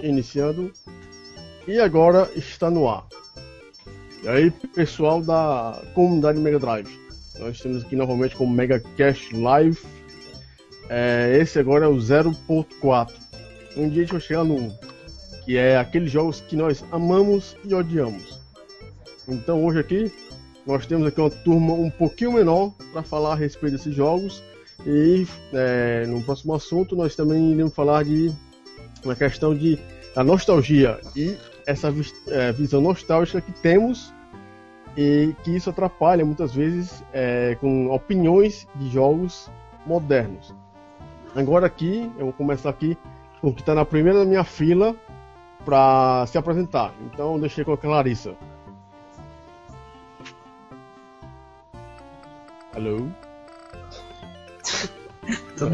Iniciando. E agora está no ar. E aí, pessoal da comunidade Mega Drive. Nós estamos aqui novamente com Mega Cash Live. É, esse agora é o 0.4. Um dia a gente vai chegar no 1, que é aqueles jogos que nós amamos e odiamos. Então hoje aqui nós temos aqui uma turma um pouquinho menor para falar a respeito desses jogos e é, no próximo assunto nós também iremos falar de uma questão de a nostalgia e essa é, visão nostálgica que temos e que isso atrapalha muitas vezes é, com opiniões de jogos modernos. Agora aqui, eu vou começar aqui com o que está na primeira da minha fila para se apresentar. Então deixei com a Clarissa. Alô? Tá,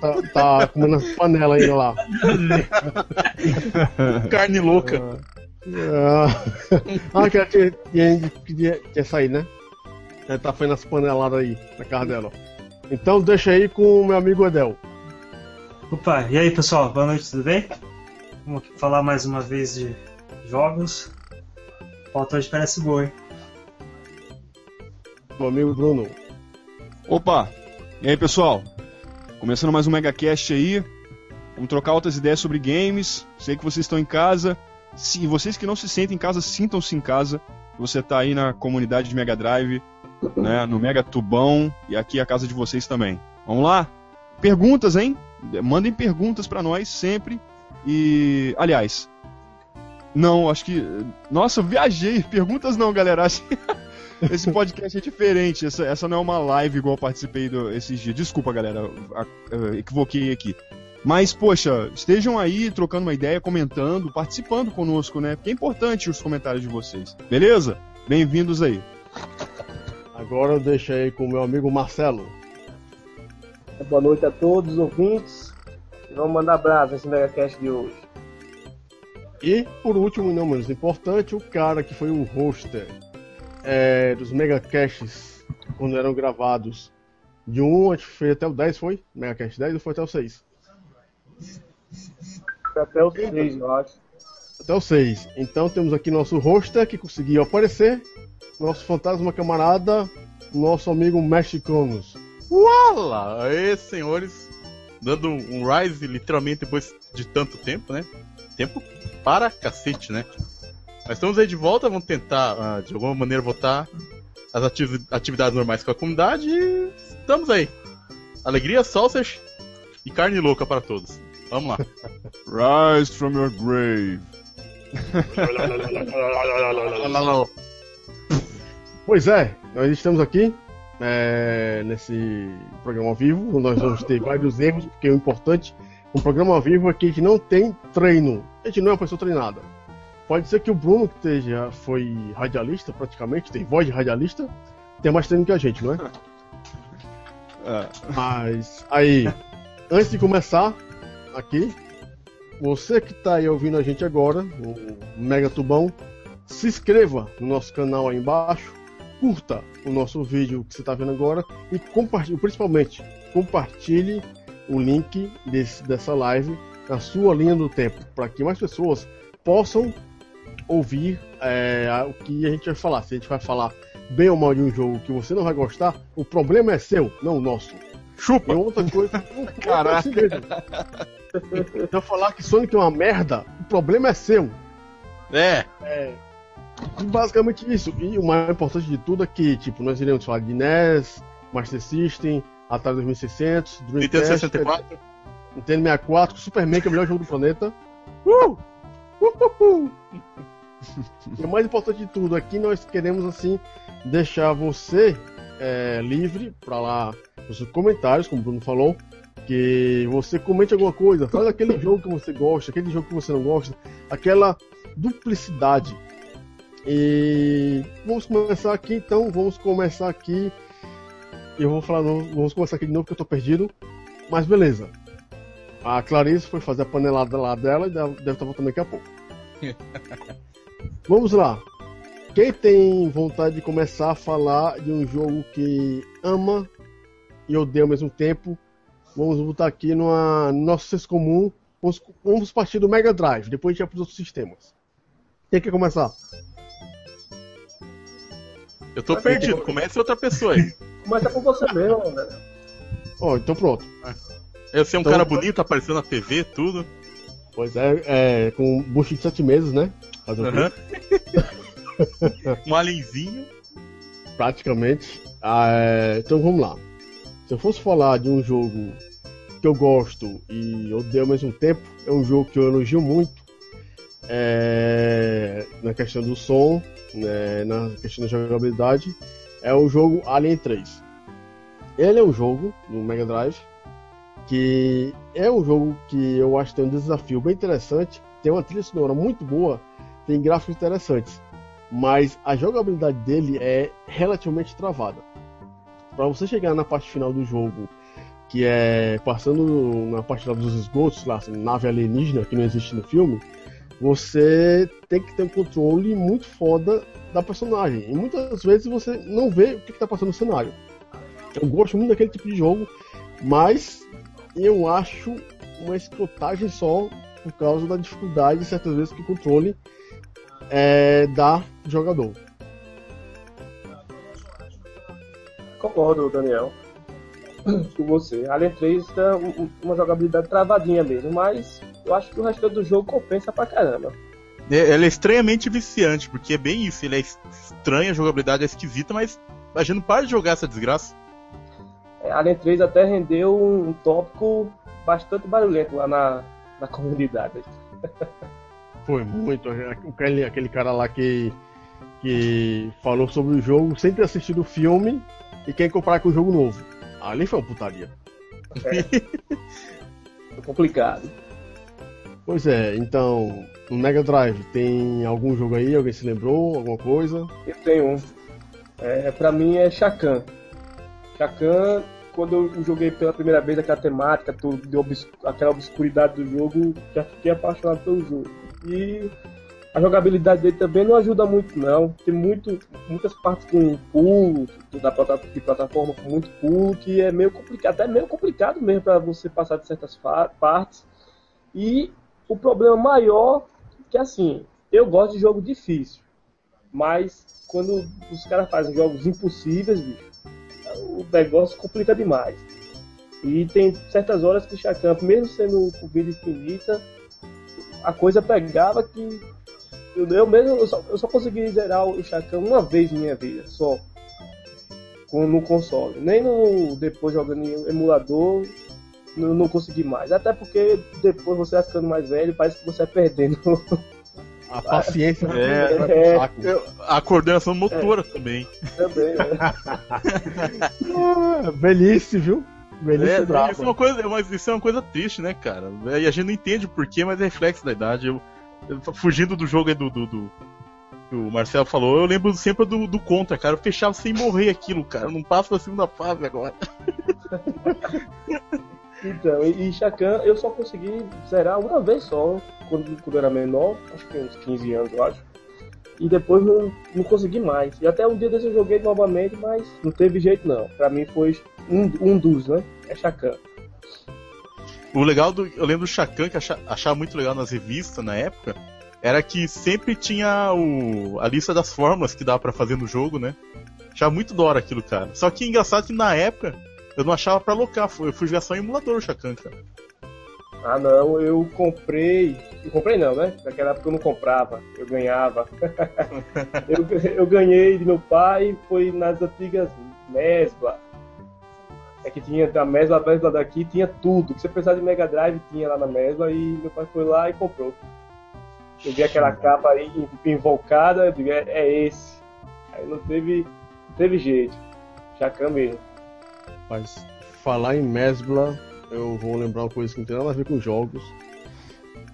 tá, tá comendo as panelas ainda lá. Carne louca. Ah, ah que ela tinha, tinha, tinha, tinha saído, né? Ela tá fazendo as paneladas aí na casa dela. Então deixa aí com o meu amigo Edel. Opa, e aí pessoal, boa noite, tudo bem? Vamos falar mais uma vez de jogos. A pauta hoje parece boa, hein? Meu amigo Bruno. Opa, e aí pessoal? Começando mais um MegaCast aí. Vamos trocar outras ideias sobre games. Sei que vocês estão em casa. Se vocês que não se sentem em casa, sintam-se em casa. Você está aí na comunidade de Mega Drive, né, no Mega Tubão e aqui é a casa de vocês também. Vamos lá? Perguntas, hein? Mandem perguntas para nós sempre. E, aliás, não, acho que. Nossa, viajei. Perguntas não, galera. Esse podcast é diferente. Essa, essa não é uma live igual eu participei do, esses dias. Desculpa, galera. equivoquei aqui. Mas, poxa, estejam aí trocando uma ideia, comentando, participando conosco, né? Porque é importante os comentários de vocês. Beleza? Bem-vindos aí. Agora eu deixo aí com o meu amigo Marcelo. Boa noite a todos os ouvintes. E vamos mandar brasa nesse megacast de hoje. E, por último, não menos importante, o cara que foi o hoster é, dos megacasts quando eram gravados de 1, acho que foi até o 10, foi? Megacast 10 ou foi até o 6? Até o 6, eu acho. Até o 6. Então temos aqui nosso roster que conseguiu aparecer, nosso fantasma camarada, nosso amigo Mexicanos. Uala! Aí, senhores, dando um rise literalmente depois de tanto tempo, né? Tempo para cacete, né? Mas estamos aí de volta, vamos tentar, uh, de alguma maneira, voltar às ativ atividades normais com a comunidade e estamos aí. Alegria, salsas e carne louca para todos. Vamos lá. Rise from your grave. pois é, nós estamos aqui é, nesse programa ao vivo. Nós vamos ter vários erros, porque o importante, um programa ao vivo é que a gente não tem treino. A gente não é uma pessoa treinada. Pode ser que o Bruno, que esteja, foi radialista praticamente, tem voz de radialista, tem mais treino que a gente, não é? é. Mas aí, antes de começar, aqui. Você que está aí ouvindo a gente agora, o Mega Tubão, se inscreva no nosso canal aí embaixo, curta o nosso vídeo que você está vendo agora e compartilhe, principalmente, compartilhe o link desse, dessa live na sua linha do tempo, para que mais pessoas possam ouvir é, o que a gente vai falar. Se a gente vai falar bem ou mal de um jogo que você não vai gostar, o problema é seu, não o nosso. Chupa! E outra coisa. Caraca! Então falar que Sonic é uma merda, o problema é seu. É. É. Basicamente isso. E o mais importante de tudo é que, tipo, nós iremos falar de NES, Master System, Atari 2600, Dreamcast, Nintendo 64, Nintendo 64, Superman, que é o melhor jogo do planeta. Uh! Uh, uh, uh! E o mais importante de tudo, aqui nós queremos assim deixar você é, livre para lá nos comentários, como o Bruno falou, que você comente alguma coisa, fala aquele jogo que você gosta, aquele jogo que você não gosta, aquela duplicidade. E vamos começar aqui então, vamos começar aqui. Eu vou falar, vamos começar aqui de novo que eu tô perdido. Mas beleza. A Clarice foi fazer a panelada lá dela e deve estar voltando daqui a pouco. vamos lá. Quem tem vontade de começar a falar de um jogo que ama e odeia ao mesmo tempo, vamos botar aqui no nosso senso comum Vamos, vamos partir do Mega Drive, depois a gente vai para os outros sistemas. Quem quer começar? Eu tô perdido, comece outra pessoa aí. Começa com você mesmo, velho. Ó, então pronto. Eu sei um Então- cara bonito, aparecendo na TV, tudo. Pois é, é com bucho de sete meses, né? Fazer? Aham. um alienzinho. praticamente. Ah, é, então vamos lá. Se eu fosse falar de um jogo que eu gosto e odeio ao mesmo tempo, é um jogo que eu elogio muito é, na questão do som, né, na questão da jogabilidade, é o jogo Alien 3. Ele é um jogo no Mega Drive que é um jogo que eu acho que tem um desafio bem interessante, tem uma trilha sonora muito boa, tem gráficos interessantes mas a jogabilidade dele é relativamente travada. Para você chegar na parte final do jogo, que é passando na parte lá dos esgotos, lá, assim, nave alienígena, que não existe no filme, você tem que ter um controle muito foda da personagem. E muitas vezes você não vê o que está passando no cenário. Eu gosto muito daquele tipo de jogo, mas eu acho uma escrotagem só por causa da dificuldade, certas vezes, que o controle é, da jogador. Concordo, Daniel. Com você. Alien 3 tem um- uma jogabilidade travadinha mesmo, mas eu acho que o resto do jogo compensa pra caramba. É, Ela é estranhamente viciante, porque é bem isso. Ele é es- estranho, a jogabilidade é esquisita, mas a gente não para de jogar essa desgraça. É, Alien 3 até rendeu um tópico bastante barulhento lá na, na comunidade. Foi muito. Aquele, aquele cara lá que, que falou sobre o jogo sem ter assistido o filme e quer comparar com o jogo novo. Ali foi uma putaria. Foi complicado. Pois é, então, no Mega Drive tem algum jogo aí? Alguém se lembrou? Alguma coisa? Eu tenho um. É, pra mim é Shakan. Shakan, quando eu joguei pela primeira vez aquela temática, tudo, obs- aquela obscuridade do jogo, já fiquei apaixonado pelo jogo. E a jogabilidade dele também não ajuda muito não. Tem muito, muitas partes com pulo, da de plataforma com muito pulo, que é meio complicado, até meio complicado mesmo para você passar de certas partes. E o problema maior que assim, eu gosto de jogo difícil. Mas quando os caras fazem jogos impossíveis, bicho, o negócio complica demais. E tem certas horas que o Chacan, mesmo sendo com vida infinita, a coisa pegava que eu, eu mesmo eu só, eu só consegui zerar o Chacan uma vez na minha vida, só. Com, no console. Nem no depois jogando em emulador, não, não consegui mais. Até porque depois você vai ficando mais velho, parece que você vai perdendo. A paciência É, é. Eu- a coordenação motora também. também, né? Ah, velhice, viu? Velhice É, brava. isso, é uma coisa, mas isso é uma coisa triste, né, cara? E a gente não entende o porquê, mas é reflexo da idade. Eu, eu fugindo do jogo aí do, do, do- que o Marcelo falou, eu lembro sempre do, do Contra, cara. Eu fechava sem morrer aquilo, cara. Eu não passo da segunda fase agora. Então, e, e Chacan eu só consegui zerar uma vez só, quando, quando eu era menor, acho que uns 15 anos, eu acho. E depois não, não consegui mais. E até um dia desse eu joguei novamente, mas não teve jeito não. Pra mim foi um, um dos, né? É Chacan. O legal do. Eu lembro do Chacan, que eu acha- achava muito legal nas revistas na época, era que sempre tinha o, a lista das fórmulas que dava pra fazer no jogo, né? Achava muito da hora aquilo, cara. Só que engraçado que na época eu não achava pra alocar, eu fui jogar só em emulador o Chacan, cara. Ah não, eu comprei. Eu comprei não, né? Naquela época eu não comprava, eu ganhava. eu, eu ganhei de meu pai, foi nas antigas Mesbla. É que tinha da Mesbla, a Mesbla daqui tinha tudo. Que você precisava de Mega Drive tinha lá na Mesbla e meu pai foi lá e comprou. Eu vi aquela capa aí invocada, eu digo, é, é esse. Aí não teve, não teve jeito. Chacan mesmo. Mas falar em Mesbla, eu vou lembrar uma coisa que não tem nada a ver com jogos.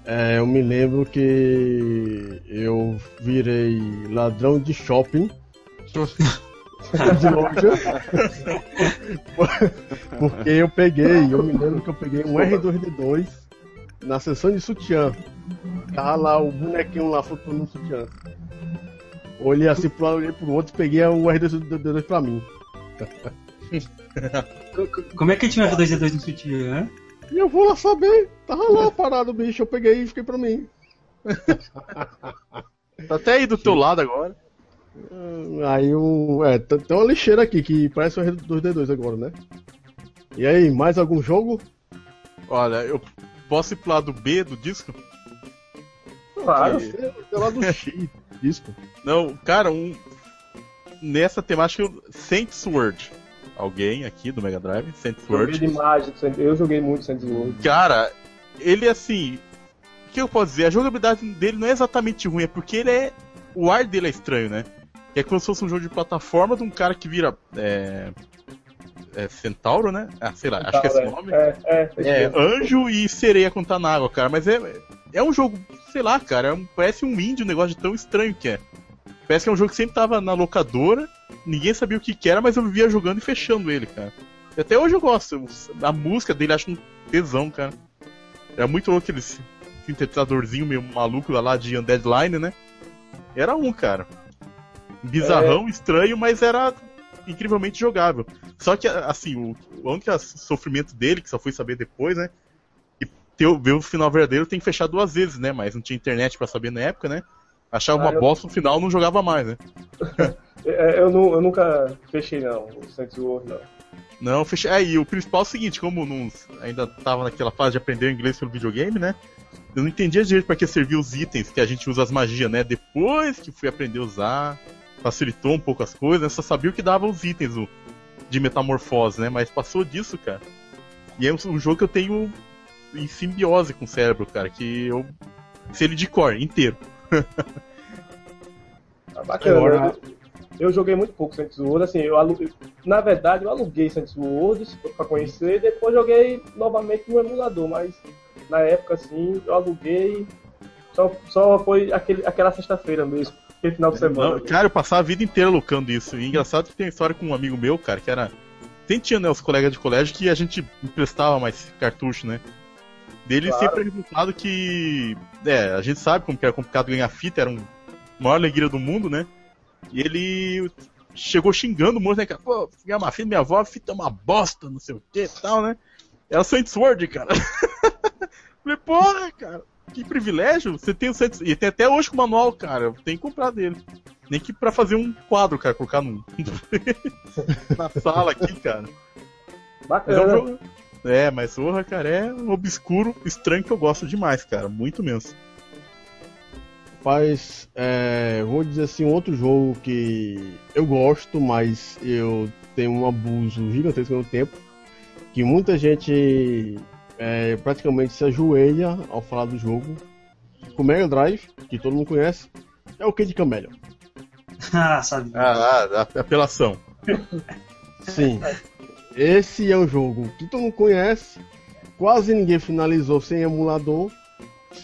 É, eu me lembro que eu virei ladrão de shopping. de loja. Porque eu peguei, eu me lembro que eu peguei um R2D2 na sessão de sutiã. Tava lá o bonequinho lá flutuando no sutiã. Olhei assim pro lado, olhei pro outro e peguei o R2D2 pra mim. Co- co- Como é que tinha o R2D2 no sutiã? E eu vou lá saber. Tava lá parado o bicho, eu peguei e fiquei pra mim. Tá até aí do teu lado agora. Aí um. É, tem uma lixeira aqui que parece um dos D2 agora, né? E aí, mais algum jogo? Olha, eu posso ir pro lado B do disco? Claro. Que- Tem lá do X, disco. Não, cara, um. Nessa temática, eu- Saints Word. Alguém aqui do Mega Drive, Saints Joguei Word. demais, eu joguei muito Saints World. Cara, ele assim. O que eu posso dizer? A jogabilidade dele não é exatamente ruim, é porque ele é. O ar dele é estranho, né? É como se fosse um jogo de plataforma de um cara que vira. É. É Centauro, né? Ah, sei lá, acho que é esse nome. É, é, É, anjo e sereia na água, cara. Mas é, é um jogo, sei lá, cara. é um- parece um indie, um negócio de tão estranho que é. Parece que é um jogo que sempre tava na locadora, ninguém sabia o que, que era, mas eu vivia jogando e fechando ele, cara. E até hoje eu gosto. A música dele acho um tesão, cara. Era muito louco aquele sintetizadorzinho meio maluco lá de Undead Line, né? Era um, cara. Bizarrão, estranho, mas era incrivelmente jogável. Só que, assim, o, o único sofrimento dele, que só fui saber depois, né? E ter, ver o final verdadeiro tem que fechar duas vezes, né? Mas não tinha internet pra saber na época, né? Achava uma Ah, eu- bosta no final, não jogava mais, né? É, eu, eu nunca fechei não, o Saints World não. Não, fechei. É, e o principal é o seguinte, como não, ainda tava naquela fase de aprender inglês pelo videogame, né? Eu não entendia direito pra que serviam os itens que a gente usa as magias, né? Depois que fui aprender a usar, facilitou um pouco as coisas, né? Só sabia o que dava os itens o, de metamorfose, né? Mas passou disso, cara. E é um, um jogo que eu tenho em simbiose com o cérebro, cara, que eu sei ele de cor, inteiro. Tá bacana. Agora- Eu, joguei muito pouco Saints World, assim, eu alu- na verdade eu aluguei Saints World pra conhecer, depois joguei novamente no emulador, mas na época assim, eu aluguei, só, só foi aquele, aquela sexta-feira mesmo, aquele final de semana. Não, cara, eu passava a vida inteira lucando isso. E engraçado que tem uma história com um amigo meu, cara, que era. Tem tinha, né, os colegas de colégio que a gente emprestava mais cartucho, né? Dele Claro. sempre é resultado que. É, a gente sabe como que era complicado ganhar fita, era um maior alegria do mundo, né? E ele chegou xingando o moço, né, cara? Pô, ganhar uma fita, minha avó, a fita é uma bosta, não sei o que e tal, né? Era Saints Word, cara. Falei, porra, cara, que privilégio. Você tem o Saints... E tem até hoje com o manual, cara. Tenho que comprar dele. Nem que pra fazer um quadro, cara, colocar no... na sala aqui, cara. Mas é, um Bacana. jogo- é, mas porra, cara, é um obscuro estranho que eu gosto demais, cara. Muito mesmo. Rapaz, é, vou dizer assim, um outro jogo que eu gosto, mas eu tenho um abuso gigantesco no tempo, que muita gente é, praticamente se ajoelha ao falar do jogo, com Mega Drive, que todo mundo conhece, é o Kid Camelion. ah, sabe. Ah, ah, apelação. Sim, esse é um jogo que todo mundo conhece, quase ninguém finalizou sem emulador,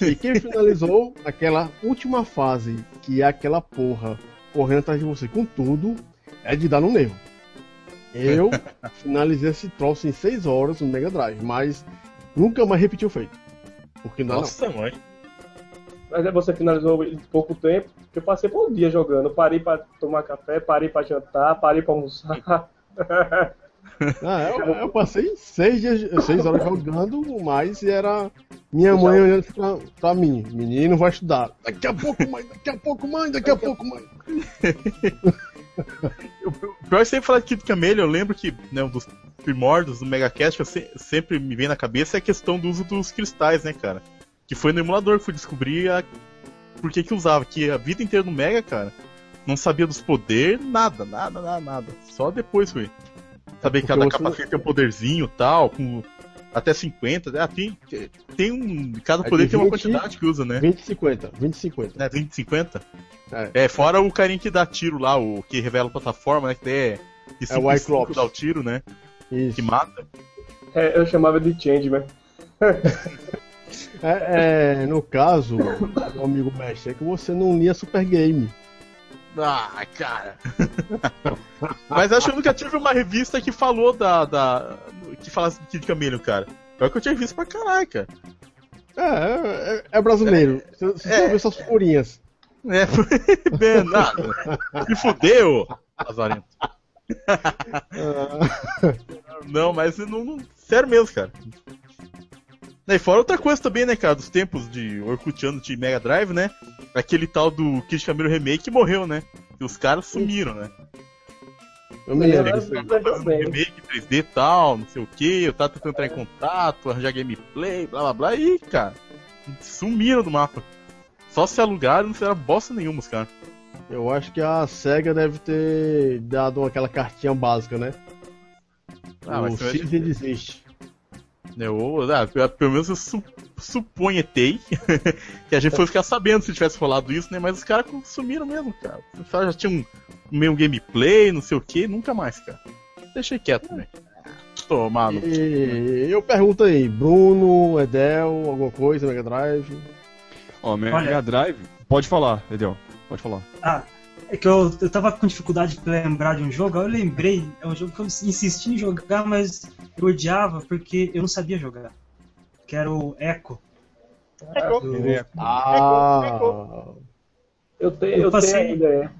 e quem finalizou aquela última fase, que é aquela porra correndo atrás de você com tudo, é de dar no nervo. Eu finalizei esse troço em 6 horas no Mega Drive, mas nunca mais repeti o feito. Porque não, dá, Nossa, mãe. Mas aí você finalizou em pouco tempo, porque eu passei por um dia jogando. Eu parei pra tomar café, parei pra jantar, parei pra almoçar. não. Ah, eu, eu passei 6 dias, seis horas jogando, mas era minha mãe olhando pra, pra mim. Menino vai estudar. Daqui a pouco, mãe, daqui a pouco, mãe, daqui a pouco, mãe. O pior é sempre falar de Kid Camelion, eu lembro que né, um dos primórdios do Megacast que eu se- sempre me vem na cabeça é a questão do uso dos cristais, né, cara? Que foi no emulador que fui descobrir a... por que que usava. Que a vida inteira no Mega, cara, não sabia dos poderes, nada, nada, nada, nada. Só depois fui. Saber que cada capacete tem um poderzinho e tal, com até 50. Ah, tem, tem um. Cada É poder de tem uma 20, quantidade que usa, né? 20 e 50, 20 e 50. É 20, 50? É. É, fora o carinha que dá tiro lá, o que revela a plataforma, né? Que é. Que É o Cyclops. dá o tiro, né? Isso. Que mata. É, eu chamava de Changeman. É, é, no caso, meu amigo mestre, é que você não lia Super Game. Ah, cara. Mas acho que eu nunca tive uma revista que falou da. da que falasse do Kid Camelion, cara. Pior que eu tinha visto pra caralho, cara. É, é, é brasileiro. Você, você É. vê essas furinhas. É, bem, nada. Me fudeu, Lazarento. Ah, Não, mas não, não- Sério mesmo, cara. E fora outra coisa também, né, cara, dos tempos de Orkutiano de Mega Drive, né? Aquele tal do Kid Camilo Remake morreu, né? E os caras sumiram, né? Eu me lembro. Aí. lembro remake 3D e tal, não sei o que, eu tava tentando entrar em contato, arranjar gameplay, blá blá blá, e, cara, sumiram do mapa. Só se alugaram, não fizeram bosta nenhuma, os caras. Eu acho que a SEGA deve ter dado aquela cartinha básica, né? Ah, o Citizen desiste. Eu, ah, pe- pelo menos eu su suponhetei que a gente fosse ficar sabendo se tivesse rolado isso, né? Mas os caras sumiram mesmo, cara. Os caras já tinham um meio gameplay, não sei o que, nunca mais, cara. Deixei quieto também. Tomar no. E eu pergunto aí, Bruno, Edel, alguma coisa, Mega Drive? Ó, Mega Olha- Drive. Pode falar, Edel. Pode falar. Ah, é que eu, eu tava com dificuldade pra lembrar de um jogo, aí eu lembrei, é um jogo que eu insisti em jogar, mas eu odiava porque eu não sabia jogar. Que era o Echo. Do- É, Ah, Eu tenho, Eu eu passei- tenho ainda, é.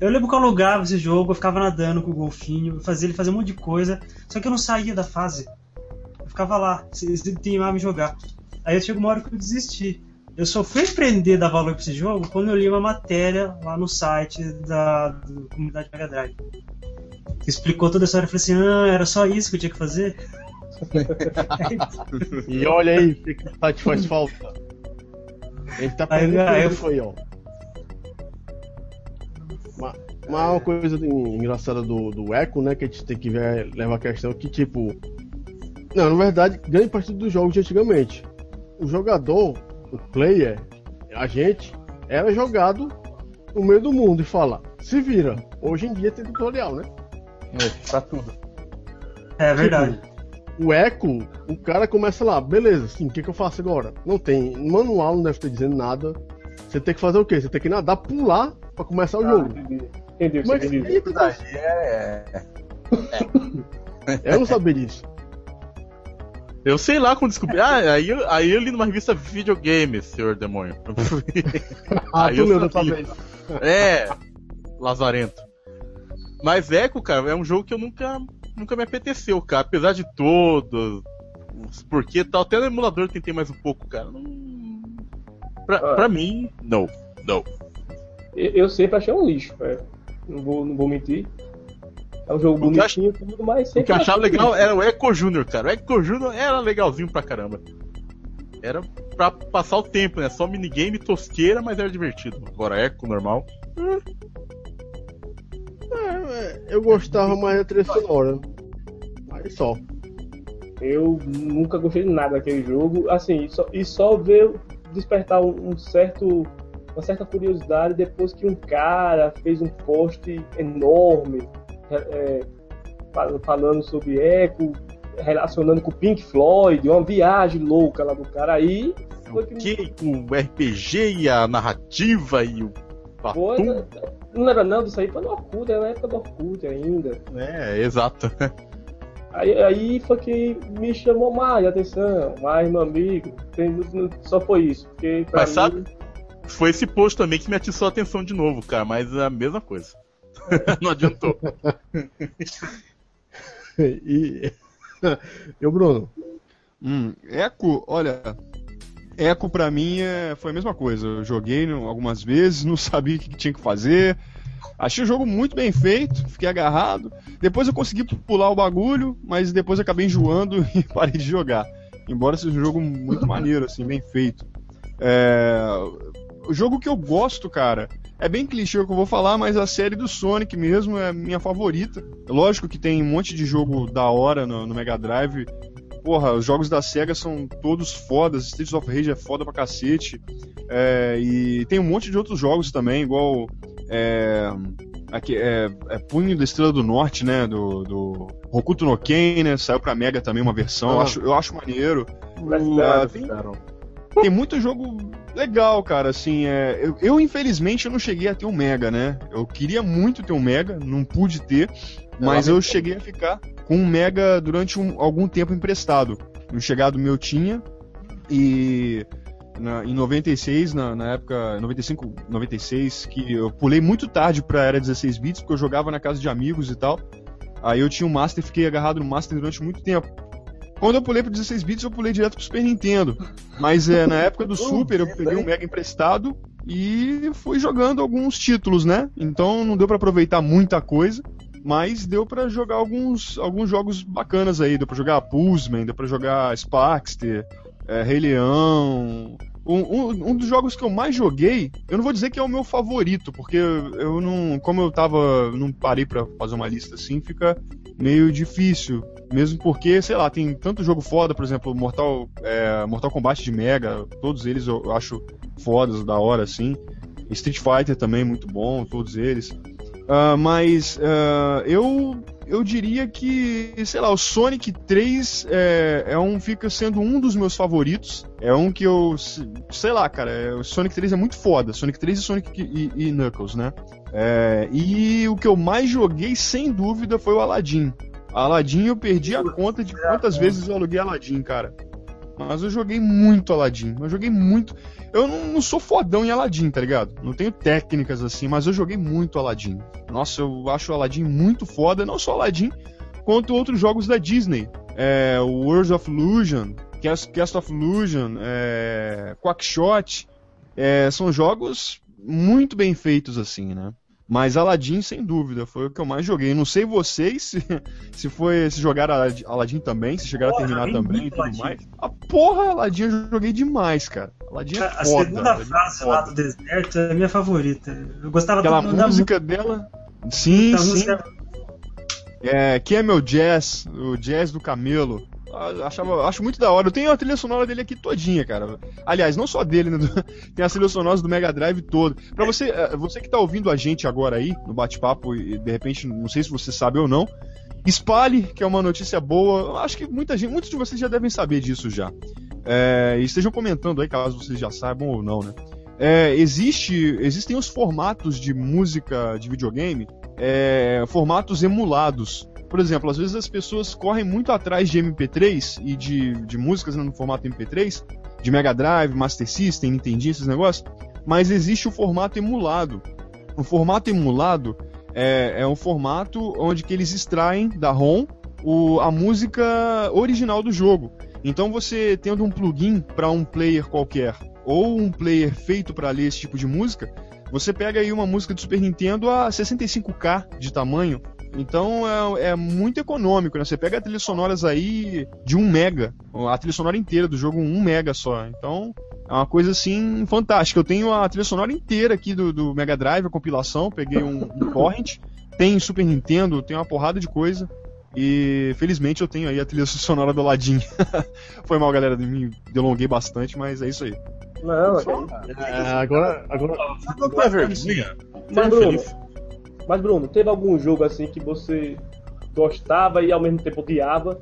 Eu lembro que eu alugava esse jogo, eu ficava nadando com o golfinho, eu fazia ele fazer um monte de coisa, só que eu não saía da fase. Eu ficava lá, se teimava me jogar. Aí chegou uma hora que eu desisti. Eu só fui aprender a dar valor pra esse jogo quando eu li uma matéria lá no site da, da comunidade Mega Drive. Que explicou toda a história. Eu falei assim: ah, era só isso que eu tinha que fazer? e olha aí, o que que tá te faz falta? Ele tá Aí, perdendo aí, aí, ó. Mas, mas uma coisa engraçada do, do Echo, né, que a gente tem que ver, levar a questão que, tipo... Não, na verdade, grande parte dos jogos de antigamente, o jogador, o player, a gente, era jogado no meio do mundo e fala, se vira. Hoje em dia tem tutorial, né? É, pra tudo. É verdade. o Echo, o cara começa lá, beleza, sim, o que, que eu faço agora? Não tem manual, não deve ter dizendo nada. Você tem que fazer o quê? Você tem que nadar, pular pra começar o Ah, jogo. entendi. Entendi Mas quer dizer. aí, É. eu não sabia disso. Eu sei lá quando descobri. Ah, aí, eu- aí eu li numa revista videogame, senhor demônio. Ah, Aí tu eu leu dessa sabia. vez. É, Lazarento. Mas Echo, cara, é um jogo que eu nunca, nunca me apeteceu, cara. Apesar de todos os porquê e tal, até no emulador eu tentei mais um pouco, cara. Não... Pra, Ah. pra mim, não. Não. Eu eu sempre achei um lixo, velho. Não vou, não vou mentir. É um jogo O bonitinho, tudo, mas O sempre que eu achava um legal era o Echo Júnior, cara. O Echo Júnior era legalzinho pra caramba. Era pra passar o tempo, né? Só minigame tosqueira, mas era divertido. Agora Echo normal. É, eu gostava mais da trilha sonora. Aí só. Eu nunca gostei de nada daquele jogo. Assim, e só, e só veio despertar um, um certo, uma certa curiosidade depois que um cara fez um post enorme é, é, fal- falando sobre Echo, relacionando com o Pink Floyd, uma viagem louca lá do cara. Aí foi que Que com o RPG e a narrativa e o foi, Batum. né? Não lembra não disso aí? Foi no Orkut, era na época do Orkut ainda. É, exato. Aí, aí foi que me chamou mais a atenção, mais meu amigo. Tem- não- só foi isso. Porque Mas mim, sabe- Foi esse post também que me atiçou a atenção de novo, cara, mas é a mesma coisa. Não adiantou. E. E o Bruno? Hum, Echo, olha. Echo pra mim é, foi a mesma coisa. Eu joguei algumas vezes, não sabia o que tinha que fazer. Achei o jogo muito bem feito, fiquei agarrado. Depois eu consegui pular o bagulho, mas depois eu acabei enjoando e parei de jogar. Embora seja um jogo muito maneiro, assim, bem feito. É, O jogo que eu gosto, cara, é bem clichê o que eu vou falar, mas a série do Sonic mesmo é minha favorita. Lógico que tem um monte de jogo da hora no, no Mega Drive. Porra, os jogos da SEGA são todos fodas. Streets of Rage é foda pra cacete. É, e tem um monte de outros jogos também, igual. É, aqui, é, é Punho da Estrela do Norte, né? Do, do Hokuto no Ken, né? Saiu pra Mega também uma versão. Eu, Ah. acho, eu acho maneiro. Breath Ah, of the tem- Wild, tem muito jogo legal, cara. Assim, é, eu, eu, infelizmente eu não cheguei a ter um Mega, né? Eu queria muito ter um Mega, não pude ter, mas eu cheguei a ficar com um Mega durante um- algum tempo emprestado. Um chegado meu tinha e na- em 96, na, na época 95, 96, que eu pulei muito tarde pra era 16 bits porque eu jogava na casa de amigos e tal. Aí eu tinha um Master, fiquei agarrado no Master durante muito tempo. Quando eu pulei pro 16 bits, eu pulei direto pro Super Nintendo. Mas é, na época do Super, eu peguei um Mega emprestado e fui jogando alguns títulos, né? Então não deu para aproveitar muita coisa, mas deu para jogar alguns, alguns jogos bacanas aí. Deu para jogar Pulseman, deu para jogar Sparkster, é, Rei Leão. Um, um, um, dos jogos que eu mais joguei, eu não vou dizer que é o meu favorito, porque eu não. Como eu tava. não parei para fazer uma lista assim, fica meio difícil. Mesmo porque, sei lá, tem tanto jogo foda, por exemplo, Mortal, é, Mortal Kombat de Mega, todos eles eu acho fodas, da hora, assim. Street Fighter também, muito bom, todos eles. Uh, mas uh, eu eu diria que, sei lá, o Sonic 3 é, é, um fica sendo um dos meus favoritos. É um que eu, sei lá, cara, é, o Sonic 3 é muito foda. Sonic 3 e Sonic e, e Knuckles, né? É, e o que eu mais joguei, sem dúvida, foi o Aladdin. Aladdin eu perdi a conta de quantas vezes eu aluguei Aladdin, cara. Mas eu joguei muito Aladdin. Eu joguei muito. Eu não, não, sou fodão em Aladdin, tá ligado? Não tenho técnicas assim, mas eu joguei muito Aladdin. Nossa, eu acho Aladdin muito foda. Não só Aladdin, quanto outros jogos da Disney. É, World of Illusion, Cast, Cast of Illusion, é, Quackshot. É, são jogos muito bem feitos assim, né? Mas Aladdin, sem dúvida, foi o que eu mais joguei. Não sei vocês se, se foi se jogaram Aladdin também, se chegaram porra, a terminar também e tudo Aladdin. mais. A porra, Aladdin eu joguei demais, cara. Aladdin é a, foda. A segunda Aladdin fase é lá do deserto é a minha favorita. Eu gostava Aquela música da... dela. Sim, sim. Música... É, que é meu jazz, o jazz do camelo. Achava, acho muito da hora. Eu tenho a trilha sonora dele aqui todinha, cara. Aliás, não só dele, né? Tem as trilhas sonoras do Mega Drive todo. Pra você, eh, você que tá ouvindo a gente agora aí, no bate-papo, e de repente, não sei se você sabe ou não, espalhe, que é uma notícia boa. Acho que muita gente, muitos de vocês já devem saber disso já. É, estejam comentando aí, caso vocês já saibam ou não, né? É, existe, existem os formatos de música de videogame, é, formatos emulados. Por exemplo, às vezes as pessoas correm muito atrás de MP3 e de, de músicas né, no formato MP3, de Mega Drive, Master System, Nintendo, esses negócios, mas existe o formato emulado. O formato emulado é, é um formato onde que eles extraem da ROM o, a música original do jogo. Então você tendo um plugin para um player qualquer ou um player feito para ler esse tipo de música, você pega aí uma música do Super Nintendo a 65K de tamanho então é, é, muito econômico, né? Você pega trilhas sonoras aí de 1 mega, a trilha sonora inteira do jogo 1 mega só. Então é uma coisa assim fantástica. Eu tenho a trilha sonora inteira aqui do, do Mega Drive, a compilação, peguei um, um torrent, tem Super Nintendo, tem uma porrada de coisa. E felizmente eu tenho aí a trilha sonora do Aladdin. Foi mal, galera, me delonguei bastante, mas é isso aí. Não, é, agora. agora... Mas, Bruno, mas, Bruno, teve algum jogo assim que você gostava e ao mesmo tempo odiava?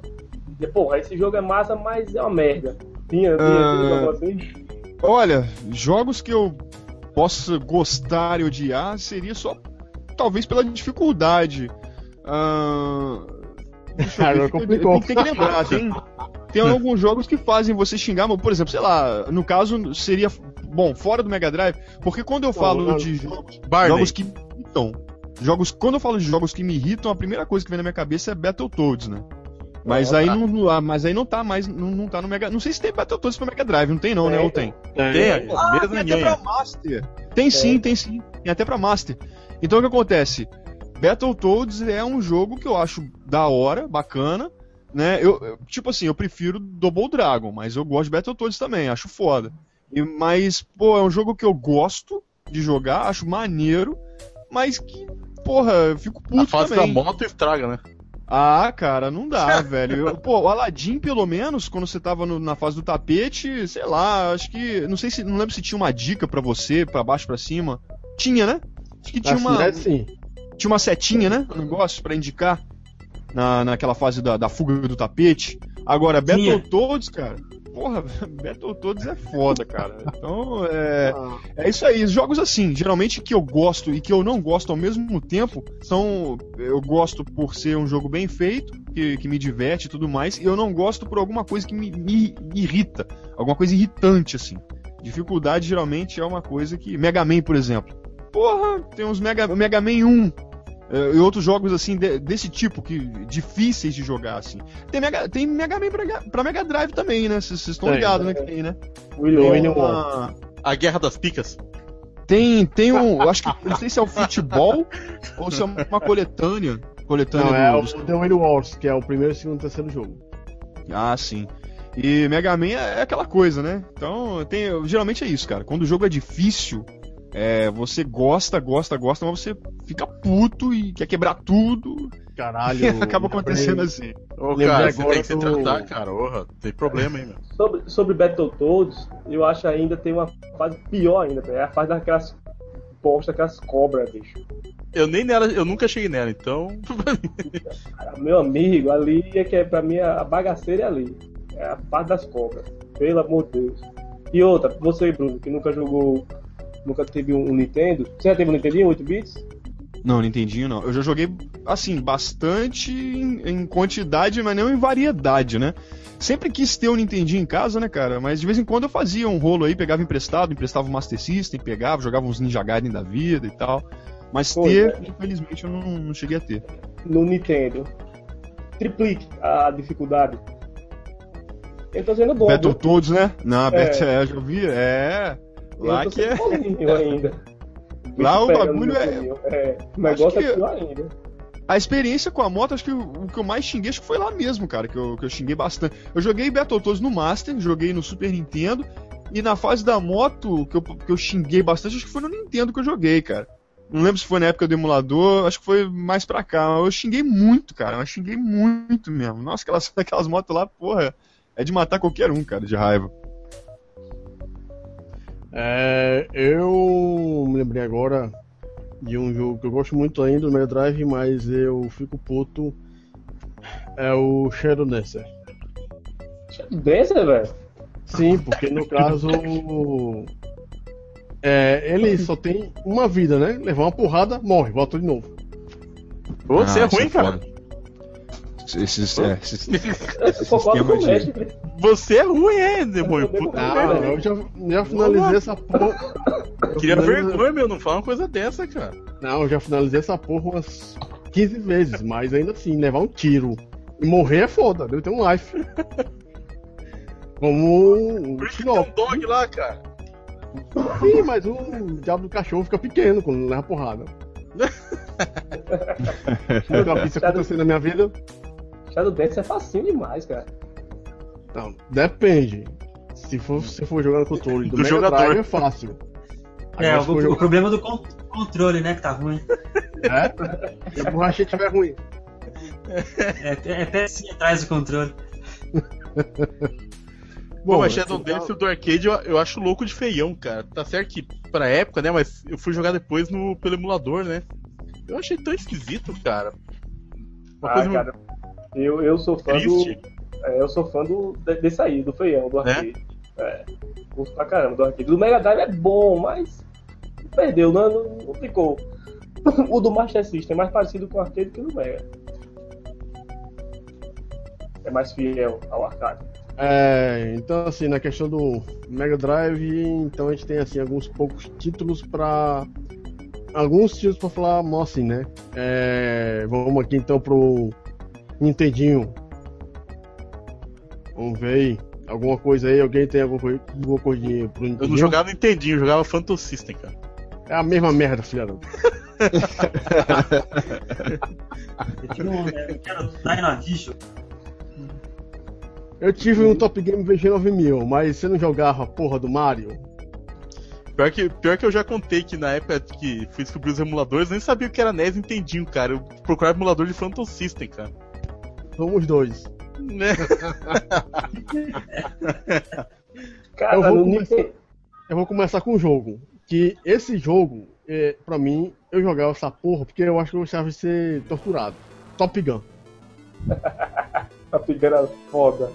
E, porra, esse jogo é massa, mas é uma merda. Tinha, tinha, uh... assim? Olha, jogos que eu possa gostar e odiar seria só talvez pela dificuldade. Uh... Cara, complicou. Tem, tem que lembrar, tem, tem alguns jogos que fazem você xingar, por exemplo, sei lá, no caso seria bom, fora do Mega Drive, porque quando eu falo não, de jogos, jogos que então, Jogos, quando eu falo de jogos que me irritam, a primeira coisa que vem na minha cabeça é Battletoads, né? Mas aí não, ah, mas aí não tá mais, não, não tá no Mega, não sei se tem Battletoads pro Mega Drive, não tem não, né? Ou tem? Tem, tem ah, mesmo tem até pra Master. Tem sim, tem sim, tem até pra Master. Então o que acontece? Battletoads é um jogo que eu acho da hora, bacana, né? Eu, eu, tipo assim, eu prefiro Double Dragon, mas eu gosto de Battletoads também, acho foda. E, mas, pô, é um jogo que eu gosto de jogar, acho maneiro, mas que, porra, eu fico puto A fase também. da moto estraga, né? Ah, cara, não dá, velho. Eu, pô, o Aladdin, pelo menos, quando você tava no, na fase do tapete, sei lá, acho que. Não sei se. Não lembro se tinha uma dica para você, para baixo para cima. Tinha, né? Acho que tinha uma. É, sim. Tinha uma setinha, né? Um negócio para indicar na, naquela fase da, da fuga do tapete. Agora, Battletoads, cara porra, Battletoads é foda, cara. Então, é, ah. é isso aí. Jogos assim, geralmente que eu gosto e que eu não gosto ao mesmo tempo, são. Eu gosto por ser um jogo bem feito, que, que me diverte e tudo mais, e eu não gosto por alguma coisa que me, me, me irrita. Alguma coisa irritante, assim. Dificuldade geralmente é uma coisa que. Mega Man, por exemplo. Porra, tem uns Mega, Mega Man 1. É, e outros jogos assim de- desse tipo, que difíceis de jogar assim. Tem Mega, tem Mega Man pra, pra Mega Drive também, né? Vocês estão ligados, né? Que tem, né? William Tem uma- A Guerra das Picas. tem, tem um. Eu acho que. Não sei se é o futebol ou se é uma coletânea. Coletânea Não, é o The Wind Wars, que é o primeiro, segundo e terceiro jogo. Ah, sim. E Mega Man é aquela coisa, né? Então, tem, geralmente é isso, cara. Quando o jogo é difícil, é, você gosta, gosta, gosta, mas você fica puto e quer quebrar tudo. Caralho. E acaba lembrei- acontecendo assim. Ô, cara, você tem que se do- tratar, cara. Porra, tem problema, hein, meu. Sobre, sobre Battletoads, eu acho ainda tem uma fase pior ainda, velho. É a fase daquelas bosta, aquelas cobras, bicho. Eu nem nela, eu nunca cheguei nela, então. Cara, meu amigo, ali é que é pra mim a bagaceira é ali. É a fase das cobras. Pelo amor de Deus. E outra, você, Bruno, que nunca jogou. Nunca teve um Nintendo. Você já teve um Nintendo 8 bits? Não, Nintendinho não. Eu já joguei, assim, bastante em, em quantidade, mas não em variedade, né? Sempre quis ter um Nintendinho em casa, né, cara? Mas de vez em quando eu fazia um rolo aí, pegava emprestado, emprestava o Master System, pegava, jogava uns Ninja Gaiden da vida e tal. Mas Pois ter, é. infelizmente, eu não, não cheguei a ter. No Nintendo. Triplique a dificuldade. Eu tô sendo bom. viu? Battletoads, né? Não, É. Battle, é, eu já vi, é. Lá que é. ainda. Lá o bagulho é- é. O negócio que- é pior ainda. A experiência com a moto, acho que o, o que eu mais xinguei acho que foi lá mesmo, cara, que eu, que eu xinguei bastante. Eu joguei Battletoads no Master, joguei no Super Nintendo, e na fase da moto, que eu, que eu xinguei bastante, acho que foi no Nintendo que eu joguei, cara. Não lembro se foi na época do emulador, acho que foi mais pra cá. Eu xinguei muito, cara, eu xinguei muito mesmo. Nossa, aquelas, aquelas motos lá, porra, é de matar qualquer um, cara, de raiva. É, eu me lembrei agora de um jogo que eu gosto muito ainda do Mega Drive, mas eu fico puto. É o Shadow Dancer. Dancer, velho? Sim, porque no caso. É, ele só tem uma vida, né? Levar uma porrada, morre, volta de novo. Ô, você é Ah, isso ruim, cara. foda. Esses, é, esses, o Sistema de-. Você é ruim, é, demônio. Eu Puta. Não, eu já, já finalizei essa porra. Eu Queria finalizei- vergonha, meu. Não fala uma coisa dessa, cara. Não, eu já finalizei essa porra umas 15 vezes, mas ainda assim, levar um tiro e morrer é foda, deve ter um life. Como um Por isso que tem um dog lá, cara. Sim, mas o diabo do cachorro fica pequeno quando leva porrada. Nunca vi isso acontecer na minha vida? Shadow Dancer é facinho demais, cara. Não, depende. Se for, se for jogar no controle do, Do jogador. Drive é fácil. É, Agora, o, o jogar- problema do con- controle, né, que tá ruim. É? Se a borracha estiver ruim. É, é pecinha atrás do controle. Bom, mas então- Shadow Dancer do arcade eu, eu acho louco de feião, cara. Tá certo que pra época, né? Mas eu fui jogar depois no, pelo emulador, né? Eu achei tão esquisito, cara. Uma Ah, coisa cara, eu, eu sou fã triste. do. é, eu sou fã do, de- desse aí, do feião, do arcade. É. Gosto pra caramba do arcade. Do Mega Drive é bom, mas. Perdeu, não, não, não ficou. O do Master System é mais parecido com o arcade que o do Mega. É mais fiel ao arcade. É, então assim, na questão do Mega Drive, então a gente tem assim alguns poucos títulos pra. Alguns títulos pra falar mal assim, né? É, vamos aqui então pro Nintendinho. Vamos ver aí. Alguma coisa aí, alguém tem alguma, coi- alguma coisinha pro Eu Nintendinho? não jogava Nintendinho, eu jogava Phantom System, cara. É a mesma merda, filha da. Eu um, eu Dynavision. Eu tive um Top Game VG9000, mas você não jogava a porra do Mario? Pior que, pior que eu já contei que na época que fui descobrir os emuladores, eu nem sabia o que era NES e Nintendinho, cara. Eu procurava emulador de Phantom System, cara. Somos dois. Né? Cara, Eu vou começar-. Eu vou começar com um jogo. Que esse jogo, é, pra mim, eu jogava essa porra porque eu acho que eu gostava de ser torturado. Top Gun. Tá pegando foda.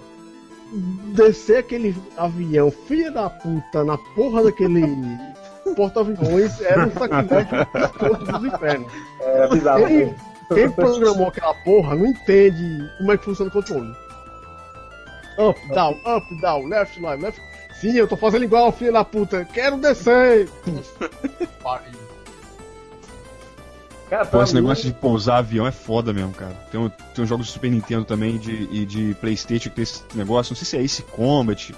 Descer aquele avião, filha da puta, na porra daquele porta-aviões era um sacrilégio dos infernos. Era bizarro. Quem, quem programou aquela porra não entende como é que funciona o controle. Up, down, up, down, left, right, left. Sim, eu tô fazendo igual, filha da puta. Quero descer. Pariu. Cara, Pô, esse mim, negócio de pousar avião é foda mesmo, cara. Tem, um, tem uns jogos do Super Nintendo também de, e de Playstation que tem esse negócio. Não sei se é Ace Combat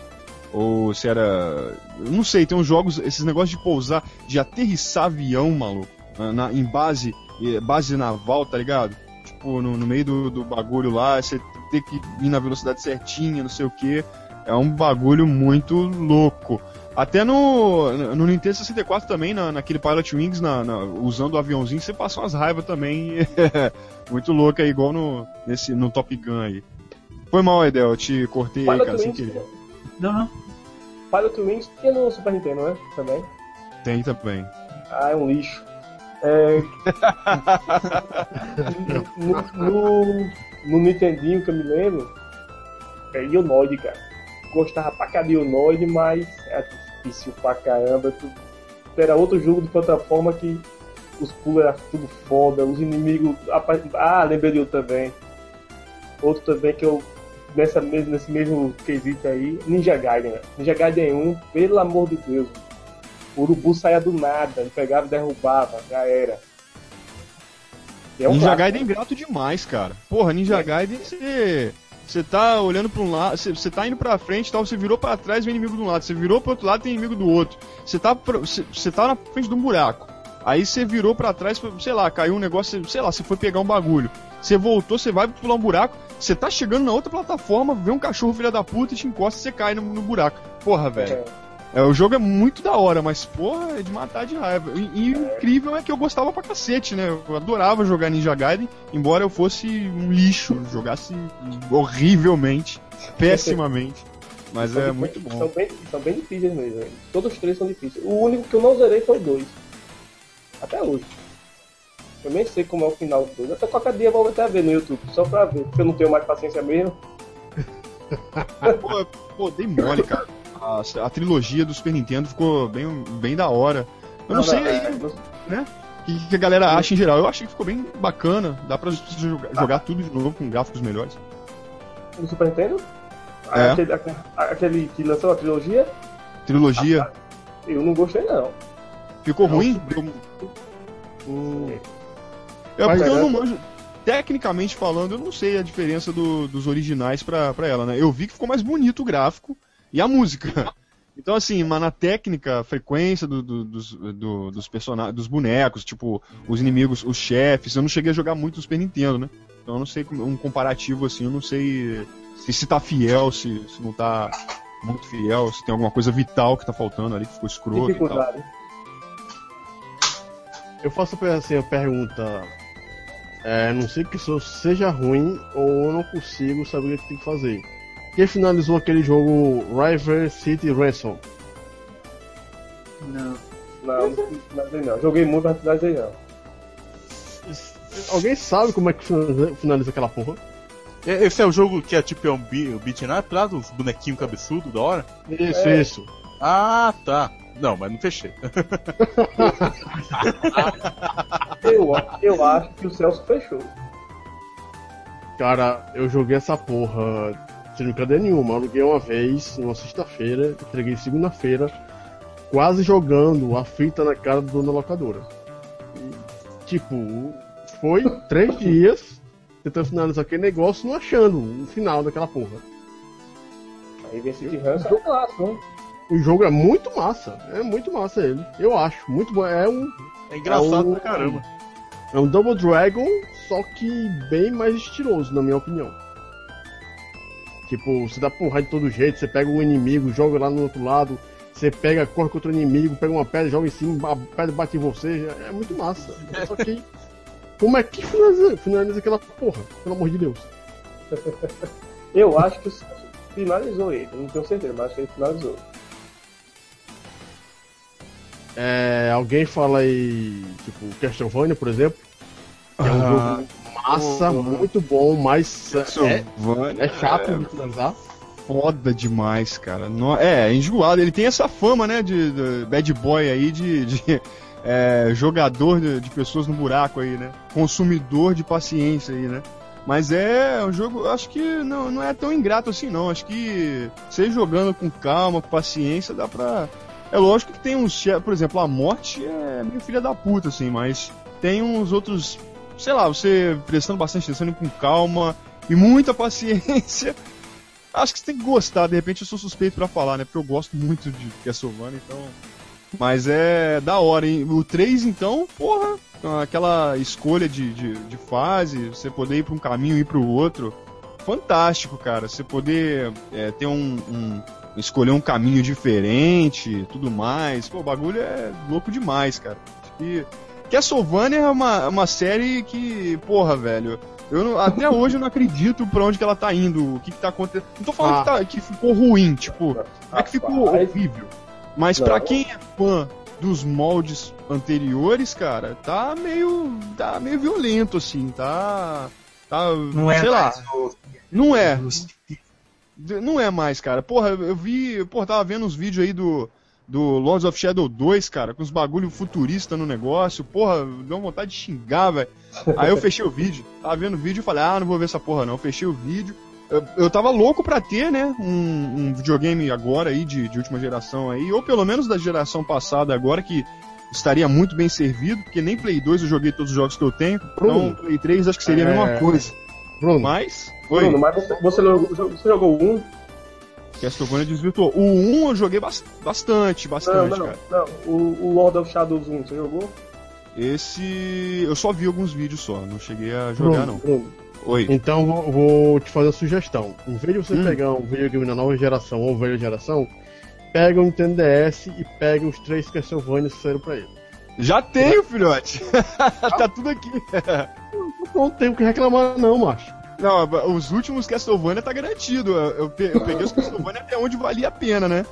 ou se era. eu Não sei, tem uns jogos, esses negócios de pousar, de aterrissar avião, maluco. Na- em base, base naval, tá ligado? Tipo, no, no meio do, do bagulho lá, você ter que ir na velocidade certinha, não sei o que. É um bagulho muito louco. Até no, no Nintendo 64 também, na, naquele Pilot Wings, na, na- usando o aviãozinho, você passa umas raivas também. muito louca, igual no, nesse, no Top Gun aí. Foi mal, Edel, eu te cortei aí, Pilot cara, sem Wings, querer. Não, não. Pilot Wings tinha no Super Nintendo, né? Também. Tem também. Ah, é um lixo. É... no, no, no Nintendinho que eu me lembro, é Ionoid, cara. Gostava pra cá de Ionoid, mas é difícil pra caramba. Era outro jogo de plataforma que os pulos eram tudo foda, os inimigos. Ah, lembrei de outro também. Outro também que eu. Nessa mesmo, nesse mesmo quesito aí, Ninja Gaiden. né? Ninja Gaiden 1, pelo amor de Deus. O urubu saía do nada, ele pegava e derrubava, já era. É um Ninja clássico, Gaiden é ingrato demais, cara. Porra, Ninja Gaiden, você. Você tá olhando pra um lado, você- tá indo pra frente e tal, você virou pra trás vem inimigo de um lado, você virou pro outro lado tem inimigo do outro. Você tá, você tá na frente de um buraco. Aí você virou pra trás, sei lá, caiu um negócio, sei lá, você foi pegar um bagulho. Você voltou, você vai pular um buraco, você tá chegando na outra plataforma, vê um cachorro filha da puta e te encosta e você cai no, no buraco. Porra, velho. É. É, o jogo é muito da hora, mas, porra, é de matar de raiva. E, e o incrível é que eu gostava pra cacete, né? Eu adorava jogar Ninja Gaiden, embora eu fosse um lixo, jogasse horrivelmente, pessimamente. Mas São é muito São bom. bem, são bem difíceis mesmo. velho. Todos os três são difíceis. O único que eu não zerei foi o 2. Até hoje. Eu nem sei como é o final do 2. Até qualquer dia eu vou até ver no YouTube, só pra ver, porque eu não tenho mais paciência mesmo. Pô, pô, dei mole, cara. A, a trilogia do Super Nintendo ficou bem, bem da hora. Eu não, sei aí é, o não- que, que a galera acha em geral. Eu achei que ficou bem bacana. Dá pra jogar, jogar tudo de novo com gráficos melhores. No Super Nintendo? É. Aquele, aque- aquele que lançou a trilogia, Trilogia eu não gostei não. ficou Não, ruim? Super- O- É porque eu é- não manjo. Tecnicamente falando, eu não sei a diferença do- dos originais pra, pra ela, né? Eu vi que ficou mais bonito o gráfico e a música. Então, assim, mas na técnica, a frequência do- do- dos, do- dos personagens, dos bonecos, tipo, os inimigos, os chefes, eu não cheguei a jogar muito no Super Nintendo, né? Então eu não sei, um comparativo assim, eu não sei se, se tá fiel, se, se não tá muito fiel, se tem alguma coisa vital que tá faltando ali, que ficou escroto. Eu faço assim, a pergunta. É, não sei que isso seja ruim ou eu não consigo saber o que tem que fazer. Quem finalizou aquele jogo River City Ransom? Não. Não, não finalizei não. Joguei muito, mas finalizei não. Alguém sabe como é que finaliza, finaliza aquela porra? E- Esse é o jogo que é tipo é um um beat'em up lá, dos bonequinhos cabeçudo, da hora? Isso, É. isso. Ah, tá. Não, mas não fechei. Eu, eu acho que o Celso fechou. Cara, eu joguei essa porra sem brincadeira nenhuma. Eu aluguei uma vez, numa sexta-feira, entreguei segunda-feira, quase jogando a fita na cara do dono da locadora. E, tipo, foi três dias tentando finalizar aquele negócio, não achando o final daquela porra. Aí vem City Ransom é um clássico, né? O jogo é muito massa, é muito massa ele, eu acho, muito bom. É um, É engraçado É um- pra caramba. é um Double Dragon, só que bem mais estiloso, na minha opinião. Tipo, você dá porrada de todo jeito, você pega um inimigo, joga lá no outro lado, você pega, corre contra o inimigo, pega uma pedra, joga em cima, a pedra bate em você, é muito massa. Só que, como é que finaliza, finaliza aquela porra? Pelo amor de Deus. Eu acho que o finalizou ele. Não tenho certeza, mas acho que ele finalizou. É, alguém fala aí, tipo, Castlevania, por exemplo, que é um Ah, jogo massa, porra. muito bom, mas é, Castlevania é chato de finalizar. foda demais, cara. No- é, é enjoado. Ele tem essa fama, né, de, de bad boy aí, de, de, é, jogador de, de pessoas no buraco aí, né? Consumidor de paciência aí, né? Mas é um jogo, acho que não, não é tão ingrato assim, não. Acho que você jogando com calma, com paciência, dá pra. É lógico que tem uns. Por exemplo, a morte é meio filha da puta, assim, mas tem uns outros, sei lá, você prestando bastante atenção indo com calma e muita paciência. Acho que você tem que gostar, de repente eu sou suspeito pra falar, né? Porque eu gosto muito de Castlevania, então. Mas é da hora, hein? O 3, então, porra, aquela escolha de, de, de fase, você poder ir pra um caminho e ir pro outro. Fantástico, cara. Você poder é, ter um, um. escolher um caminho diferente tudo mais. Pô, o bagulho é louco demais, cara. Que. Castlevania é uma, uma série que, porra, velho. Eu não- até hoje eu não acredito pra onde que ela tá indo, o que que tá acontecendo. Não tô falando Ah. que, tá- que ficou ruim, tipo, não é que ficou Rapaz, horrível. Mas Não. pra quem é fã dos moldes anteriores, cara, tá meio. tá meio violento, assim, tá. Tá. Não é sei lá. mais o- Não é. Não é mais, cara. Porra, eu vi. Porra, tava vendo uns vídeos aí do. Do Lords of Shadow 2, cara, com os bagulho futurista no negócio. Porra, deu vontade de xingar, velho. Aí eu fechei o vídeo. Tava vendo o vídeo e falei, ah, não vou ver essa porra não. Eu fechei o vídeo. Eu, eu tava louco pra ter, né, um, um videogame agora aí, de, de última geração aí, ou pelo menos da geração passada agora, que estaria muito bem servido, porque nem Play 2 eu joguei todos os jogos que eu tenho. Então, Bruno, Play 3 acho que seria a mesma é, coisa. Bruno, Mas. Bruno, mas você, você, jogou- você jogou um? Castlevania desvirtuou. O 1 eu joguei bas- bastante, Não, bastante, não, cara. não. O, o Lord of Shadows 1, você jogou? Esse. Eu só vi alguns vídeos só, não cheguei a jogar Bruno, não. Bruno, Oi. Então vou, vou te fazer uma sugestão. Em vez de você Hum. pegar um videogame da nova geração ou velha geração, pega o Nintendo DS e pega os três Castlevania que saíram pra ele. Já tenho, filhote! tá tudo aqui. Não tem o que reclamar não, macho. Não, os últimos Castlevania tá garantido. Eu, pe- eu peguei os Castlevania até onde valia a pena, né?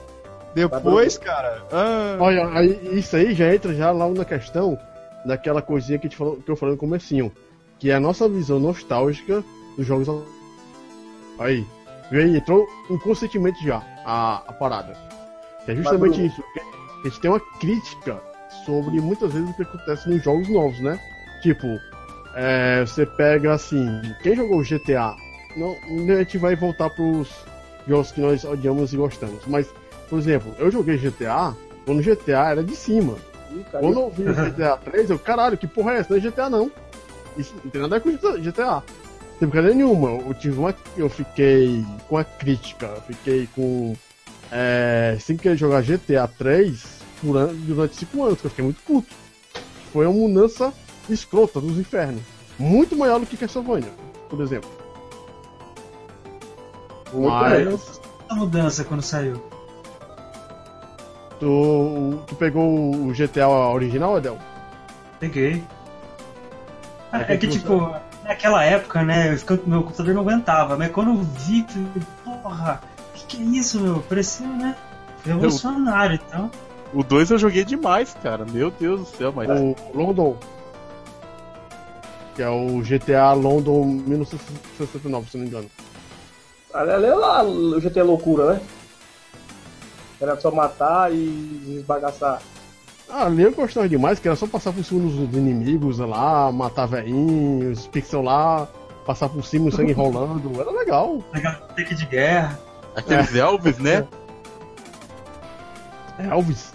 Depois, cara. ah, Olha, aí, isso aí já entra já lá na questão daquela coisinha que, a gente falou- que eu falei no comecinho, que é a nossa visão nostálgica dos jogos. Aí, veio aí, entrou inconscientemente já a, a parada. Que é justamente isso. A gente tem uma crítica sobre muitas vezes o que acontece nos jogos novos, né? Tipo, é, você pega assim, quem jogou GTA, não, a gente vai voltar pros jogos que nós odiamos e gostamos, mas por exemplo, eu joguei GTA quando GTA era de cima. Ih, cara, Quando eu vi o GTA 3, eu, caralho, que porra é essa? Não é GTA não. Isso não tem nada a ver com GTA. Tem brincadeira nenhuma. Eu tive uma. Eu fiquei com a crítica, eu fiquei com. É, sem querer jogar GTA 3 por an- durante 5 anos, que eu fiquei muito puto. Foi uma mudança escrota dos infernos. Muito maior do que Castlevania, por exemplo. Mas A mudança quando saiu. tu, tu pegou o GTA original, Adel? Peguei. É É, que tipo, naquela época, né, meu computador não aguentava, mas quando eu vi, porra, que que é isso, meu? Parecia, né, revolucionário, então. O 2 eu joguei demais, cara. Meu Deus do céu, mas. o London. Que é o GTA London 1969, se não me engano. Ali é lá o GT Loucura, né? Era só matar e esbagaçar. Ah, ali eu gostava demais, que era só passar por cima dos inimigos lá, matar velhinhos, pixel lá, passar por cima o sangue rolando. Era legal. Legal, take de guerra. Aqueles Elvis, né? É Elvis.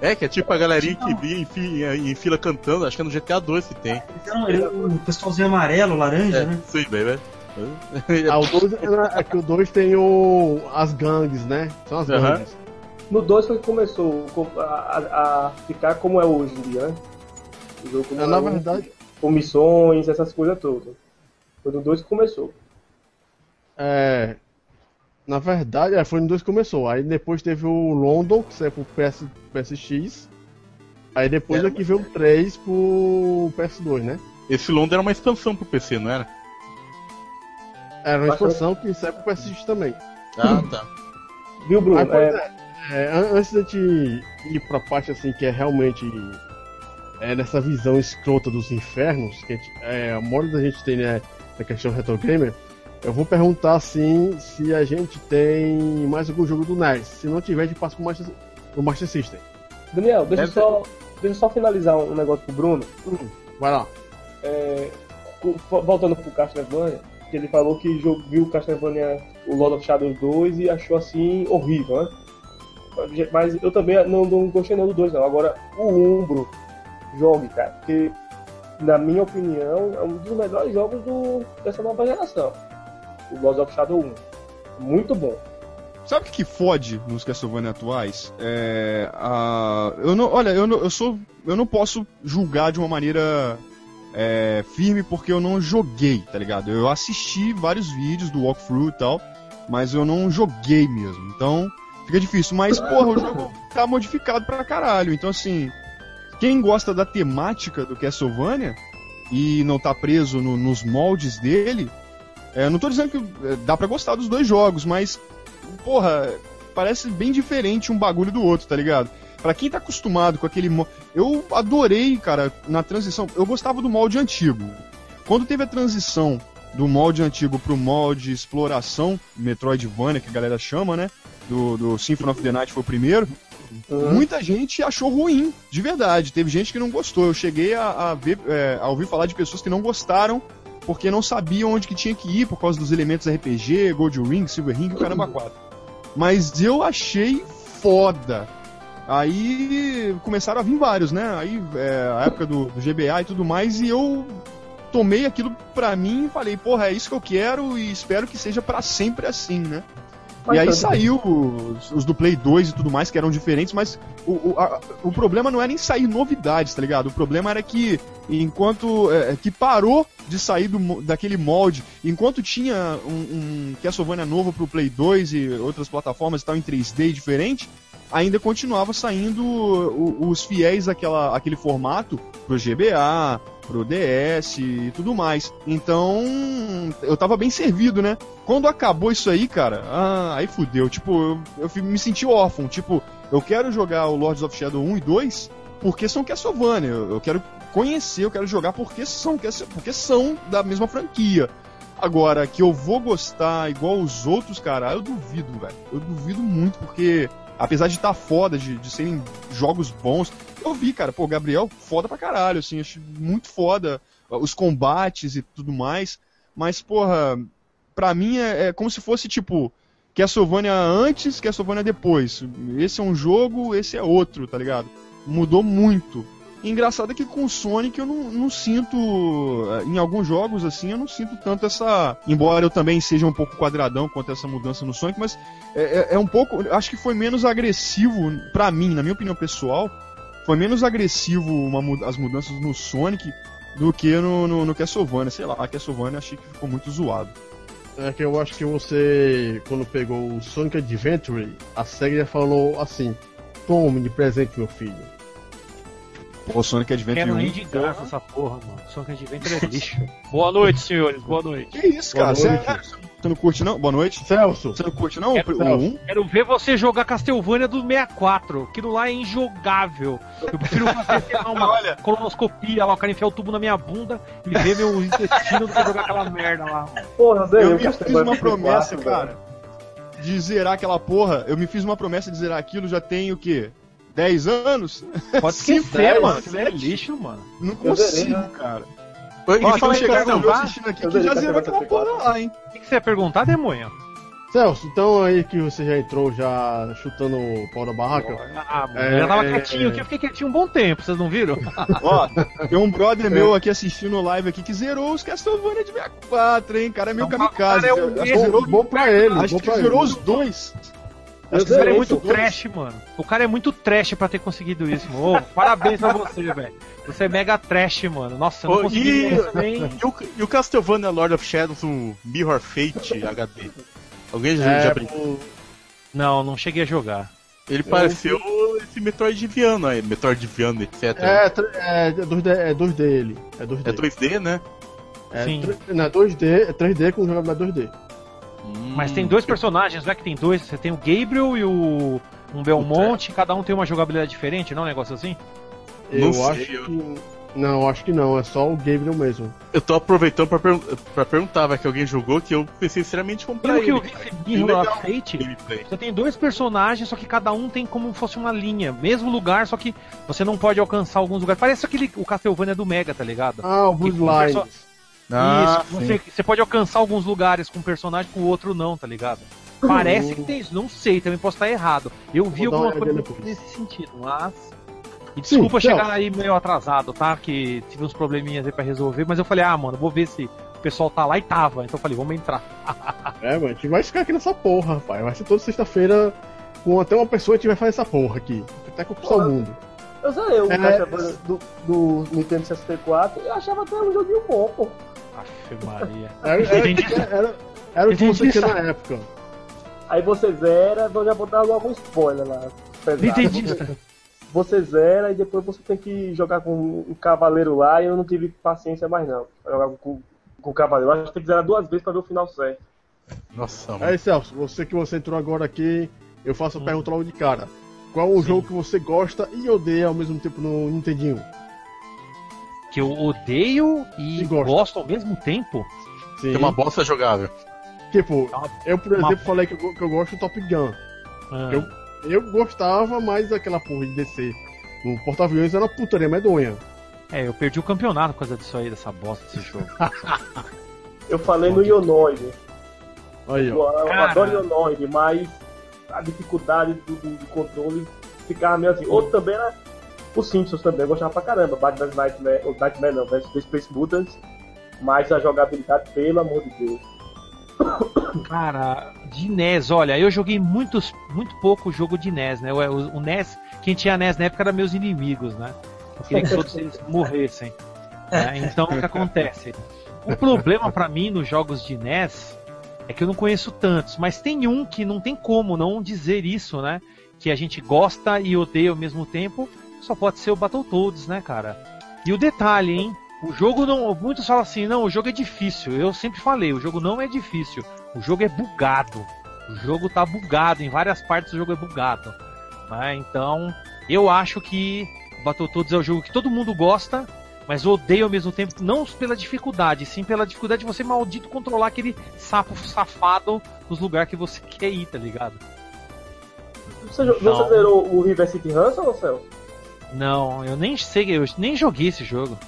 É, que é tipo a galerinha que via em, fi- em fila cantando, acho que é no GTA 2 que tem. Então, ele, o pessoalzinho amarelo, laranja, É, né? sim, bem, velho. Ah, o 2 é que o 2 tem o. as gangues, né? São as Aham. gangues. No 2 foi que começou a, a- ficar como é hoje em dia, né? O jogo como É, é na hoje, verdade, com missões, essas coisas todas. Foi no 2 que começou. é. Na verdade, é, foi no 2 que começou. Aí depois teve o London, que saiu pro PS, PSX. Aí depois É, aqui veio o 3 pro PS2, né? Esse Londres era uma expansão pro PC, não era? Era uma expansão que saiu pro PSX também. Ah, tá. Viu, Bruno? Aí, É, é, é, an- antes da gente ir pra parte assim que é realmente é, nessa visão escrota dos infernos, que a, gente, é, a maioria da gente tem né, na questão retro gamer, eu vou perguntar assim se a gente tem mais algum jogo do NES. Se não tiver, a gente passa pro Master, pro Master System. Daniel, deixa eu Deve- só, deixa só finalizar um negócio pro Bruno. Vai lá. Co- Voltando pro Castlevania, que ele falou que viu o Castlevania, o Lord of Shadows 2 e achou assim horrível, né? Mas eu também não, não gostei não do 2 não. Agora, o 1, Bruno, jogue, cara. Porque, na minha opinião, é um dos melhores jogos do, dessa nova geração. O Ghost of Shadow 1. Muito bom. Sabe o que, que fode nos Castlevania atuais? É, a, eu não, olha, eu não, eu sou, eu não posso julgar de uma maneira é, firme porque eu não joguei, tá ligado? Eu assisti vários vídeos do walkthrough e tal, mas eu não joguei mesmo. Então fica difícil. Mas porra, o jogo tá modificado pra caralho. Então assim, quem gosta da temática do Castlevania e não tá preso no- nos moldes dele, é, não tô dizendo que é, dá pra gostar dos dois jogos, mas porra, parece bem diferente um bagulho do outro, tá ligado? Pra quem tá acostumado com aquele mo- eu adorei, cara, na transição, eu gostava do molde antigo. Quando teve a transição do molde antigo pro molde exploração, Metroidvania, que a galera chama, né? Do, do Symphony of the Night foi o primeiro. Muita gente achou ruim, de verdade. Teve gente que não gostou. Eu cheguei a, a ver, é, a ouvir falar de pessoas que não gostaram porque não sabiam onde que tinha que ir por causa dos elementos RPG, Gold Ring, Silver Ring, e o caramba 4. Mas eu achei foda. Aí começaram a vir vários, né? Aí é, a época do, do GBA e tudo mais, e eu tomei aquilo pra mim e falei, porra, é isso que eu quero e espero que seja pra sempre assim, né? E aí saiu os, os do Play 2 e tudo mais, que eram diferentes, mas o, o, a- o problema não era em sair novidades, tá ligado? O problema era que, enquanto. é, que parou de sair do, daquele molde, enquanto tinha um, um Castlevania novo pro Play 2 e outras plataformas e tal em 3D diferente, ainda continuava saindo os fiéis àquela, àquele formato pro GBA, pro DS e tudo mais. Então, eu tava bem servido, né? Quando acabou isso aí, cara, ah, aí fudeu. Tipo, eu, eu me senti órfão. Tipo, eu quero jogar o Lords of Shadow 1 e 2 porque são Castlevania. Eu, eu quero conhecer, eu quero jogar porque são, porque são da mesma franquia. Agora, que eu vou gostar igual os outros, cara, eu duvido, velho. Eu duvido muito, porque apesar de estar foda, de, de serem jogos bons, eu vi, cara, pô, Gabriel, foda pra caralho, assim, achei muito foda os combates e tudo mais. Mas, porra, pra mim é, é como se fosse, tipo, Castlevania antes, Castlevania depois. Esse é um jogo, esse é outro, tá ligado? Mudou muito. Engraçado é que com o Sonic eu não, não sinto. eh, Em alguns jogos, assim, eu não sinto tanto essa. Embora eu também seja um pouco quadradão quanto essa mudança no Sonic, mas é, é- é um pouco. Acho que foi menos agressivo, pra mim, na minha opinião pessoal, foi menos agressivo uma as mudanças no Sonic do que no, no, no Castlevania. Sei lá, a Castlevania achei que ficou muito zoado. É que eu acho que você, quando pegou o Sonic Adventure, a SEGA já falou assim: tome de presente, meu filho. O Sonic Adventure Quero 1. rir de graça essa porra, mano. Sonic Adventure é lixo. Boa noite, senhores. Boa noite. Que isso, cara? Noite. Sério? Você não curte, não? Boa noite. Celso, Você não curte, não? Quero- O 1? Quero ver você jogar Castlevania do 64. Aquilo lá é injogável. Eu prefiro fazer sei lá, uma Olha. colonoscopia lá, o cara enfiar o tubo na minha bunda e ver meu intestino do que jogar aquela merda lá. Porra, Zé, Eu eu me fiz uma promessa, 64, cara, de zerar aquela porra. Eu me fiz uma promessa de zerar aquilo já tem o quê? 10 anos? Pode esquecer, velho, mano. Aquilo é lixo, mano. Não consigo, né? cara. E Ó, chegar no meu assistindo aqui Eu que já zerou aquela porra lá, hein? O que, que você ia perguntar, Demonha? Celso, então aí que você já entrou já chutando o pau da barraca. Ah, mano, É, eu já tava é, quietinho aqui, eu fiquei quietinho um bom tempo, vocês não viram? Ó, tem um brother meu aqui assistindo live aqui que zerou os Castlevania de 64, hein? Cara, é meio Então, kamikaze. cara, é um zerou, Bom pra ele, acho bom que pra zerou ele. os dois. Eu Acho que O cara é muito trash, mano. O cara é muito trash pra ter conseguido isso, mano. Ô, parabéns pra você, velho. Você é mega trash, mano. Nossa, eu não Ô, consegui e- isso. E o, e o Castlevania Lord of Shadows, o Mirror Fate HD? Alguém já, É, já brincou? Não, não cheguei a jogar. Ele pareceu esse Metroidviano aí, Metroidviano, etc. é, tr- é, 2D, é 2D ele. É 2D. É 2D, né? É, Sim. tr- não, é 2D, é 3D com jogabilidade 2D. Mas Hum. tem dois personagens, não é que tem dois? Você tem o Gabriel e o um Belmonte, cada um tem uma jogabilidade diferente, não é um negócio assim? Não Eu sei, acho eu- que. Não, acho que não, é só o Gabriel mesmo. Eu tô aproveitando pra, pergun- pra perguntar, vai que alguém jogou, que eu pensei seriamente em comprar Pelo que ele. eu vi esse Mirror legal. of Fate, Gameplay. você tem dois personagens, só que cada um tem como fosse uma linha. Mesmo lugar, só que você não pode alcançar alguns lugares. Parece aquele o Castlevania do Mega, tá ligado? Ah, o Que Bloodline. perso- Ah, isso, você, você pode alcançar alguns lugares com um personagem, com o outro não, tá ligado? Parece que tem isso, não sei, também posso estar errado. Eu vi Vou uma alguma coisa nesse sentido, mas E desculpa Sim, chegar não. aí meio atrasado, tá? Que tive uns probleminhas aí pra resolver, mas eu falei, ah, mano, vou ver se o pessoal tá lá e tava. Então eu falei, vamos entrar. É, mano, a gente vai ficar aqui nessa porra, rapaz. Vai ser toda sexta-feira com até uma pessoa que vai fazer essa porra aqui. Até conquistar o mundo. Eu zerei o É. Castlevania do, do Nintendo 64 e eu achava até um joguinho bom, pô. Aff, Maria. Era, era, era, era o que você tinha isso. na época. Aí você zera, vou já botar logo um spoiler lá. Nintendista. Você, você zera e depois você tem que jogar com um cavaleiro lá e eu não tive paciência mais não. pra Jogar com, com o cavaleiro. Eu acho que tem que zerar duas vezes pra ver o final certo. Nossa, mano. Aí, Celso, você que você entrou agora aqui, eu faço a pergunta logo de cara. Qual o jogo que você gosta e odeia ao mesmo tempo no Nintendinho? Que eu odeio e E gosta. gosto ao mesmo tempo. Sim. Tem uma bosta jogável. Tipo, Uma- eu, por uma- exemplo, falei que eu, que eu gosto do Top Gun. Ah, Eu- Eu gostava mais daquela porra de descer. No porta-aviões era uma putaria medonha. É, eu perdi o campeonato por causa disso aí, dessa bosta desse jogo. Eu falei no Ionoid. Aí, Eu, ó. eu Cara. adoro Ionoid, mas a dificuldade do, do- do controle ficava meio assim. Outro também era o Simpsons também, eu gostava pra caramba. Batman Nightmare, ou Nightmare não, versus The Space Mutants. Mas a jogabilidade, pelo amor de Deus. Cara, de NES, olha, eu joguei muitos, muito pouco jogo de NES, né? O, o- o NES, quem tinha NES na época eram meus inimigos, né? Eu queria que todos eles morressem. né? Então, o que acontece? O problema pra mim nos jogos de NES é que eu não conheço tantos, mas tem um que não tem como não dizer isso, né? Que a gente gosta e odeia ao mesmo tempo, só pode ser o Battletoads, né, cara? E o detalhe, hein? O jogo não. Muitos falam assim, não, o jogo é difícil. Eu sempre falei, o jogo não é difícil. O jogo é bugado. O jogo tá bugado. Em várias partes o jogo é bugado. né? Então, eu acho que Battletoads é o jogo que todo mundo gosta, mas odeia ao mesmo tempo, não pela dificuldade, sim pela dificuldade de você maldito controlar aquele sapo safado nos lugares que você quer ir, tá ligado? Você, Não. você zerou o River City Ransom, ou Celso? Não, eu nem sei, eu nem joguei esse jogo.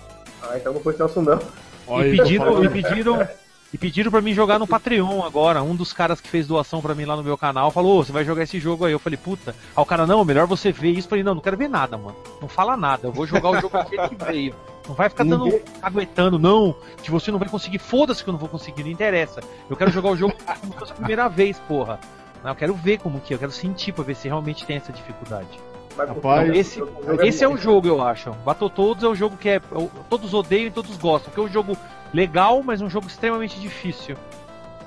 Ah, então não foi Celso não. Olha E pediram, e pediram, e pediram pra mim jogar no Patreon agora. Um dos caras que fez doação pra mim lá no meu canal falou: "Ô, você vai jogar esse jogo aí. Eu falei, puta. Aí o cara, não, melhor você ver isso. Eu falei, não, não quero ver nada, mano. Não fala nada. Eu vou jogar o jogo do jeito que veio. Não vai ficar dando, aguentando, não. Que você não vai conseguir. Foda-se que eu não vou conseguir, não interessa. Eu quero jogar o jogo como se fosse a primeira vez, porra. Não, Eu quero ver como que é, eu quero sentir pra ver se realmente tem essa dificuldade. Rapaz, esse- Esse é o jogo, eu acho. Battletoads é o jogo que é. Todos odeiam e todos gostam. Porque é um jogo legal, mas um jogo extremamente difícil.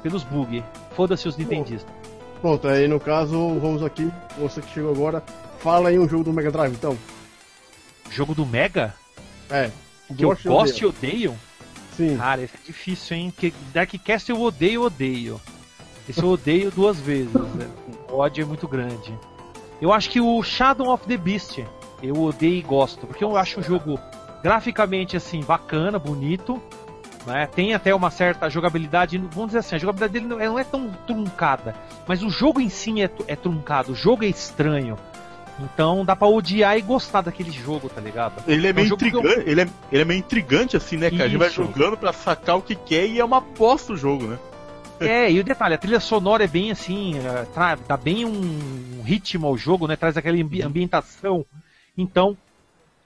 Pelos bugs. Foda-se os Nintendistas. Pronto, aí no caso, vamos aqui. Você que chegou agora, fala aí um jogo do Mega Drive, então. Jogo do Mega? É. Que eu Gosto e odeio. Sim. Cara, esse é difícil, hein? Porque Darkcast eu odeio, odeio. Esse eu odeio duas vezes. né? O ódio é muito grande. Eu acho que o Shadow of the Beast eu odeio e gosto. Porque eu acho o jogo graficamente assim, bacana, bonito. Né? Tem até uma certa jogabilidade. Vamos dizer assim, a jogabilidade dele não é, é tão truncada. Mas o jogo em si é, é truncado. O jogo é estranho. Então dá pra odiar e gostar daquele jogo, tá ligado? Ele é meio jogo que eu- intrigante, ele, é, ele é meio intrigante assim, né, cara? A gente vai Isso. jogando pra sacar o que quer e é uma aposta o jogo, né? É, e o detalhe, a trilha sonora é bem assim, é, tra- dá bem um ritmo ao jogo, né? Traz aquela ambi- ambientação. Então,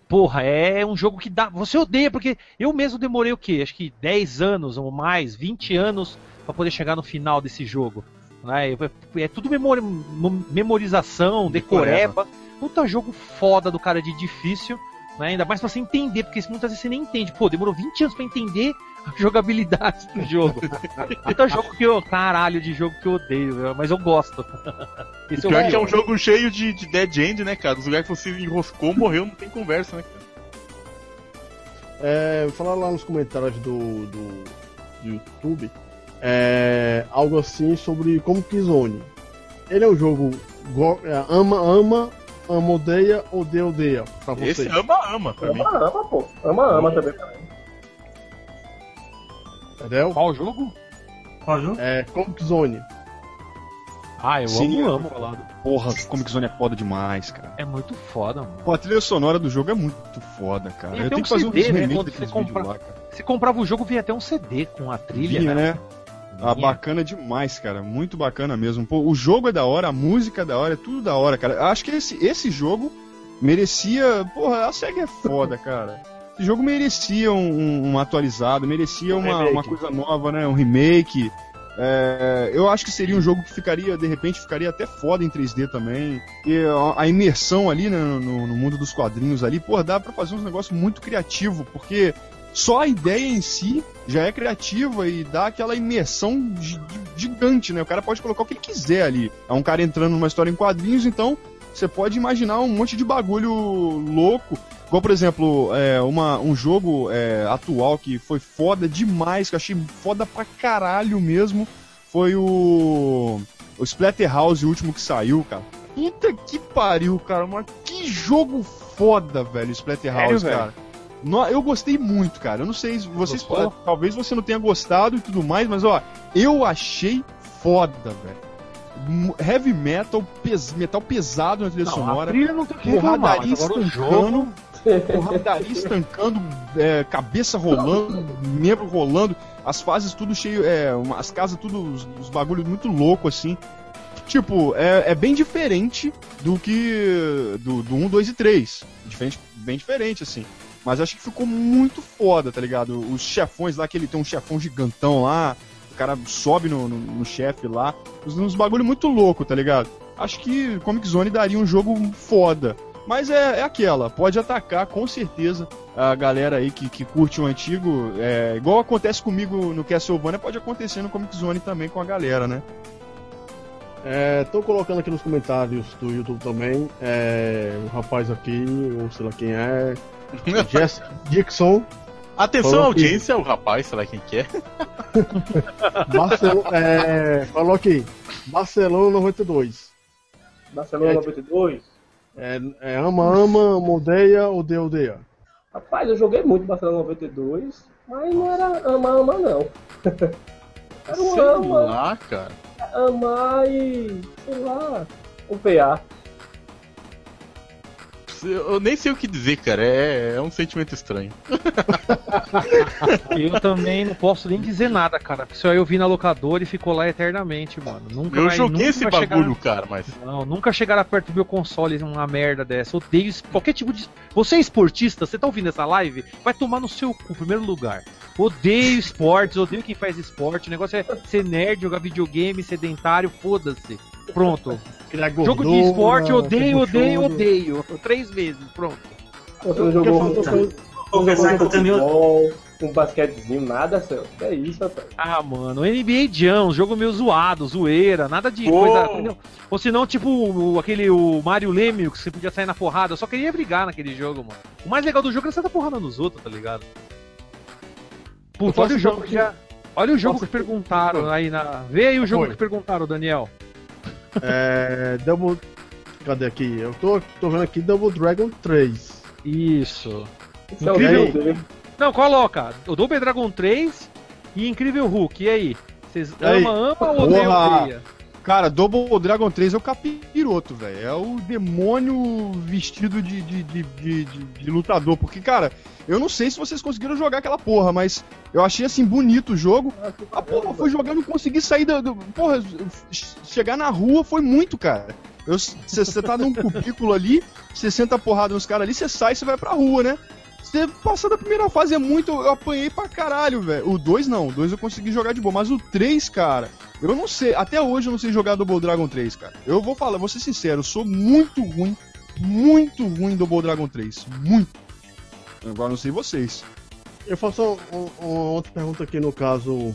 porra, é um jogo que dá. Você odeia, porque eu mesmo demorei o quê? Acho que 10 anos ou mais, 20 anos pra poder chegar no final desse jogo. Né? É tudo memori- mo- memorização, decoreba. Puta jogo foda do cara de difícil. Né? Ainda mais pra você entender, porque muitas vezes você nem entende. Pô, demorou 20 anos pra entender jogabilidade do jogo. Puta jogo que eu. Caralho, de jogo que eu odeio, mas eu gosto. Esse Pior eu que é um jogo cheio de, de dead end, né, cara? Os lugares que você enroscou, morreu, não tem conversa, né, cara? É, falar lá nos comentários do, do, do YouTube é, algo assim sobre como Killzone. Ele é um jogo go- é, ama, ama, ama, odeia, odeia, odeia pra você. Esse ama, ama, pra mim. Ama, ama, pô. Ama, ama também. Entendeu? Qual jogo? Qual jogo? É Comic Zone. Ah, eu Sim, amo, eu amo. falado. Porra, Comic Zone é foda demais, cara. É muito foda, mano. Pô, a trilha sonora do jogo é muito foda, cara. Eu tenho um que fazer um CD, né, remake daqueles você compra- vídeos lá, cara. Você comprava o jogo, vinha até um CD com a trilha. Vinha, né? né? Ah, bacana demais, cara. Muito bacana mesmo. Pô, o jogo é da hora, a música é da hora, é tudo da hora, cara. Acho que esse, esse jogo merecia. Porra, a SEGA é foda, cara. Esse jogo merecia um, um atualizado, merecia Um uma, uma coisa nova, né? Um remake. É, eu acho que seria um jogo que ficaria, de repente, ficaria até foda em 3D também. E a, imersão ali né, no, no mundo dos quadrinhos ali, pô, dá pra fazer uns negócios muito criativo, porque só a ideia em si já é criativa e dá aquela imersão gi- gigante, né? O cara pode colocar o que ele quiser ali. É um cara entrando numa história em quadrinhos, então você pode imaginar um monte de bagulho louco. Igual, por exemplo, é, uma, um jogo é, atual que foi foda demais, que eu achei foda pra caralho mesmo, foi o. O Splatterhouse, o último que saiu, cara. Puta que pariu, cara. Mas que jogo foda, velho, Splatterhouse, Sério, cara. No- eu gostei muito, cara. Eu não sei se vocês. Gostou? Talvez você não tenha gostado e tudo mais, mas ó, eu achei foda, velho. Heavy metal, pes- metal pesado na trilha Não, a sonora. trilha não tem que reclamar, agora o estancando, jogo... porradaria estancando, é, cabeça rolando, membro rolando, as fases tudo cheio, é, as casas tudo, os, os bagulhos muito louco assim. Tipo, é, é bem diferente do que do, do 1, 2 e 3. Diferente, bem diferente, assim. Mas acho que ficou muito foda, tá ligado? Os chefões lá, que ele tem um chefão gigantão lá, cara sobe no, no, no chefe lá, uns, bagulho muito louco, tá ligado? Acho que Comic Zone daria um jogo foda. Mas é, é aquela, pode atacar com certeza a galera aí que, que curte o antigo. É, igual acontece comigo no Castlevania, pode acontecer no Comic Zone também com a galera, né? Estão colocando aqui nos comentários do YouTube também. é, o rapaz aqui, ou sei lá quem é. Jess Dixon. Atenção, Falou que- audiência, o rapaz, sei lá quem que é. Barcelo- é, falou aqui. Barcelona 92. Barcelona É, 92. É, é ama, ama, ama, odeia, odeia, odeia. Rapaz, eu joguei muito Barcelona 92, mas não era ama, ama, não. Era um Sei ama, lá, cara. amar e, sei lá, um PA. Eu nem sei o que dizer, cara. É, é um sentimento estranho. Eu também não posso nem dizer nada, cara. Porque só eu vi na locadora e ficou lá eternamente, mano. Nunca Eu vai- joguei nunca esse bagulho, chegar- cara, mas. Não, nunca chegaram perto do meu console uma merda dessa. Odeio es- qualquer tipo de. Você é esportista, você tá ouvindo essa live? Vai tomar no seu cu, em primeiro lugar. Odeio esportes, odeio quem faz esporte. O negócio é ser nerd, jogar videogame, sedentário, foda-se. Pronto. Jogo de esporte, odeio, odeio, buchudo. odeio. Três vezes, pronto. Você jogou falta- um Confessar que eu também futebol, um basquetezinho, nada, Celso. É isso, rapaz. Ah, mano, NBA Jam, jogo meio zoado, zoeira, nada de coisa. entendeu? Ou se não, tipo, o- aquele o Mario Lemieux, que você podia sair na porrada. Eu só queria brigar naquele jogo, mano. O mais legal do jogo é você dar porrada nos outros, tá ligado? Puta, olha o jogo que já. Olha o jogo que perguntaram aí na. Vê aí o jogo Foi. que perguntaram, Daniel. É. Double. Cadê aqui? Eu tô, tô vendo aqui Double Dragon 3. Isso. Isso é o Incrível. dele. Não, coloca. O Double Dragon 3 e Incrível Hulk. E aí? Vocês ama, ama ou odeia? Cara, Double Dragon 3 é o capiroto, velho. É o demônio vestido de, de, de, de, lutador. Porque, cara, eu não sei se vocês conseguiram jogar aquela porra, mas eu achei assim bonito o jogo. A porra foi jogando e consegui sair da. do- porra, chegar na rua foi muito, cara. Você tá num cubículo ali, você senta a porrada nos caras ali, você sai e você vai pra rua, né? Você passa da primeira fase é muito. Eu apanhei pra caralho, velho. O 2 não, o 2 eu consegui jogar de boa, mas o 3, cara, eu não sei. Até hoje eu não sei jogar Double Dragon 3, cara. Eu vou falar, vou ser sincero, eu sou muito ruim, muito ruim em Double Dragon 3. Muito. Agora não sei vocês. Eu faço um- uma outra pergunta aqui no caso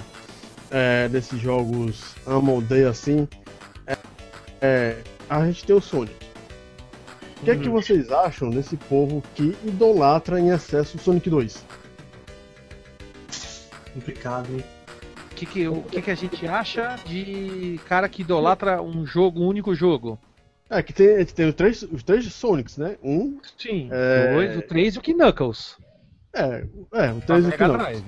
é, desses jogos ama, odeia assim. É, é, a gente tem o Sonic. O que é que vocês acham desse povo que idolatra em excesso o Sonic 2? Complicado, hein? O que, que, o que, que a gente acha de cara que idolatra um jogo, um único jogo? É, que tem, tem os três, os três Sonics, né? Um. Sim, É. o 2, o 3 e o Knuckles. É, é o três e o final. Drive.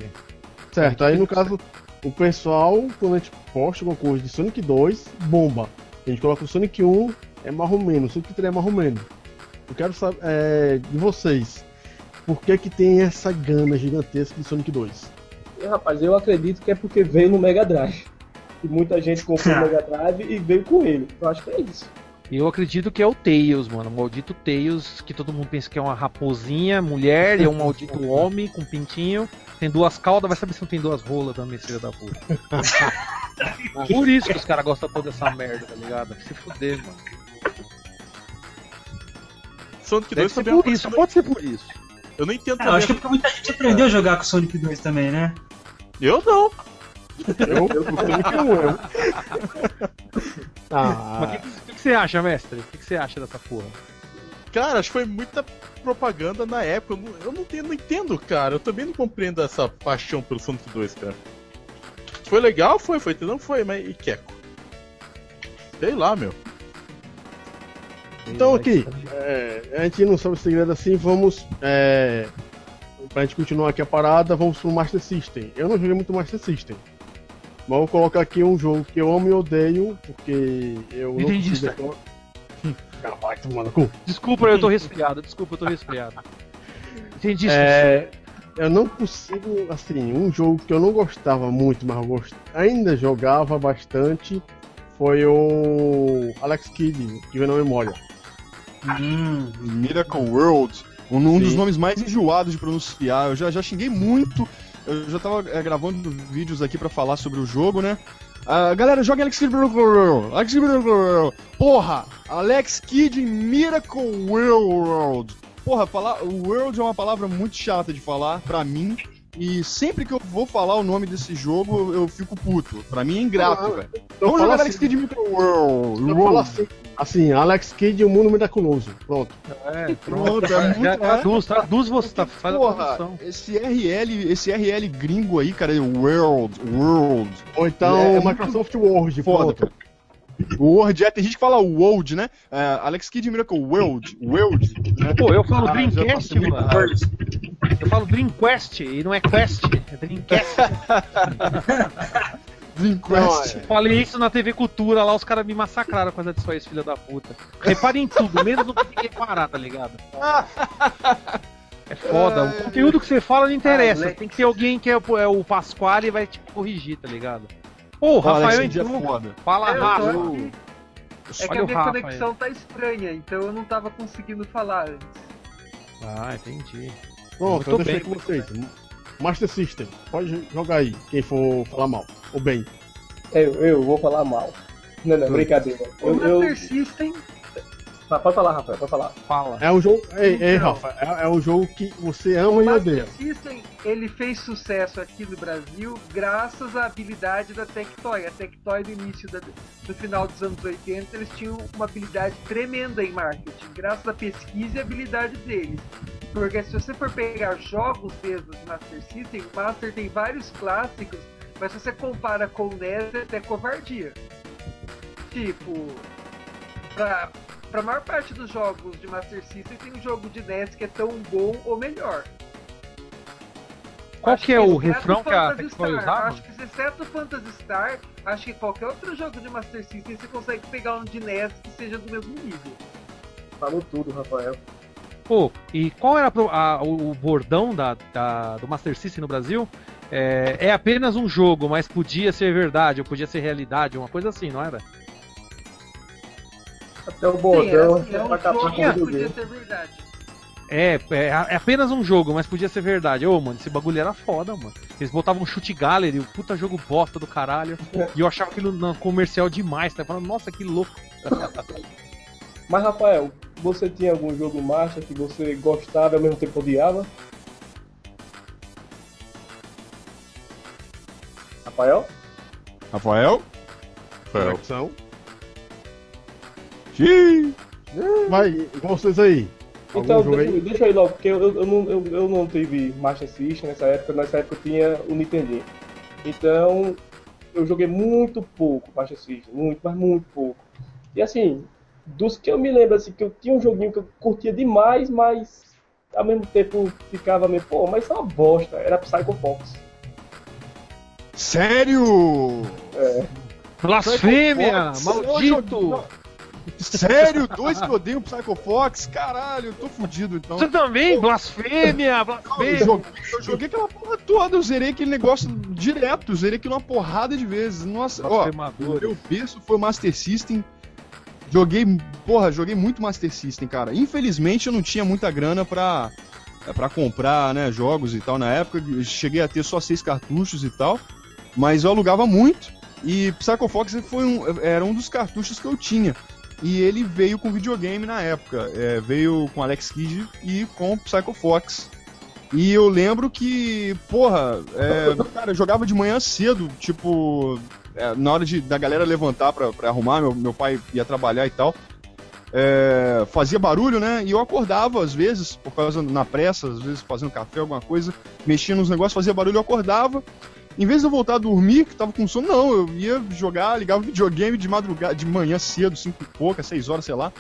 Certo, aí no caso, o pessoal, quando a gente posta alguma coisa de Sonic 2, bomba. A gente coloca o Sonic 1, é marromeno, o Sonic 3 é marromeno. Eu quero saber é, de vocês, por que que tem essa gana gigantesca de Sonic 2? E, rapaz, eu acredito que é porque veio no Mega Drive. E muita gente comprou o Mega Drive e veio com ele. Eu acho que é isso. E eu acredito que é o Tails, mano. O maldito Tails, que todo mundo pensa que é uma raposinha, mulher, e é um maldito homem com pintinho. Tem duas caudas, vai saber se não tem duas rolas também, filha da puta. Por isso que os caras gostam toda dessa merda, tá ligado? Se fuder, mano. Sonic Deve 2 ser também é isso, pode ser por isso. Eu não entendo Ah, eu acho que é porque muita gente aprendeu a jogar com o Sonic 2 também, né? Eu não. Eu, eu eu, eu. Ah, Mas o que, que, que você acha, mestre? O que, que você acha dessa porra? Cara, acho que foi muita propaganda na época. Eu não, eu não, tenho- não entendo, cara. Eu também não compreendo essa paixão pelo Sonic 2, cara. Foi legal? Foi, foi, não foi, mas e Queco? Sei lá, meu. Então aqui, é, a gente não sabe o segredo assim, vamos. É, pra gente continuar aqui a parada, vamos pro Master System. Eu não joguei muito Master System. Mas vou colocar aqui um jogo que eu amo e odeio, porque eu não consigo. Tomar no cu. Desculpa, eu tô resfriado. Desculpa, eu tô resfriado. Entendi. É, eu não consigo, assim, um jogo que eu não gostava muito, mas gost... ainda jogava bastante, foi o Alex Kidd, que veio na memória. Hum. Miracle World, um, um dos nomes mais enjoados de pronunciar. Eu já, já xinguei muito. Eu já tava é, gravando vídeos aqui pra falar sobre o jogo, né? Ah, galera, joga Alex Kidd Miracle World. Alex Kidd Miracle World. Porra! Alex Kidd Miracle World. Porra, falar World é uma palavra muito chata de falar pra mim. E sempre que eu vou falar o nome desse jogo, eu fico puto. Pra mim é ingrato, Ah, velho. Eu Vamos jogar assim, Alex Kidd Miracle World. eu falo assim, assim, Alex Kidd e o Mundo Miraculoso. Pronto. É, Pronto, é muito. É. traduz, traduz você, tá, faz a Porra, tradução. esse RL, esse RL gringo aí, cara, é World, World. Ou então É, é Microsoft Word. Foda, Pronto. World, é, tem gente que fala World, né? É, Alex Kidd Miracle World, World. Né? Pô, eu falo Ah, Dreamcast, mano. Eu falo Dreamquest e não é Quest, é Dreamcast. Dreamcast. Não, é. Falei isso na TV Cultura lá, os caras me massacraram com essa disso aí, filho da puta. Reparem em tudo, menos no que tem que reparar, tá ligado? É foda, o conteúdo que você fala não interessa. Tem que ter alguém que é, o- é o Pasquale e vai te corrigir, tá ligado? Ô, o Rafael é entrou. foda. Fala, É, eu Rafa. aqui. É que a minha Rafa conexão tá estranha, então eu não tava conseguindo falar antes. Ah, entendi. Pronto, Muito eu deixei bem. com vocês. Master System. Pode jogar aí, quem for falar mal. Ou bem. Eu, eu vou falar mal. Não, não, brincadeira. O Eu, eu... Master System, Ah, Pode falar, Rafael, pode falar. Fala. É um jogo. Ei, ei. Rafa, é, é um jogo que você ama o e odeia. Master System, ele fez sucesso aqui no Brasil graças à habilidade da Tectoy. A Tectoy no início, da, no final dos anos 80, eles tinham uma habilidade tremenda em marketing, graças à pesquisa e habilidade deles. Porque se você for pegar jogos mesmo de Master System, o Master tem vários clássicos, mas se você compara com o NES, é até covardia. Tipo, pra, pra maior parte dos jogos de Master System, tem um jogo de NES que é tão bom ou melhor. Qual Acho que é o refrão que a Tectoy Star, usava? Acho que exceto Phantasy Star, acho que qualquer outro jogo de Master System você consegue pegar um de NES que seja do mesmo nível. Falou tudo, Rafael. Pô, e qual era a o o bordão da, da- do Master System no Brasil? É, é apenas um jogo, mas podia ser verdade, ou podia ser realidade, uma coisa assim, não era? Até o Sim, é, bordão assim, é um acabar com o videogame. É, é, é apenas um jogo, mas podia ser verdade. Ô, mano, esse bagulho era foda, mano. Eles botavam um chute gallery, o puta jogo bosta do caralho. E eu achava aquilo comercial demais, tá falando, nossa, que louco. Mas, Rafael, você tinha algum jogo Master que você gostava e ao mesmo tempo odiava? Rafael? Rafael? Conexão. Xiii. Vai, igual vocês aí. Então, deixa, aí? deixa eu ir logo, porque eu, eu, eu não, eu, eu não tive Master System nessa época, nessa época eu tinha o Nintendo. Então, eu joguei muito pouco Master System, muito, mas muito pouco. E assim, dos que eu me lembro, assim, que eu tinha um joguinho que eu curtia demais, mas ao mesmo tempo ficava meio, pô, mas isso é uma bosta, era Psycho Fox. Sério? Blasfêmia! Fox, Maldito! Sério? Dois que odeiam Psycho Fox? Caralho, eu tô fudido então. Você também? Blasfêmia! Eu Blasfêmia! joguei, eu joguei aquela porra toda, eu zerei aquele negócio direto, eu zerei aquilo uma porrada de vezes. Nossa, ó, o meu berço foi o Master System. Joguei, porra, joguei muito Master System, cara. Infelizmente eu não tinha muita grana pra, pra comprar, né, jogos e tal na época. Eu cheguei a ter só seis cartuchos e tal. Mas eu alugava muito. E Psycho Fox foi um, era um dos cartuchos que eu tinha. E ele veio com videogame na época. É, veio com Alex Kidd e com Psycho Fox. E eu lembro que, porra, é, cara, eu jogava de manhã cedo, tipo, é, na hora de, da galera levantar pra, pra arrumar, meu, meu pai ia trabalhar e tal. É, fazia barulho, né? E eu acordava às vezes, por causa na pressa, às vezes fazendo café, alguma coisa, mexia nos negócios, fazia barulho, eu acordava. Em vez de eu voltar a dormir, que tava com sono, não, eu ia jogar, ligava videogame de madrugada, de manhã cedo, cinco e pouca, seis horas, sei lá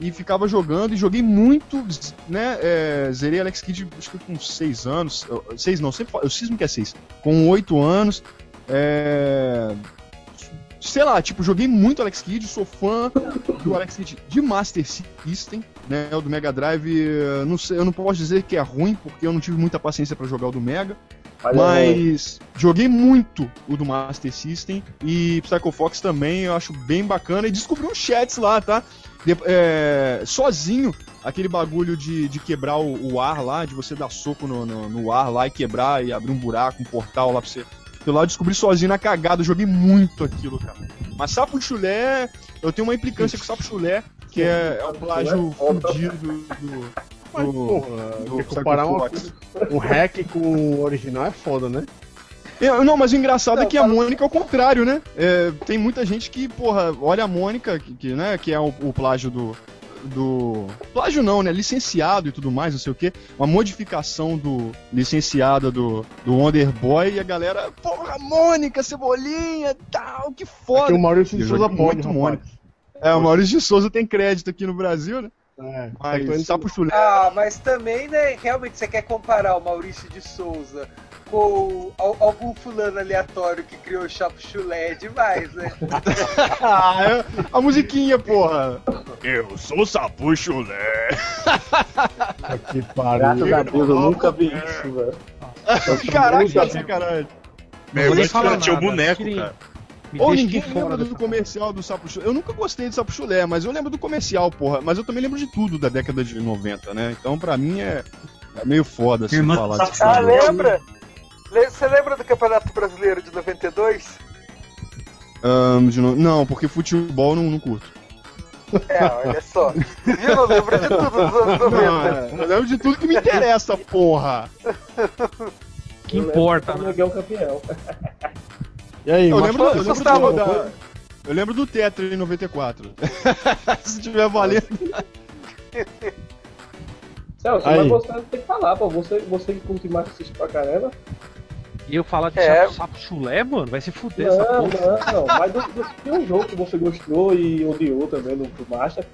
e ficava jogando e joguei muito, né? É, zerei Alex Kidd acho que com 6 anos. 6 não, sempre eu cismo que é 6. Com 8 anos. É, sei lá, tipo, joguei muito Alex Kidd, sou fã do Alex Kidd de Master System, né? O do Mega Drive, não sei, eu não posso dizer que é ruim, porque eu não tive muita paciência para jogar o do Mega. Mas joguei muito o do Master System e Psycho Fox também, eu acho bem bacana. E descobri uns chats lá, tá? De, é, sozinho, aquele bagulho de, de quebrar o, o, ar lá, de você dar soco no, no, no, ar lá e quebrar e abrir um buraco, um portal lá pra você. Eu lá descobri sozinho na cagada, eu joguei muito aquilo, cara. Mas Sapo Chulé, eu tenho uma implicância com Sapo Chulé, que é, é um plágio fudido do, do, Mas, porra, do comparar uma, um hack com o original é foda, né? Eu, não, mas o engraçado não, é que a Mônica é o contrário, né? É, tem muita gente que, porra, olha a Mônica, que, que né, que é o, o plágio do, do. Plágio não, né? Licenciado e tudo mais, não sei o quê. Uma modificação do licenciada do, do Wonder Boy e a galera, porra, Mônica, Cebolinha tal, que foda. Aqui o Maurício de Souza pode, muito Mônica. É, o Maurício de Souza tem crédito aqui no Brasil, né? É, mas, tá ah, mas também, né? Realmente você quer comparar o Maurício de Souza com algum fulano aleatório que criou o Chapo Chulé demais, né? ah, a musiquinha, porra. Eu sou Sapo Chulé. que pariu. Graças a Deus, eu nunca vi isso, velho. Caraca, sacanagem. Meu, eu tinha o boneco, cara. Ou ninguém lembra do comercial do Sapo Chulé. Eu nunca gostei de Sapo Chulé, mas eu lembro do comercial, porra. Mas eu também lembro de tudo da década de 90, né? Então, pra mim, é, é meio foda assim, falar disso. Ah, lembra? Você lembra do Campeonato Brasileiro de 92? Um, de no... Não, porque futebol não, não curto. É, olha só. Eu não lembro de tudo dos anos 90. Não, é, eu lembro de tudo que me interessa, porra. Que importa, né? É o campeão. E aí, eu lembro, eu lembro, do, da, eu lembro do Tetra em 94. Se tiver valendo. Celso, mas você tem que falar, pô. Você, você que curte mais assiste pra caramba. E eu falar de é. sapo, sapo, chulé, mano, vai se fuder não, essa porra. Não, não, mas tem um jogo que você gostou e odiou também no Master.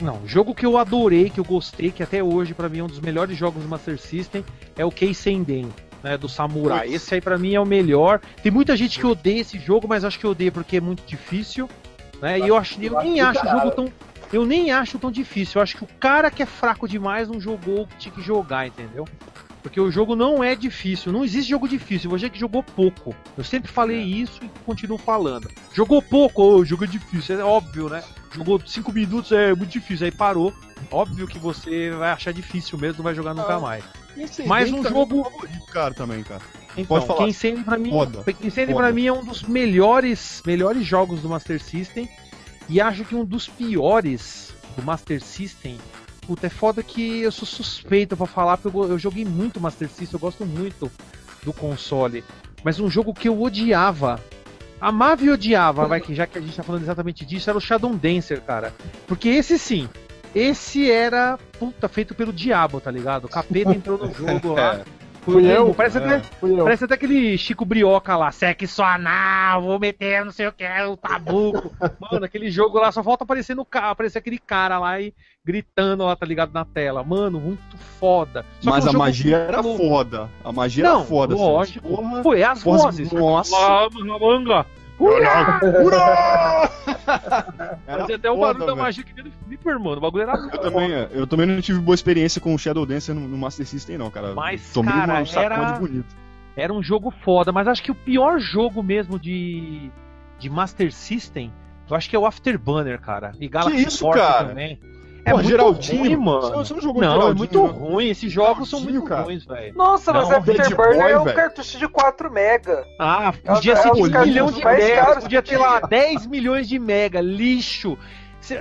Não, jogo que eu adorei, que eu gostei, que até hoje para mim é um dos melhores jogos do Master System, é o Keisenden, né, do Samurai. Esse aí para mim é o melhor. Tem muita gente que odeia esse jogo, mas acho que odeia porque é muito difícil, né? E eu acho, eu nem acho o jogo tão eu nem acho tão difícil. Eu acho que o cara que é fraco demais não jogou o que tinha que jogar, entendeu? Porque o jogo não é difícil, não existe jogo difícil, você que jogou pouco. Eu sempre falei é. isso e continuo falando. Jogou pouco, oh, o jogo é difícil, é óbvio, né? Jogou 5 minutos, é muito difícil, aí parou. Óbvio que você vai achar difícil mesmo, não vai jogar nunca ah, mais. Mas um jogo. cara, também, cara. Então, Pode falar. Sende pra mim, Quem Sende pra mim é um dos melhores, melhores jogos do Master System. E acho que um dos piores do Master System Puta, é foda que eu sou suspeito para falar, porque eu, eu joguei muito Master System, eu gosto muito do console. Mas um jogo que eu odiava, amava e odiava, vai que já que a gente tá falando exatamente disso, era o Shadow Dancer, cara. Porque esse sim, esse era, puta, feito pelo diabo, tá ligado? O capeta entrou no jogo lá. É. Fui eu? Parece, é, até, parece até aquele Chico Brioca lá, sexo anal, vou meter não sei o que, o tabuco. Mano, aquele jogo lá só falta aparecer no carro, aparecer aquele cara lá e gritando lá, tá ligado, na tela. Mano, muito foda. Só Mas a magia era foda. A magia não, era foda. Lógico. Pô, é as vozes. Nossa. manga. Ura! Ura! Fazia até o barulho da magia que veio do Flipper, mano. O bagulho era eu também, é, eu também não tive boa experiência com o Shadow Dancer no, no Master System, não, cara. Mas, Tomei cara, um era... de bonito. Era um jogo foda, mas acho que o pior jogo mesmo de, de Master System Eu acho que é o Afterburner, cara. E Galaxy Que isso, Force cara? também. É Pô, muito Geraldinho, ruim, mano. você não- você não jogou não, é Geraldinho, muito né? ruim. Esses jogos são muito cara. ruins, velho. Nossa, mas Não, Afterburner Bad é um Boy, velho. cartucho de 4 mega. Ah, É podia é ser um de um milhão de mega, podia que ter lá tinha. 10 milhões de mega, lixo.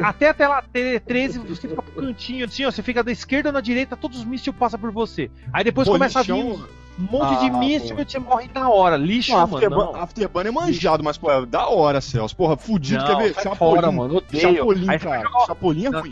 Até a tela T- 13, você fica pro cantinho, assim, ó, você fica da esquerda ou na direita, todos os mísseis passam por você. Aí depois Pô, começa a vir um monte de Ah, míssil pô. e você morre na hora. Lixo, Não, mano. Afterburn, é manjado, mas, pô, é da hora, Celso. Porra, fudido, Não, quer ver? Chapolin. fora, mano, odeio. Chapolin, Aí cara. jogar- Chapolin é Não.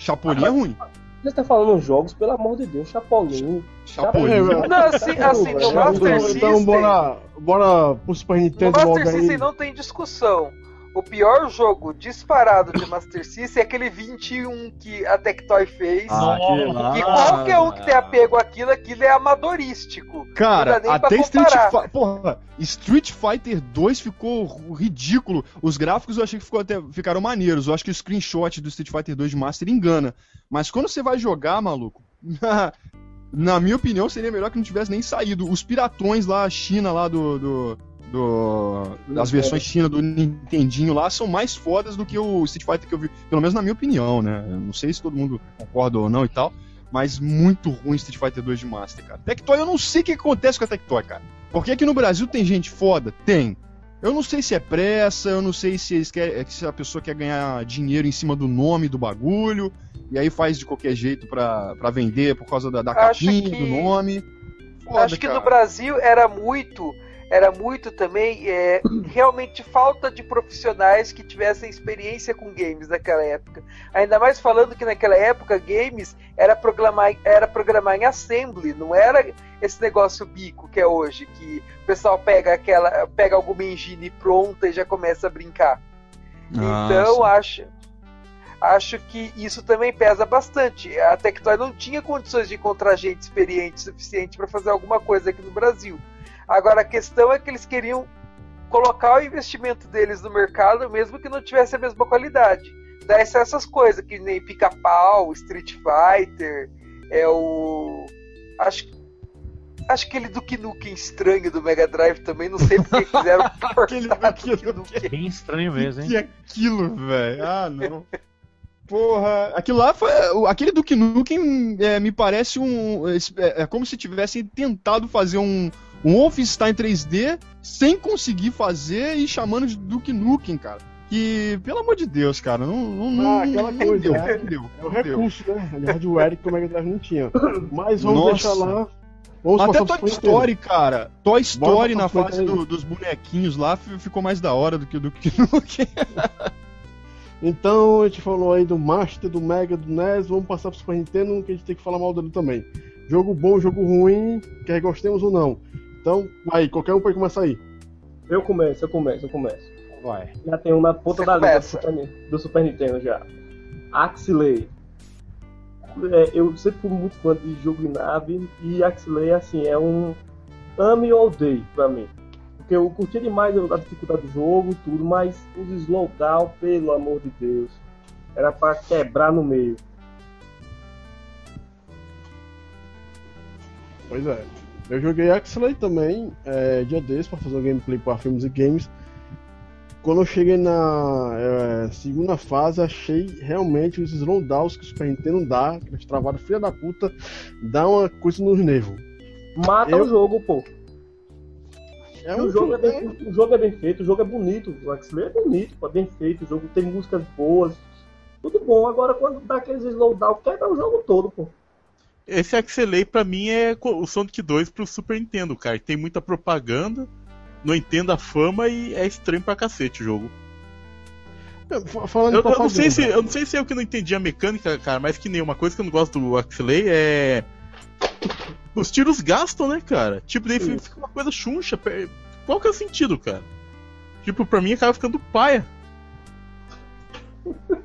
Chapolin é ruim. Você tá falando jogos, pelo amor de Deus, Chapolin. Chapolin. É, velho. Não, assim, assim no Então, Master Então, System. então bora, bora pro Super Nintendo logo Master System aí. não tem discussão. O pior jogo disparado de Master System é aquele 21 que a Tectoy fez. Ah, aquele lá. E qualquer um que tenha pego aquilo, aquilo é amadorístico. Cara, até Street. Fighter. Porra, Street Fighter 2 ficou ridículo. Os gráficos eu achei que ficou até, ficaram maneiros. Eu acho que o screenshot do Street Fighter 2 de Master engana. Mas quando você vai jogar, maluco. Na minha opinião, seria melhor que não tivesse nem saído. Os piratões lá, a China lá do. do, do- das versões China do Nintendinho lá são mais fodas do que o Street Fighter que eu vi. Pelo menos na minha opinião, né? Não sei se todo mundo concorda ou não e tal. Mas muito ruim Street Fighter 2 de Master, cara. Tectoy, eu não sei o que acontece com a Tectoy, cara. Porque aqui no Brasil tem gente foda? Tem. Eu não sei se é pressa, eu não sei se, eles querem- se a pessoa quer ganhar dinheiro em cima do nome do bagulho, e aí faz de qualquer jeito pra, pra vender por causa da, da capinha, que- do nome. Foda, Acho que cara. no Brasil era muito, era muito também é, realmente falta de profissionais que tivessem experiência com games naquela época. Ainda mais falando que naquela época games era programar, era programar em assembly, não era esse negócio bico que é hoje, que o pessoal pega aquela, pega alguma engine pronta e já começa a brincar. Ah, Então acho acho que isso também pesa bastante. A Tectoy não tinha condições de encontrar gente experiente suficiente para fazer alguma coisa aqui no Brasil. Agora a questão é que eles queriam colocar o investimento deles no mercado, mesmo que não tivesse a mesma qualidade. Dar essas coisas que nem Pica-Pau, Street Fighter, é o acho Acho que aquele Duke Nukem estranho do Mega Drive também, não sei porque quiseram Aquele Duke Nukem. Bem estranho mesmo, hein? Que aquilo, velho? Ah, não. Porra, aquilo lá foi. Aquele Duke Nukem é, me parece um. É, é como se tivessem tentado fazer um, um Wolfenstein 3D sem conseguir fazer e chamando de Duke Nukem, cara. Que, pelo amor de Deus, cara, não. não, Ah, aquela não coisa, deu, né? deu, É o deu. recurso, né? É hardware que o Mega Drive não tinha. Mas vamos Nossa. deixar lá. Vamos Até Toy Story, cara. Toy Story na fase do- dos bonequinhos lá ficou mais da hora do que o Duke Nukem. Então a gente falou aí do Master, do Mega, do NES, vamos passar pro Super Nintendo, que a gente tem que falar mal dele também. Jogo bom, jogo ruim, quer gostemos ou não. Então, aí, qualquer um pode começar aí. Eu começo, eu começo, eu começo. Vai. Já tem um na ponta Você da língua do. Super, Ni- do Super Nintendo já. Axley. É, eu sempre fui muito fã de jogo de nave e Axley, assim, é um ame ou odeie pra mim. Porque eu curti demais a dificuldade do jogo e tudo, mas os slowdown, pelo amor de Deus, era pra quebrar no meio. Pois é. Eu joguei Axley também, é, dia desses, pra fazer um gameplay para filmes e games. Quando eu cheguei na é, segunda fase, achei realmente os slowdowns que o Super Nintendo dá, aqueles travados filha da puta, dá uma coisa nos nervos. Mata Eu- o jogo, pô. É o, jogo é bem, o jogo é bem feito, o jogo é bonito. O Axley é bonito, pô, é bem feito. O jogo tem músicas boas, tudo bom. Agora, quando dá aqueles slowdown, quebra o jogo todo, pô. Esse Axelay pra mim é o Sonic 2 pro Super Nintendo, cara. Tem muita propaganda, não entendo a fama e é estranho pra cacete o jogo. Fa- Falando Eu, eu não sei se, eu não sei se é eu que não entendi a mecânica, cara, mas que nem uma coisa que eu não gosto do Axelay é. Os tiros gastam, né, cara? Tipo, daí Sim. fica uma coisa chuncha. Qual que é o sentido, cara? Tipo, pra mim acaba ficando paia.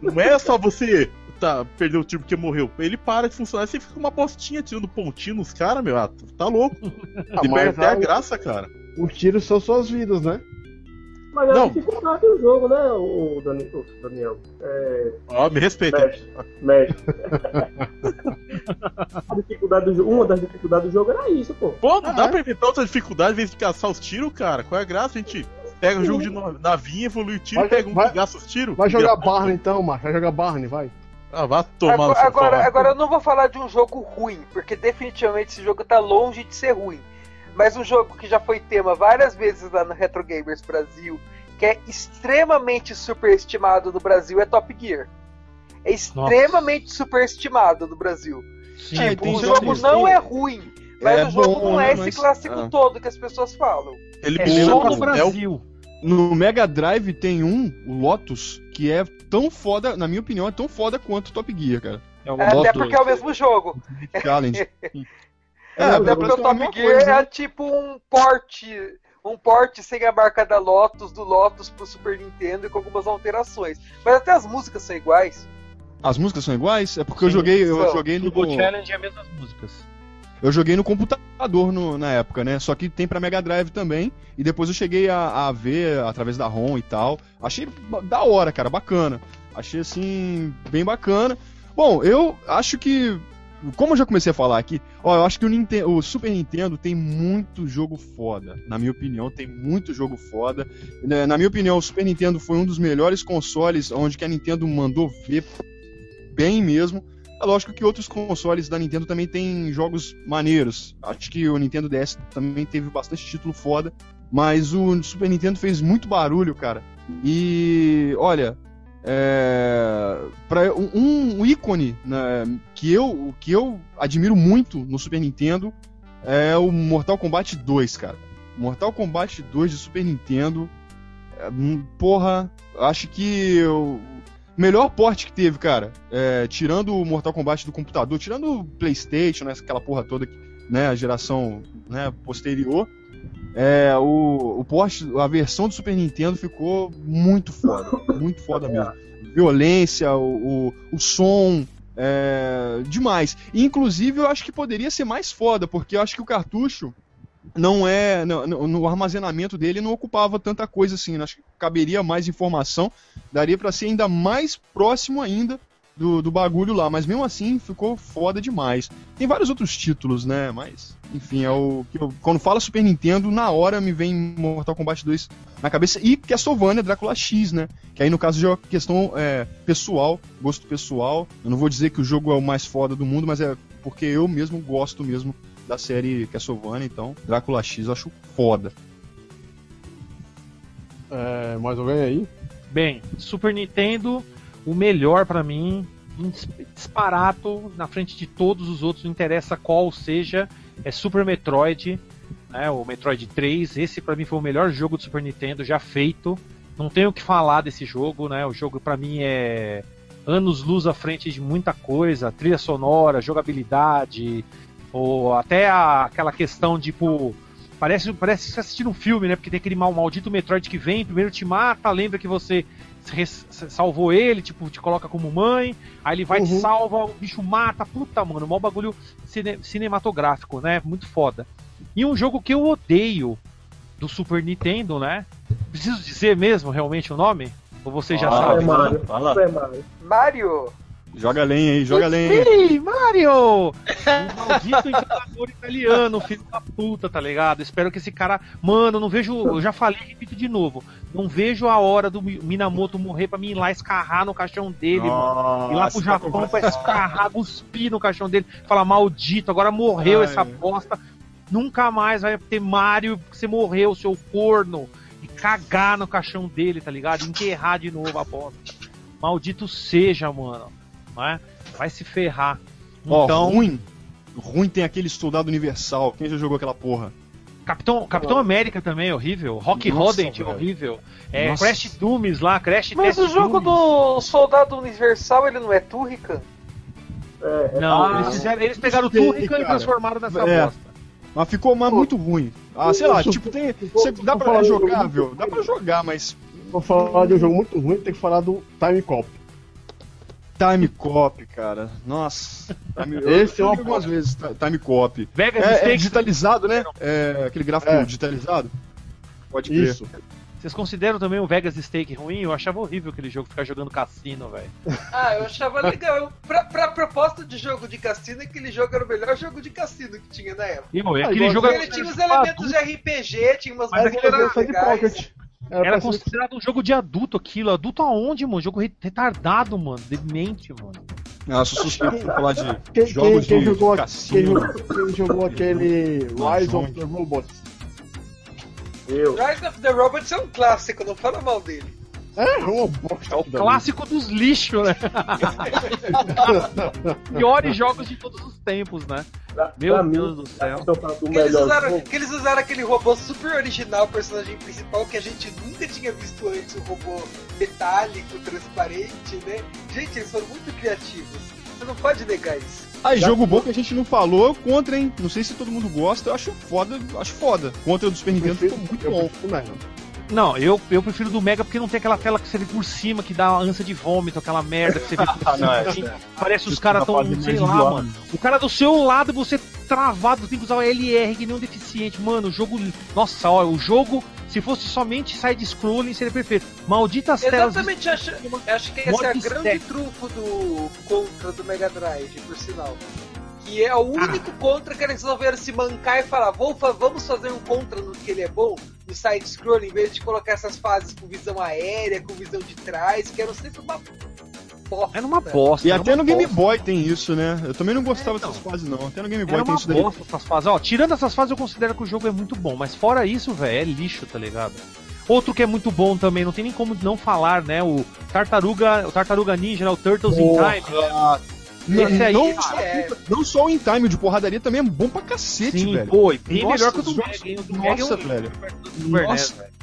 Não é só você tá, perder o tiro porque morreu. Ele para de funcionar e você fica uma bostinha tirando pontinho nos caras, meu. Ah, tá louco. Ah, E mas perde até a graça, cara. Os tiros são suas vidas, né? Mas é Não. a dificuldade do jogo, né, o Dani- o Daniel? É, Ó, me respeita. mestre. mestre. a dificuldade do jogo, uma das dificuldades do jogo era isso, pô. Pô, não Ah, dá é? pra inventar outra dificuldade em vez de caçar os tiros, cara. Qual é a graça? A gente pega o jogo de navinha, evolui o tiro, Vai- pega um vai- que gasta os tiros. Vai jogar Barney então, macho. Vai jogar Barney, vai. Ah, vai tomar Agora, agora, agora eu não vou falar de um jogo ruim, porque definitivamente esse jogo tá longe de ser ruim. Mas um jogo que já foi tema várias vezes lá no Retro Gamers Brasil, que é extremamente superestimado no Brasil, é Top Gear. É extremamente superestimado no Brasil. Sim, tipo, o jogo não é ruim, mas É o jogo bom, não é né, esse mas- clássico ah. todo que as pessoas falam. Ele é lembra só no é o- Brasil. No Mega Drive tem um, o Lotus, que é tão foda, na minha opinião, é tão foda quanto o Top Gear, cara. É o É, até Lotus. porque é o mesmo jogo. Challenge. É, até porque o Top Gear coisa, é né? tipo um porte. Um porte sem a marca da Lotus, do Lotus pro Super Nintendo e com algumas alterações. Mas até as músicas são iguais. As músicas são iguais? É porque eu Sim, joguei, eu são. joguei no Turbo Challenge é as mesmas músicas. Eu joguei no computador no- na época, né? Só que tem pra Mega Drive também. E depois eu cheguei a, a ver através da ROM e tal. Achei da hora, cara, bacana. Achei assim bem bacana. Bom, eu acho que como eu já comecei a falar aqui, ó, eu acho que o, Ninten- o Super Nintendo tem muito jogo foda. Na minha opinião, tem muito jogo foda. Na minha opinião, o Super Nintendo foi um dos melhores consoles onde que a Nintendo mandou ver bem mesmo. É lógico que outros consoles da Nintendo também tem jogos maneiros. Acho que o Nintendo DS também teve bastante título foda. Mas o Super Nintendo fez muito barulho, cara. E olha, é, pra, um, um ícone né, que, eu, que eu admiro muito no Super Nintendo é o Mortal Kombat 2, cara. Mortal Kombat 2 de Super Nintendo. é, hum, porra, acho que melhor porte que teve, cara. é, tirando o Mortal Kombat do computador, tirando o PlayStation, né, aquela porra toda, né, a geração né, posterior. É, o, o porte, a versão do Super Nintendo ficou muito foda. Muito foda mesmo. Violência, o, o, o som. É, demais. Inclusive, eu acho que poderia ser mais foda, porque eu acho que o cartucho não é. No, armazenamento dele não ocupava tanta coisa assim. né? Acho que caberia mais informação. Daria pra ser ainda mais próximo ainda do, do bagulho lá. Mas mesmo assim ficou foda demais. Tem vários outros títulos, né? Mas, enfim, é o. que eu- quando fala Super Nintendo, na hora me vem Mortal Kombat 2 na cabeça. E Castlevania Drácula X, né? Que aí no caso já é uma questão é, pessoal, gosto pessoal. Eu não vou dizer que o jogo é o mais foda do mundo, mas é porque eu mesmo gosto mesmo da série Castlevania, então Drácula X eu acho foda. É, mais alguém aí? Bem, Super Nintendo, o melhor pra mim, dis- disparado na frente de todos os outros, não interessa qual seja, é Super Metroid, né, o Metroid 3. Esse pra mim foi o melhor jogo do Super Nintendo já feito. Não tenho o que falar desse jogo, né? O jogo pra mim é anos luz à frente de muita coisa, trilha sonora, jogabilidade, ou até a- aquela questão tipo Parece, parece que você tá assistindo um filme, né? Porque tem aquele mal, maldito Metroid que vem, primeiro te mata, lembra que você salvou ele, tipo, te coloca como mãe, aí ele vai te Uhum. salva, o bicho mata, puta, mano, mó bagulho cine- cinematográfico, né? Muito foda. E um jogo que eu odeio do Super Nintendo, né? Preciso dizer mesmo realmente o nome? Ou você já Ah, sabe? Mario. Fala. Mario. Mario! Joga lenha aí, joga lenha aí. Sim, Mario! Um maldito encanador italiano, filho da puta, tá ligado? Espero que esse cara. Mano, eu não vejo. Eu já falei e repito de novo. Não vejo a hora do Mi- Minamoto morrer pra mim ir lá escarrar no caixão dele, mano. Ir lá pro Nossa, Japão pra escarrar, cuspir no caixão dele. Falar, maldito, agora morreu Ai. essa bosta. Nunca mais vai ter Mario porque você morreu, seu corno. E cagar no caixão dele, tá ligado? Enterrar de novo a bosta. Maldito seja, mano. Não é? Vai se ferrar. Ó, Então, ruim. Ruim tem aquele soldado universal. Quem já jogou aquela porra? Capitão, Capitão América também é horrível. Rock Rodent é horrível. É, Nossa. Crash Dooms lá, Crash Mas Test o jogo Dummies. do Soldado Universal, ele não é Turrican? É, é Não, Ah, eles, fizeram, eles pegaram o Turrican e transformaram nessa É. bosta. Mas ficou mas muito ruim. Ah, sei lá, tipo, tem. Você, dá pra jogável? muito Dá pra jogar, mas. Vou falar de um jogo muito ruim, tem que falar do Time Cop. Time Cop, cara. Nossa. Time, Esse eu é algumas vezes Ti- Time Cop. Vegas É, é digitalizado, né? É aquele gráfico É. digitalizado. Pode crer. Isso. vocês consideram também o Vegas Stake ruim? Eu achava horrível aquele jogo, ficar jogando cassino, velho. Ah, eu achava legal. Pra, pra proposta de jogo de cassino, aquele jogo era o melhor jogo de cassino que tinha na época. E, meu, e Ah, aquele igual jogo Ele tinha os elementos de RPG, tinha umas Mas aquele era legais. pocket. Era, Era considerado um jogo de adulto aquilo. Adulto aonde, mano? Jogo re- retardado, mano. Demente, mano. Ah, sou suspeito pra falar de Quem, quem, jogos quem de, jogou, de quem, cassino. jogou, quem jogou aquele Rise of the Robots? Eu. Rise of the Robots é um clássico, não fala mal dele. É. É o clássico dos lixos, né? Piores jogos de todos os tempos, né? Pra, Meu pra Deus mim, do céu. Que eles, usaram, que eles usaram aquele robô super original, personagem principal, que a gente nunca tinha visto antes, um robô metálico, transparente, né? Gente, eles foram muito criativos. Você não pode negar isso. Ah, e jogo bom que a gente não falou, Contra, hein? Não sei se todo mundo gosta, eu acho foda, acho foda. Contra do Super Nintendo ficou muito eu bom. prefiro. Não, eu, eu prefiro do Mega porque não tem aquela tela que você vê por cima que dá ânsia de vômito, aquela merda que você vê por cima. não, é. assim. Parece os Isso caras tão, sei lá, enjoado. mano. O cara do seu lado você travado, tem que usar o LR que nem um deficiente. Mano, o jogo. Nossa, ó, o jogo, se fosse somente side-scrolling, seria perfeito. Malditas telas. Exatamente, acho, acho que esse é o grande trunfo do Contra do Mega Drive, por sinal. Que é o único Contra que eles resolveram se mancar e falar: "Vou fa- vamos fazer um Contra no que ele é bom, no side-scrolling, em vez de colocar essas fases com visão aérea, com visão de trás, que eram sempre uma bosta. Era uma bosta. E até no Game bosta. Boy tem isso, né? Eu também não gostava É, então. dessas fases, não. Até no Game Boy tem uma isso daí. bosta essas fases. Ó, tirando essas fases, eu considero que o jogo é muito bom. Mas fora isso, velho, é lixo, tá ligado? Outro que é muito bom também, não tem nem como não falar, né? O Tartaruga, o Tartaruga Ninja, né? O Turtles in Time. Porra. Esse aí, não, é- não só o in time de porradaria também é bom pra cacete, Sim, velho. pô, e bem Nossa, melhor que o do Mega é Nossa, um velho. Nossa.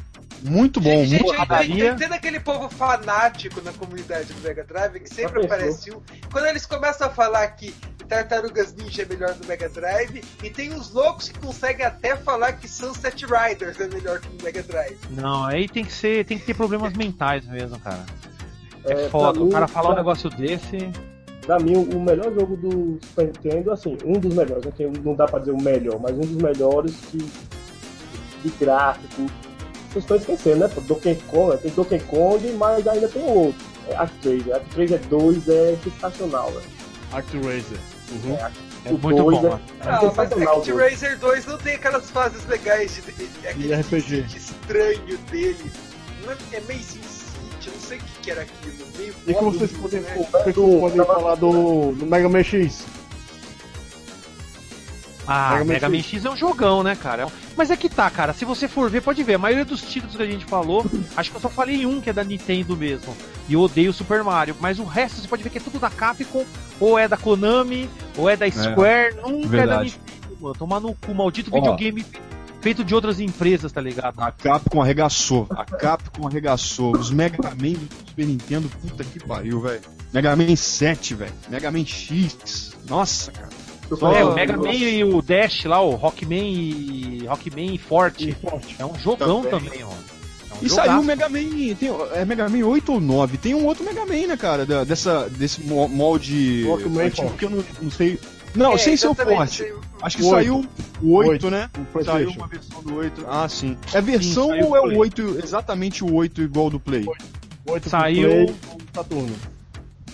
Muito bom, Gente, muito gente, eu porradaria. entendo aquele povo fanático na comunidade do Mega Drive que sempre Já aparece um. Quando eles começam a falar que Tartarugas Ninja é melhor do Mega Drive, e tem os loucos que conseguem até falar que Sunset Riders é melhor que o Mega Drive. Não, aí tem que ser, tem que ter problemas mentais mesmo, cara. É, É, foda. O cara falar um negócio desse. Pra mim, o melhor jogo do Super Nintendo, assim, um dos melhores, né, que não dá pra dizer o melhor, mas um dos melhores que, de gráfico. Vocês estão esquecendo, né? Donkey Kong, né? tem Donkey Kong, mas ainda tem outro. É Actraiser. Actraiser 2 é sensacional, velho. ActRaiser. Uhum. É O muito bom, é- né? é Ah, mas Act. Racer 2 não tem aquelas fases legais de, de, de, aquele RPG. Estranho dele. Não é, é meio Eu não sei o que, que era aquilo. Meio E como vocês óbvio, podem, né? vocês podem falar do, do Mega Man X? Ah, Mega Man Mega Man X. X é um jogão, né, cara? Mas é que tá, cara. Se você for ver, pode ver. A maioria dos títulos que a gente falou, acho que eu só falei um que é da Nintendo mesmo. E eu odeio o Super Mario. Mas o resto você pode ver que é tudo da Capcom, ou é da Konami, ou é da Square. nunca é da verdade. Nintendo, mano. Tomar no cu, maldito videogame feito de outras empresas, tá ligado? A Capcom arregaçou. A Capcom arregaçou. Os Mega Man do Super Nintendo, puta que pariu, velho. Mega Man 7, velho. Mega Man X. Nossa, cara. Só- É, o Mega nossa. Man e o Dash lá, o Rockman e. Rockman Forte. E forte. É um jogão Também. também, mano. É um E jogaço. saiu o Mega Man. Tem, é Mega Man 8 ou 9? Tem um outro Mega Man, né, cara? da- dessa, desse mo- molde. Rockman antigo forte. que eu não, não sei. Não, É, sem ser o forte. Acho que O saiu o 8, Oito. né? O Saiu uma versão do 8. Ah, sim. É versão saiu ou é o 8, exatamente o 8 igual do Play? 8 Saiu- Play, Saturno.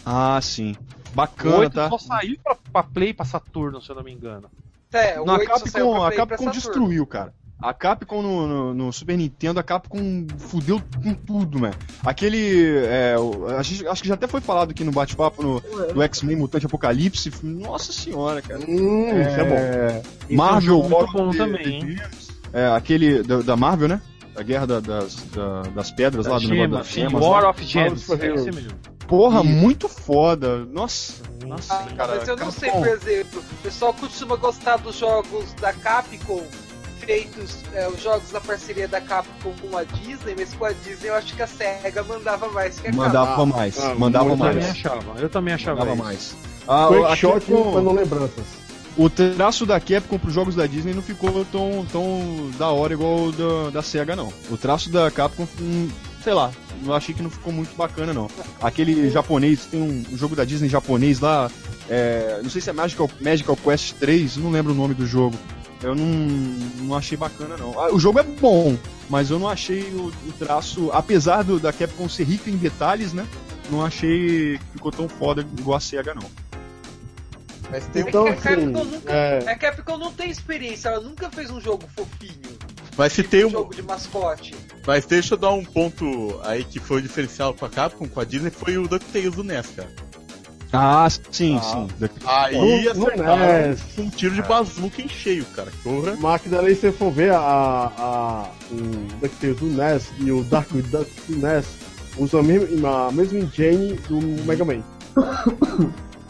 Ah, sim. O Bacana, 8 tá? só saiu pra, pra Play e pra Saturno, se eu não me engano. É, o Não, a 8 só saiu Capcom, pra a Play pra Capcom destruiu, cara. A Capcom no, no- no Super Nintendo, a Capcom fudeu com tudo, mano. Aquele. é, gente- acho que já até foi falado aqui no bate-papo no, do X-Men Mutante Apocalipse. Nossa senhora, cara. Hum, isso é bom. É, Marvel é um muito bom the- também? Gems. É, aquele da, da Marvel, né? A guerra da- das, da- das pedras lá, do negócio Gema, sim, gemas. War lá. of Gems. É esse Heroes. mesmo. Porra, Isso. muito foda. Nossa, nossa, Ah, cara. mas eu não sei, Capcom. por exemplo, o pessoal costuma gostar dos jogos da Capcom feitos, é, os jogos da parceria da Capcom com a Disney, mas com a Disney eu acho que a SEGA mandava mais que a Mandava Ah, mais, ah, mandava Eu mais. também achava, eu também achava Mandava mais. Ah, Quick a Shot Capcom- mandou lembranças. o traço da Capcom pros jogos da Disney não ficou tão, tão da hora igual o da, da SEGA, não. O traço da Capcom, hum, sei lá, eu achei que não ficou muito bacana, não. Aquele japonês, tem um, um jogo da Disney japonês lá, é, não sei se é Magical, Magical Quest 3, não lembro o nome do jogo. Eu não, não achei bacana, não. Ah, O jogo é bom, mas eu não achei o, o traço, apesar do, da Capcom ser rica em detalhes, né? Não achei que ficou tão foda igual a SEGA, não. Mas tem um. Então, É que a assim, Capcom nunca- é, A Capcom não tem experiência, ela nunca fez um jogo fofinho. Mas se tem um. jogo de mascote. Mas deixa eu dar um ponto aí que foi o diferencial com a Capcom, com a Disney, foi o DuckTales do NES, cara. Ah, sim, Ah. sim. Aí no acertaram NES. um tiro de bazuca em cheio, cara. Porra. Máquina ali, se você for ver a, a, o DuckTales do NES e o Dark Duck do NES, usam a mesma, a mesma engine do Mega Man.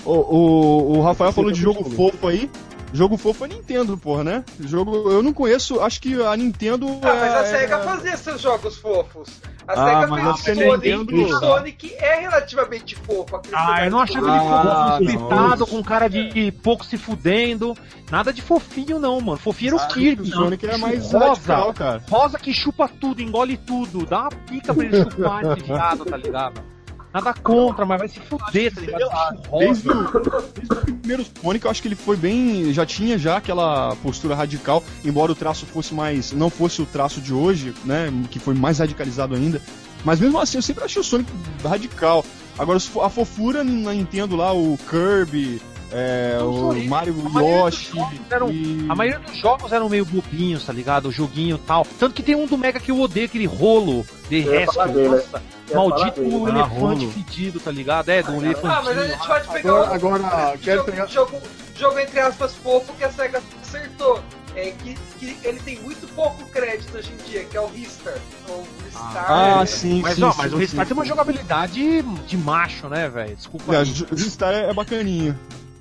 O, o, o Rafael falou de tá jogo muito fofo aí. Jogo fofo é Nintendo, porra, né? Jogo. Eu não conheço, acho que a Nintendo. Ah, mas a é- SEGA fazia seus jogos fofos. A Ah, SEGA mas fez o Sonic, Nintendo- e o Sonic é relativamente fofo. Ah, eu não achava ele Ah, fofo, não. gritado, com cara de pouco se fudendo. Nada de fofinho, não, mano. Fofinho era o Kirby. O Sonic é mais Rosa. radical, cara. Rosa que chupa tudo, engole tudo. Dá uma pica pra ele chupar esse viado, tá ligado? Nada contra, mas vai se fuder, tá ligado? Bicho Desde o, desde o primeiro Sonic, eu acho que ele foi bem. Já tinha já aquela postura radical, embora o traço fosse mais. não fosse o traço de hoje, né? Que foi mais radicalizado ainda. Mas mesmo assim, eu sempre achei o Sonic radical. Agora, a fofura na Nintendo lá, o Kirby, é, o Mario a maioria dos Yoshi. jogos eram- e... A maioria dos jogos eram meio bobinhos, tá ligado? O joguinho e tal. Tanto que tem um do Mega que eu odeio, aquele rolo de dele, Nossa, falar maldito dele. elefante Ah, fedido, tá ligado? É, do Ah, mas a gente pode pegar Agora, um agora quero jogo, pegar. jogo, jogo entre aspas fofo que a SEGA acertou. É que, que ele tem muito pouco crédito hoje em dia, que é o Ristar. O Ristar. Ah, é- sim, Mas, sim, ó, sim, mas o sim, Restart sim. tem uma jogabilidade de macho, né, velho? Desculpa. É, aí. o Ristar é, é bacaninha.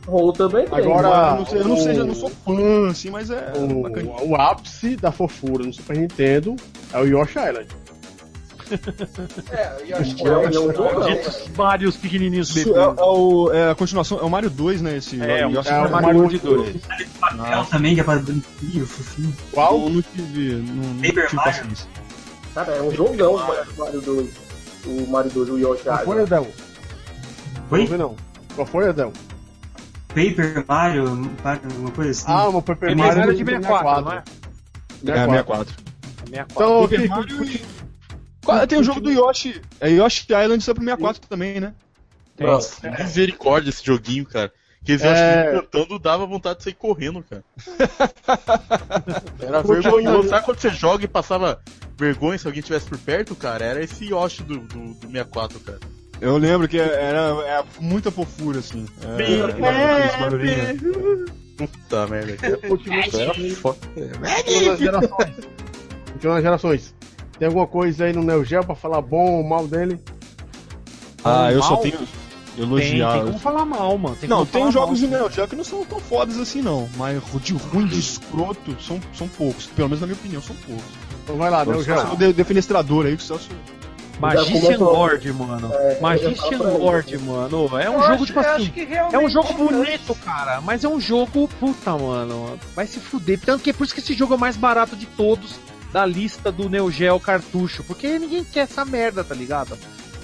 Rolo também tem. Agora- eu não, sei, eu não, sei, eu não sou fã, assim, mas é. O, o ápice da fofura no Super Nintendo é o Yoshi Island. É, eu acho que É, é, é um jogo. Malditos Vários pequenininhos bebês. é, é o, é a continuação, é o Mario 2, né? Esse, É, o Yoshi é o Mario World 2. 2. Papel também, que é para bonitinho, fofinho. Qual? Não, não tive, não, não Paper tive Mario. paciência. Cara, é um jogão o Mario 2. O Mario 2, o Yoshi Qual foi, Island. Adel? Oi? Não não. Qual foi, Adel? Paper Mario, uma coisa assim. Ah, uma Paper É Mario Mario de 64, não é? É, 64. 64. Então, Paper Mario Tem o jogo do Yoshi. É Yoshi Island só pro 64 também, né? Nossa. Misericórdia esse joguinho, cara. Que eles É. Yoshi cantando dava vontade de sair correndo, cara. Era vergonhoso. Sabe quando você joga e passava vergonha se alguém estivesse por perto, cara? Era esse Yoshi do, do, do 64, cara. Eu lembro que era, era muita fofura, assim. É, aqueles barulhinhos. Puta merda. Continua Era foda. Continua nas gerações. Continua nas gerações. Tem alguma coisa aí no Neo Geo pra falar bom ou mal dele? Ah, eu só Mal? tenho Tem, elogiar. tem como falar mal, mano. Tem Não, tem jogos mal. de Neo Geo que não são tão fodas assim, não. Mas de ruim, de escroto, são, são poucos. Pelo menos na minha opinião, são poucos. Então vai lá, Neo Geo. de- defenestrador aí, que o Celso... Magician Lord, mano. É, Magician Lord, mano. É um eu jogo, acho- tipo assim. que É um jogo bonito, cara, mas é um jogo, puta, mano, vai se fuder. Tanto que é por isso que esse jogo é o mais barato de todos da lista do Neo Geo cartucho, porque ninguém quer essa merda, tá ligado?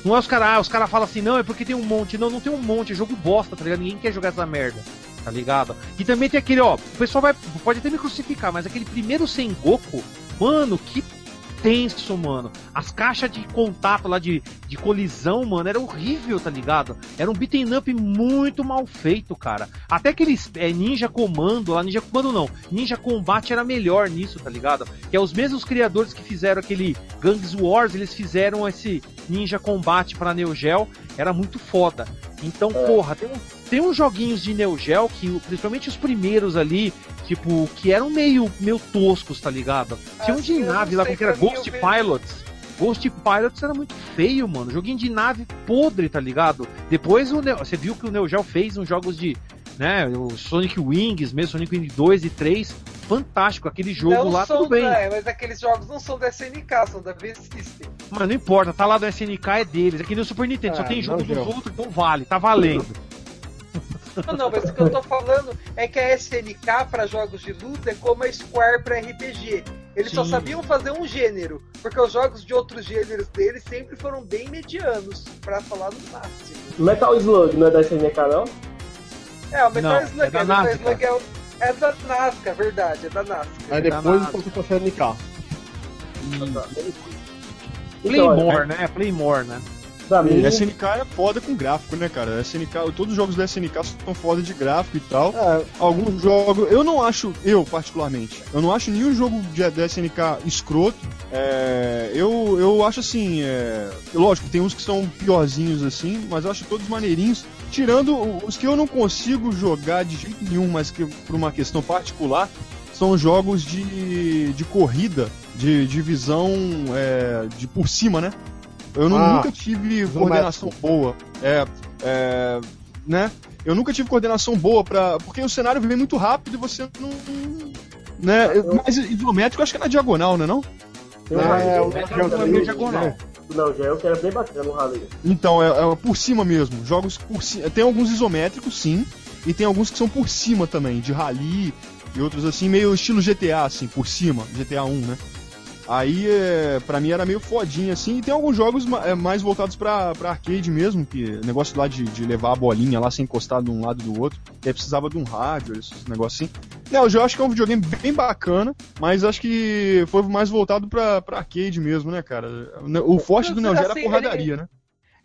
Não é os caras, ah, os caras falam assim, não, é porque tem um monte. Não, não tem um monte, é jogo bosta, tá ligado? Ninguém quer jogar essa merda, tá ligado? E também tem aquele, ó, o pessoal vai, pode até me crucificar, mas aquele primeiro Sengoku, mano, que tenso, mano. As caixas de contato lá de, de colisão, mano, era horrível, tá ligado? Era um beaten up muito mal feito, cara. Até aqueles é, Ninja Comando, lá Ninja Comando não, Ninja Combate era melhor nisso, tá ligado? Que é os mesmos criadores que fizeram aquele Gangs Wars, eles fizeram esse Ninja Combate pra Neo Geo, era muito foda. Então, porra, tem, um, tem uns joguinhos de Neo Geo que, principalmente os primeiros ali, tipo, que eram meio, meio toscos, tá ligado? Tinha um Assim, de nave lá, sei, que era Ghost Pilots. Ghost Pilots era muito feio, mano. Joguinho de nave podre, tá ligado? Depois o Neo- você viu que o Neo Geo fez uns jogos de, né, o Sonic Wings, mesmo Sonic Wings 2 e 3, fantástico. Aquele jogo não lá, são, tudo bem. É, mas aqueles jogos não são da SNK, são da V-System. Mas não importa, tá lá do SNK, é deles. Aqui no Super Nintendo só Ah, tem jogo não, dos outros, então vale, tá valendo. Não, não, mas o que eu tô falando é que a SNK para jogos de luta é como a Square para RPG. Eles só Sim. sabiam fazer um gênero, porque os jogos de outros gêneros deles sempre foram bem medianos, pra falar no máximo. Metal Slug não é da SNK, não? É, o Metal Não, Slug, é da o Metal NASCAR. Slug é, o- é da NASCAR, verdade, é da NASCAR. Aí depois Danado. passou pra SNK. Então, Playmore, olha, né? Playmore, né? Pra mim. E SNK é foda com gráfico, né, cara? SNK, todos os jogos da SNK são foda de gráfico e tal. É, Alguns jogos, eu não acho, eu particularmente, eu não acho nenhum jogo de, da SNK escroto. É, eu, eu acho assim, é, lógico, tem uns que são piorzinhos assim, mas eu acho todos maneirinhos. Tirando os que eu não consigo jogar de jeito nenhum, mas que por uma questão particular, são jogos de, de corrida, de, de visão é, de por cima, né? Eu não- Ah, nunca tive coordenação boa. É, é, né? Eu nunca tive coordenação boa pra. Porque o cenário vem muito rápido e você não. Né? Mas isométrico eu acho que é na diagonal, né? Não? Tem um É, o também, também, diagonal. né? Não, já eu que era bem bacana o Rally. Então, é, é por cima mesmo. Jogos por cima. Tem alguns isométricos, sim. E tem alguns que são por cima também, de rally e outros assim, meio estilo GTA, assim, por cima, GTA 1, né? Aí, é, pra mim, era meio fodinho, assim. E tem alguns jogos é, mais voltados pra, pra arcade mesmo, que negócio lá de, de levar a bolinha lá sem encostar de um lado do outro. E aí precisava de um rádio, esses negócios assim. Não, eu acho que é um videogame bem bacana, mas acho que foi mais voltado pra, pra arcade mesmo, né, cara? O forte do Neo Geo era porradaria, né?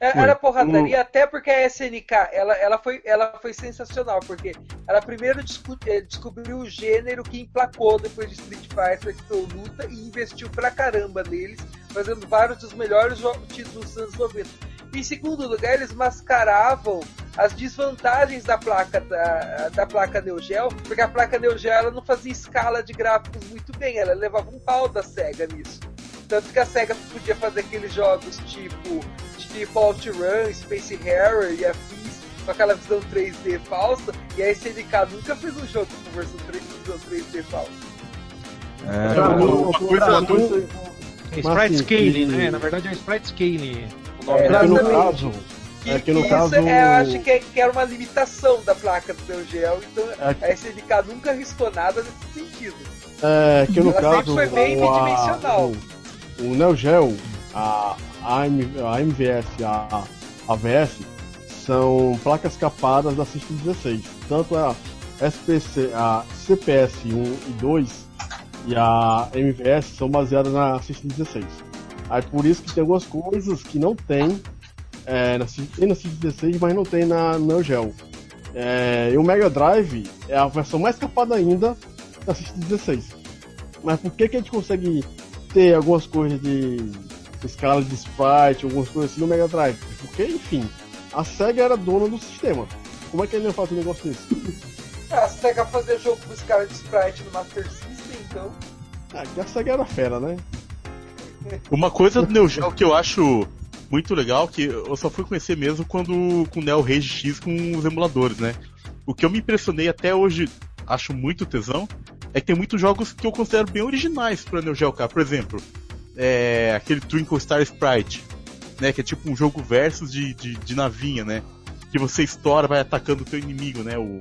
É. Era porradaria, até porque a SNK ela, ela, foi, ela foi sensacional, porque ela primeiro eh, descobriu o gênero que emplacou depois de Street Fighter, que foi Luta, e investiu pra caramba neles, fazendo vários dos melhores títulos dos anos 90. Em segundo lugar, eles mascaravam as desvantagens da placa da, da placa Neo Geo, porque a placa Neo Geo ela não fazia escala de gráficos muito bem, ela levava um pau da SEGA nisso. Tanto que a SEGA podia fazer aqueles jogos tipo tipo OutRun, Space Harrier e afins, com aquela visão 3D falsa, e a SNK nunca fez um jogo com versão 3, visão 3D falsa. É, Pra mim, uma coisa- uma coisa- É Sprite assim, Scaling, e- né? Na verdade é Sprite Scaling. É, é que no caso. Que, É que no que caso- isso é, eu acho que, é- que era uma limitação da placa do Neo Geo, então É a SNK nunca arriscou nada nesse sentido. É, que no Ela caso. sempre foi bem bidimensional. O, o Neo Geo, a, a, M, a MVS e a, a VS são placas capadas da System 16. Tanto a SPC, a CPS 1 e 2 e a MVS são baseadas na System 16. Aí por isso que tem algumas coisas que não tem, é, na, tem na System 16, mas não tem na Neo Geo. É, e o Mega Drive é a versão mais capada ainda da System 16. Mas por que, que a gente consegue ter algumas coisas de escala de sprite, algumas coisas assim no Mega Drive? Porque, enfim, a SEGA era dona do sistema. Como é que ele não faz um negócio desse? A SEGA fazia jogo com escala de sprite no Master System, então. Ah, que a SEGA era fera, né? Uma coisa do Neo Geo que eu acho muito legal, que eu só fui conhecer mesmo quando com o Neo Rage X com os emuladores, né? O que eu me impressionei até hoje, acho muito tesão, é que tem muitos jogos que eu considero bem originais pra Neo Geo, cara. Por exemplo, é, aquele Twinkle Star Sprite, né? Que é tipo um jogo versus de, de, de navinha, né? Que você estoura, vai atacando o teu inimigo, né? O,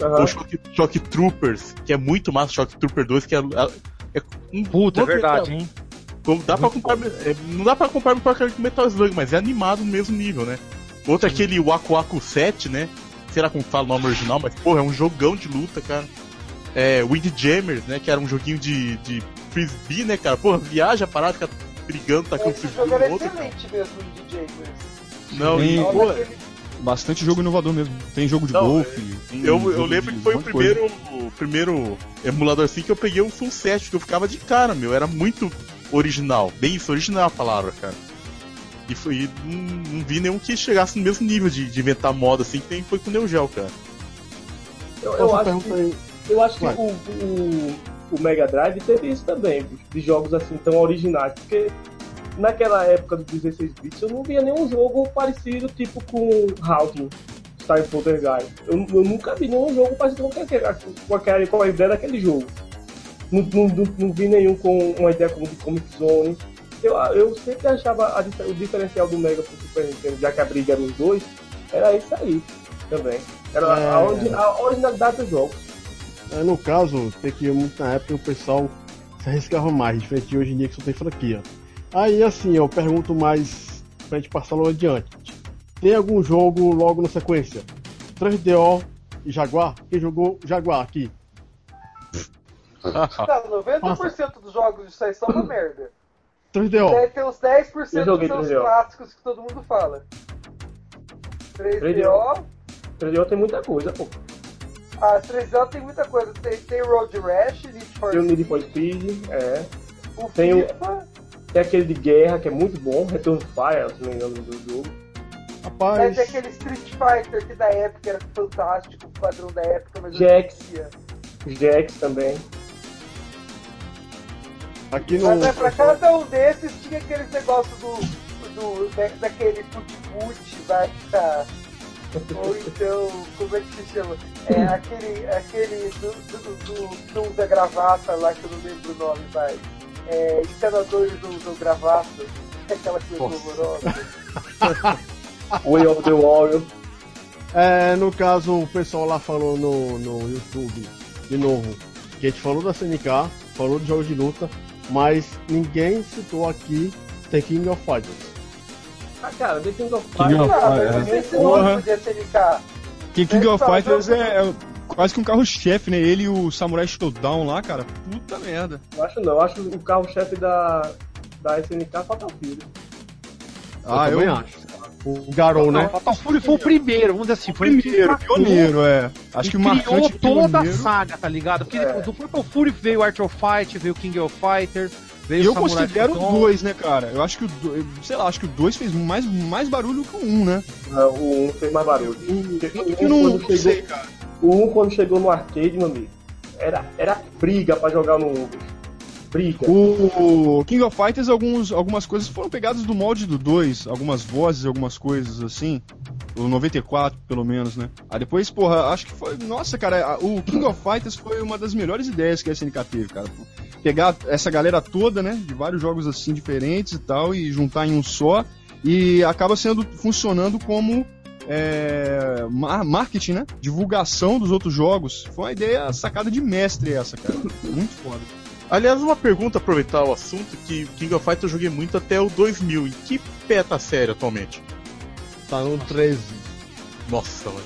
Aham. o Shock, Shock Troopers, que é muito massa, Shock Trooper 2, que é, é um Puta, é verdade, hein? como dá pra comparar, é, não dá pra comparar com aquele Metal Slug, mas é animado no mesmo nível, né? Outro é aquele Waku Waku 7, né? Será como fala o nome original, mas porra, é um jogão de luta, cara. É, Windjammers, né? Que era um joguinho de, de frisbee, né, cara? Porra, viaja a parada, fica brigando, tacando Esse frisbee jogo no era outro. cara. excelente mesmo em DJ. Não, e, pô, Bastante jogo inovador mesmo. Tem jogo de Não, golfe. tem eu, jogo eu lembro de que foi o primeiro, o primeiro emulador assim que eu peguei um full set, que eu ficava de cara, meu. Era muito original. Bem isso, original a palavra, cara. E foi, e não, não vi nenhum que chegasse no mesmo nível de, de inventar moda assim que foi com o Neo Geo, cara. Eu, eu acho que, eu acho que o, o, o Mega Drive teve isso também, de jogos assim tão originais, porque naquela época dos 16 bits eu não via nenhum jogo parecido tipo com Hawking, Star Poltergeist. Eu, eu nunca vi nenhum jogo parecido com, aquele, com, aquela, com a ideia daquele jogo. Não, não, não, não vi nenhum com uma ideia como de Comic Zone. Eu, eu sempre achava a o diferencial do Mega pro Super Nintendo, já que a briga era os dois, era isso aí também. Era É. a, origi- a originalidade dos jogos. É, no caso, tem que muito na época o pessoal se arriscava mais, diferente de hoje em dia que só tem franquia. Aí assim, eu pergunto mais pra gente passar logo adiante. Tem algum jogo logo na sequência? 3DO e Jaguar? Quem jogou Jaguar aqui? Tá, 90% dos jogos de sair são uma merda. 3DO. Deve ter uns 10% Eu dos seus 3DO. clássicos que todo mundo fala. 3DO. 3DO tem muita coisa, pô. Ah, 3DO tem muita coisa. Tem, tem Road Rash, Need for Tem o Need for Speed, é. o tem o- FIFA. Tem aquele de guerra que é muito bom, Return to Fire, se não me engano do jogo. Rapaz, Mas é aquele Street Fighter que da época era fantástico, o padrão da época, mas Jax. Jax também. aqui no. Mas é, pra cada um desses tinha aqueles negócios do, do, da, daquele put-put, vai tá. Ou então, como é que se chama? É aquele, aquele do, do, do, que usa gravata lá, que eu não lembro o nome, vai. É, encanadores não usam gravata, aquela coisa horrorosa. Way of the Warrior. É, no caso, o pessoal lá falou no, no YouTube, de novo, que a gente falou da SNK, falou de jogos de luta, mas ninguém citou aqui The King of Fighters. Ah, cara, The King of King of- Fighters. Ah, é. esse nome podia ser SNK. Que King of Fighters é, é quase que um carro-chefe, né? Ele e o Samurai Showdown lá, cara. Puta merda. Eu acho não, eu acho o carro-chefe da, da SNK Fatal Fury. Ah, também eu acho. O Garou, né? Fatal Fury foi o primeiro, vamos dizer assim, foi Primeiro, o pioneiro, é. Acho que o criou marcante toda pioneiro. a saga, tá ligado? Porque É. do Fatal Fury veio Art of Fight, veio King of Fighters, veio Eu Samurai considero o 2, né, cara? Eu acho que o 2, sei lá, acho que o 2 fez mais, mais barulho que o 1, um, né? Não, o 1 fez mais barulho. O que 1 não, quando não chegou, sei, cara. o 1 quando chegou no arcade, meu amigo, era, era briga pra jogar no 1. bicho. Briga. O King of Fighters, alguns, algumas coisas foram pegadas do molde do 2, algumas vozes, algumas coisas assim. O 94, pelo menos, né? Aí depois, porra, acho que foi. Nossa, cara, o King of Fighters foi uma das melhores ideias que a SNK teve, cara. Pegar essa galera toda, né? De vários jogos assim diferentes e tal, e juntar em um só. E acaba sendo funcionando como é, mar- marketing, né? Divulgação dos outros jogos. Foi uma ideia sacada de mestre essa, cara. Muito foda. Aliás, uma pergunta, aproveitar o assunto, que King of Fighters eu joguei muito até o 2000. Em que pé tá sério atualmente? Tá no 13. Nossa, mano.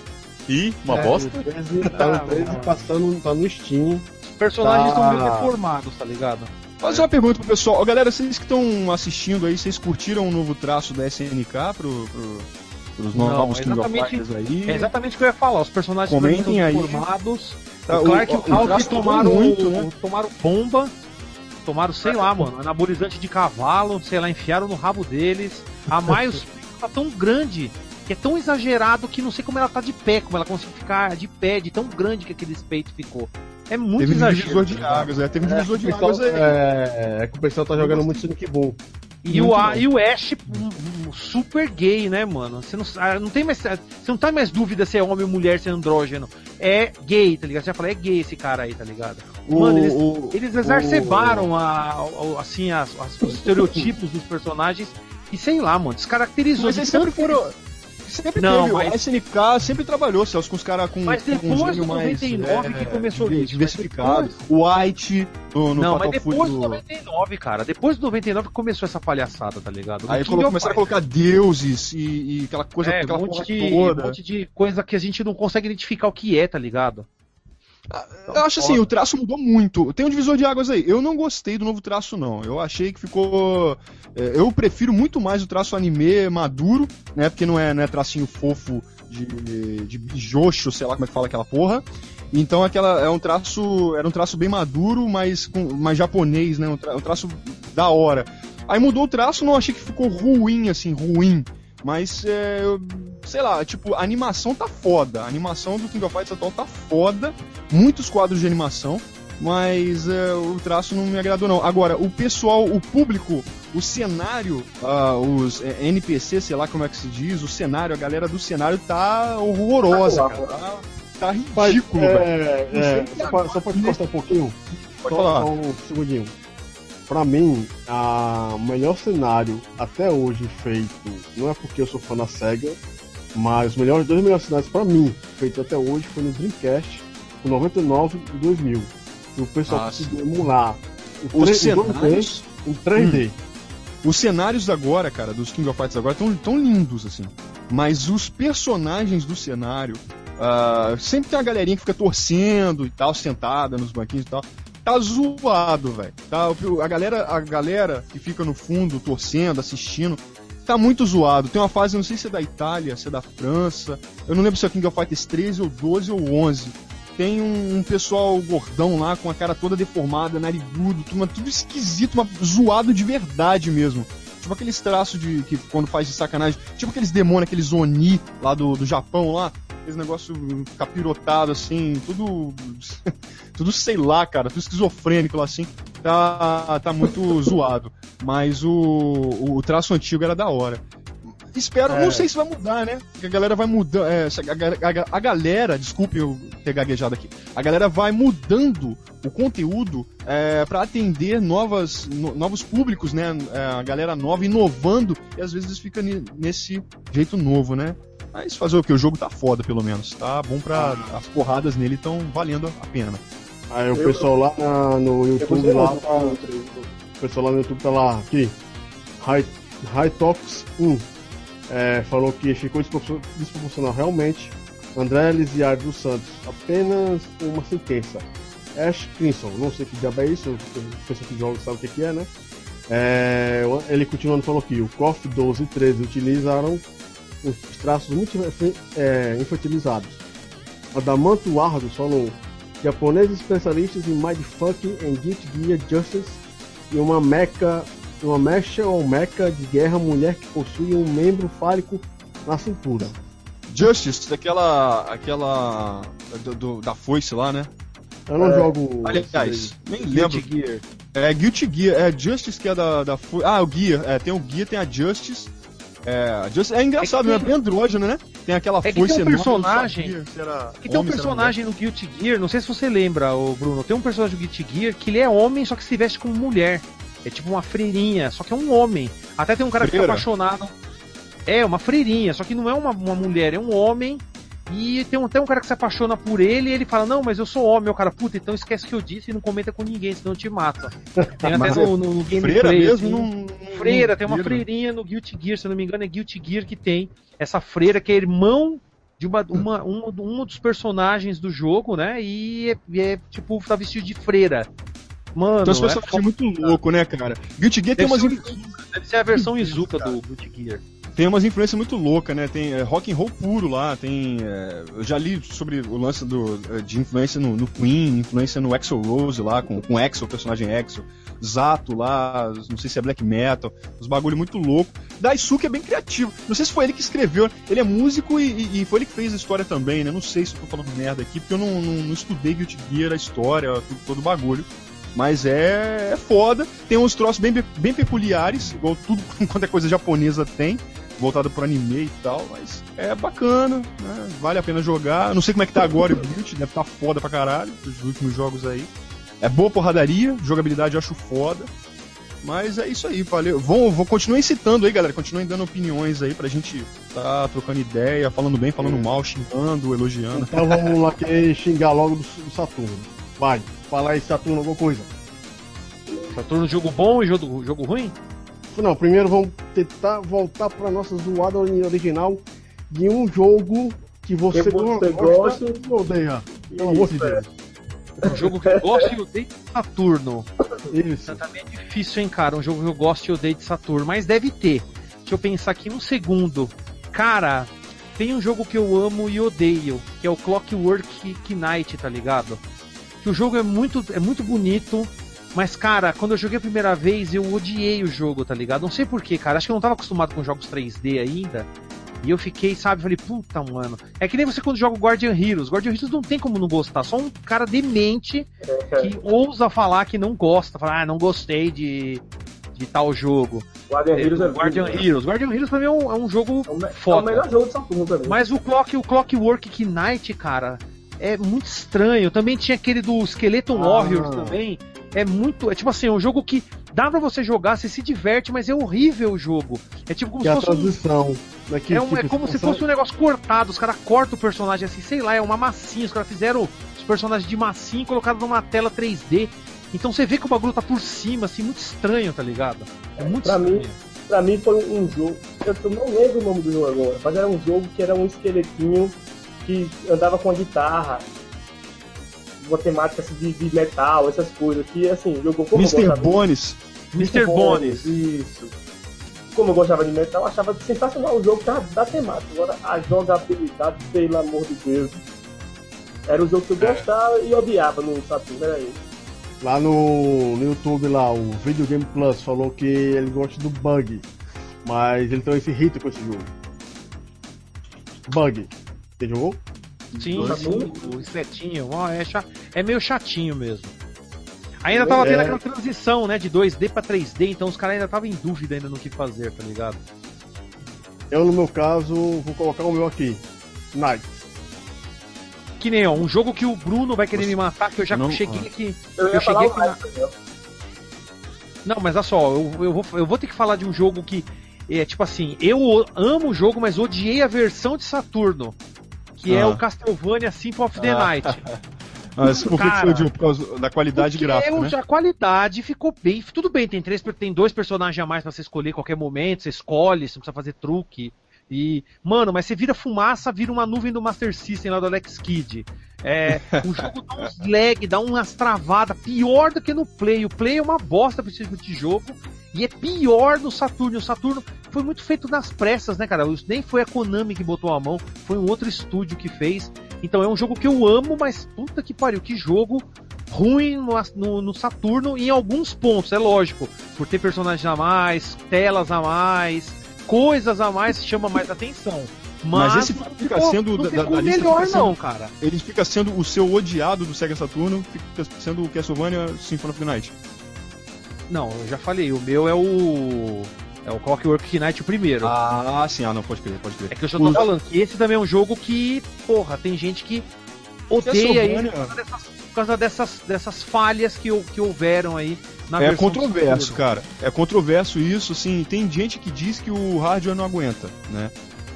E? Uma É, bosta? no 13 tá no 13 passando, tá no Steam. Os personagens Tá. estão meio deformados, tá ligado? Fazer uma pergunta pro pessoal. Galera, vocês que estão assistindo aí, vocês curtiram o novo traço da SNK pro, pro, pros Não, novos of exatamente- aí? É exatamente o que eu ia falar. Os personagens Comentem estão deformados. Tá, o Clark e o- o Hulk tomaram, muito, né? tomaram bomba. Tomaram, sei lá, mano, anabolizante de cavalo, sei lá, enfiaram no rabo deles. A Miles tá tão grande, que é tão exagerado que não sei como ela tá de pé, como ela consegue ficar de pé, de tão grande que aquele peito ficou. É muito Teve um exagero. divisor de águas, é. Teve um divisor de O águas aí. é, é que o pessoal tá jogando muito Sonic Boom. E o, A- bom. e o Ash um- um super gay, né, mano? Você não, ah, não tem mais. Você não tá mais dúvida se é homem ou mulher, se é andrógeno. É gay, tá ligado? Você já falou, é gay esse cara aí, tá ligado? O- Mano, eles, o- eles exacerbaram a, a- assim, as, as- os estereotipos dos personagens e sei lá, mano, descaracterizou. Mas eles sempre foram. Sempre Não, teve. mas- A SNK sempre trabalhou, Celso, com os caras com, Mas com um depois gênio do mais 99 que começou diver- isso, diversificado. mas O White no, no Não, mas Fatal Fury depois do- do 99, cara. Depois do 99 que começou essa palhaçada, tá ligado? Aí colo- of começaram a colocar deuses e, e aquela coisa, É, aquela um monte, de, toda. um monte de coisa que a gente não consegue identificar o que é, tá ligado? Eu acho assim, o traço mudou muito. Tem um divisor de águas aí. Eu não gostei do novo traço, não. Eu achei que ficou. é, Eu prefiro muito mais o traço anime maduro, né? Porque não é, não é tracinho fofo de, de bijoxo, sei lá como é que fala aquela porra. Então aquela é um traço. Era um traço bem maduro, mas com mais japonês, né? Um, tra- um traço da hora. Aí mudou o traço, não achei que ficou ruim, assim, ruim. Mas, é, eu- sei lá, tipo, a animação tá foda. A animação do King of Fighters atual tá foda. Muitos quadros de animação. Mas é, o traço não me agradou, não. Agora, o pessoal, o público, o cenário, ah, os é, NPC, sei lá como é que se diz, o cenário, a galera do cenário tá horrorosa, cara. Tá, tá ridículo, é, velho. é, só, pra, só pra te cortar um pouquinho, Pode só, falar. um segundinho. Pra mim, o melhor cenário até hoje feito, não é porque eu sou fã da SEGA, mas os melhores, dois melhores cenários pra mim, feito até hoje, foi no Dreamcast, com 99 e 2000. E o pessoal Ah, conseguiu emular o Os 3D cenários, em 3D. os cenários agora, cara, dos King of Fighters agora estão tão lindos, assim. Mas os personagens do cenário, ah, sempre tem uma galerinha que fica torcendo e tal, sentada nos banquinhos e tal. Tá zoado, velho. Tá, a galera, a galera que fica no fundo torcendo, assistindo, tá muito zoado. Tem uma fase, não sei se é da Itália, se é da França. Eu não lembro se é King of Fighters 13 ou 12 ou 11. Tem um, um pessoal gordão lá com a cara toda deformada, narigudo, tudo, tudo esquisito, mas zoado de verdade mesmo. Tipo aqueles traços de que quando faz de sacanagem, tipo aqueles demônios, aqueles Oni lá do, do Japão lá, aqueles negócio capirotado assim, tudo tudo sei lá, cara, tudo esquizofrênico lá assim. Tá tá muito zoado, mas o, o, traço antigo era da hora. Espero, é. não sei se vai mudar, né? Porque a galera vai mudando. É, a, a, a, galera, desculpe eu ter gaguejado aqui, a galera vai mudando o conteúdo é, para atender novas, no, novos públicos, né? É, a galera nova inovando e às vezes fica nesse jeito novo, né? Mas fazer o que? O jogo tá foda, pelo menos. Tá bom pra. As porradas nele estão valendo a pena. Aí o pessoal lá na, no YouTube lá. Tá, o pessoal lá no YouTube tá lá, aqui. High, High Talks 1 é, falou que ficou desproporcional realmente. André Elisiário dos Santos, apenas uma sentença. Ash Crimson, não sei que diabo é isso, pessoa que joga sabe o que, é, né? É, ele continuando falou que o KOF 12 e 13 utilizaram os traços muito é, infantilizados. Adamanto Ardo falou japoneses especialistas em Mindfuck em Guilty Gear Justice e uma mecha uma mecha ou meca de guerra mulher que possui um membro fálico na cintura. Justice, aquela. aquela. Do, do, da foice lá, né? Eu não é, jogo. Aliás, nem lembro. Guilty Gear. É, Guilty Gear, é Justice que é da, da foice. Ah, o Gear, é, tem o Gear, tem a Justice. É, Justice, é engraçado, é, que... é bem andrógeno, né? Tem aquela é foice tem um personagem. que tem um personagem no Guilty Gear, não sei se você lembra, o Bruno, tem um personagem no Guilty Gear que ele é homem, só que se veste como mulher. É tipo uma freirinha, só que é um homem. Até tem um cara Freira. que fica apaixonado. É, uma freirinha, só que não é uma, uma mulher, é um homem. E tem até um cara que se apaixona por ele e ele fala, não, mas eu sou homem. O cara, puta, então esquece que eu disse e não comenta com ninguém, senão eu te mata. Tem até no, no, no gameplay. Freira mesmo? Assim. freira, tem uma freirinha no Guilty Gear, se eu não me engano é Guilty Gear que tem essa freira que é irmão de uma, uma, um, um dos personagens do jogo, né? E é, é tipo, tá vestido de freira. Mano, então, esse personagem é, é muito louco, né, cara? Guilty Gear tem umas. Deve ser a versão Izuka do Guilty Gear. Tem umas influências muito loucas, né? Tem é, rock and roll puro lá, tem. É, eu já li sobre o lance do, é, de influência no, no Queen, influência no Exo Rose lá, com, com Exo, o personagem Exo. Zato lá, não sei se é black metal, uns bagulho muito louco. Daisuke é bem criativo. Não sei se foi ele que escreveu, ele é músico e, e, foi ele que fez a história também, né? Não sei se eu tô falando merda aqui, porque eu não, não, não estudei Guilty Gear, a história, tudo, todo o bagulho. Mas é, é foda. Tem uns troços bem, bem peculiares, igual tudo quanto é coisa japonesa tem, voltado pro anime e tal, mas é bacana, né? Vale a pena jogar. Não sei como é que tá agora o Build, deve tá foda pra caralho, os últimos jogos aí. É boa porradaria, jogabilidade eu acho foda. Mas é isso aí, valeu. Vou, vou continuar incitando aí, galera. Continuem dando opiniões aí pra gente tá trocando ideia, falando bem, falando mal, xingando, elogiando. Então vamos lá que xingar logo do, do Saturno. Vai falar em Saturno alguma coisa. Saturno jogo bom e jogo, jogo ruim? Não, primeiro vamos tentar voltar para nossa zoada original de um jogo que você, que você gosta e odeia. Pelo amor de Deus. Um jogo que eu gosto e odeio de Saturno. Isso. Também é difícil, hein, cara? Um jogo que eu gosto e odeio de Saturno. Mas deve ter. Deixa eu pensar aqui um segundo. Cara, tem um jogo que eu amo e odeio, que é o Clockwork Knight, tá ligado? que o jogo é muito, é muito bonito, mas, cara, quando eu joguei a primeira vez, eu odiei o jogo, tá ligado? Não sei porquê, cara. Acho que eu não tava acostumado com jogos 3D ainda. E eu fiquei, sabe, falei, puta, mano. É que nem você quando joga o Guardian Heroes. Guardian Heroes não tem como não gostar. Só um cara demente que ousa falar que não gosta. Falar, ah, não gostei de, de tal jogo. Guardian Heroes é Guardian Heroes. Guardian Heroes pra mim é um, é um jogo é o, foda. É o melhor jogo de Saturno também. Mas o Clock, o Clockwork Knight, cara, é muito estranho. Também tinha aquele do Skeleton ah. Warriors também. É muito. É tipo assim, é um jogo que dá pra você jogar, você se diverte, mas é horrível o jogo. É tipo como que se fosse. A transição. Um, é, um, é como se fosse um negócio cortado. Os caras cortam o personagem assim, sei lá, é uma massinha. Os caras fizeram os personagens de massinha e colocaram numa tela 3D. Então você vê que o bagulho tá por cima, assim, muito estranho, tá ligado? É muito pra estranho. Mim, pra mim foi um jogo. Eu não lembro o nome do jogo agora, mas era um jogo que era um esqueletinho que andava com a guitarra. Uma temática assim, de, de metal, essas coisas, que assim, jogou como Mr. Bones. Mr. Bones. Isso. Como eu gostava de metal, eu achava sensacional o jogo da, da temática. Agora, a jogabilidade, pelo amor de Deus. Era o jogo que eu gostava e odiava no Saturno, era isso. Lá no, no YouTube, lá, o Video Game Plus falou que ele gosta do bug, mas ele também se irrita com esse jogo. Bug. Você jogou? Sim, Tá sim, o insetinho. ó, é, cha- é meio chatinho mesmo. Ainda tava tendo É. aquela transição, né, de 2D pra 3D, então os caras ainda estavam em dúvida ainda no que fazer, tá ligado? Eu, no meu caso, vou colocar o meu aqui. Night. Que nem, ó, um jogo que o Bruno vai querer me matar, que eu já Não- cheguei ah. aqui. Eu Eu cheguei o aqui na-? Não, mas olha só, eu, eu, vou, eu vou ter que falar de um jogo que é tipo assim, eu o- amo o jogo, mas odiei a versão de Saturno. Que é Ah. o Castlevania Symphony of the Ah. Night. Mas por que de- por causa da qualidade gráfica, eu- né? a qualidade ficou bem. Tudo bem, tem três, tem dois personagens a mais pra você escolher a qualquer momento, você escolhe, você não precisa fazer truque. E, mano, mas você vira fumaça, vira uma nuvem do Master System lá do Alex Kidd. É, o jogo dá uns lag, dá umas travadas, pior do que no Play. O Play é uma bosta pra esse tipo de jogo. E é pior no Saturno. O Saturno foi muito feito nas pressas, né, cara? Nem foi a Konami que botou a mão, foi um outro estúdio que fez. Então é um jogo que eu amo, mas puta que pariu, que jogo ruim no, no- no Saturno em alguns pontos, é lógico. Por ter personagens a mais, telas a mais, coisas a mais chama mais atenção. Mas, Mas esse fica ficou- sendo não da- da lista, melhor sendo- não, cara. Ele fica sendo o seu odiado do Sega Saturno, fica sendo o Castlevania Symphony of the Night. Não, eu já falei, o meu é o é o Clockwork Knight o primeiro. Ah, sim, ah, não, pode crer, pode crer. É que eu já tô O- falando que esse também é um jogo que, porra, tem gente que odeia ele Castlevania- por causa dessas, por causa dessas, dessas falhas que, que houveram aí na É controverso, cara. É controverso isso, assim. Tem gente que diz que o hardware não aguenta, né?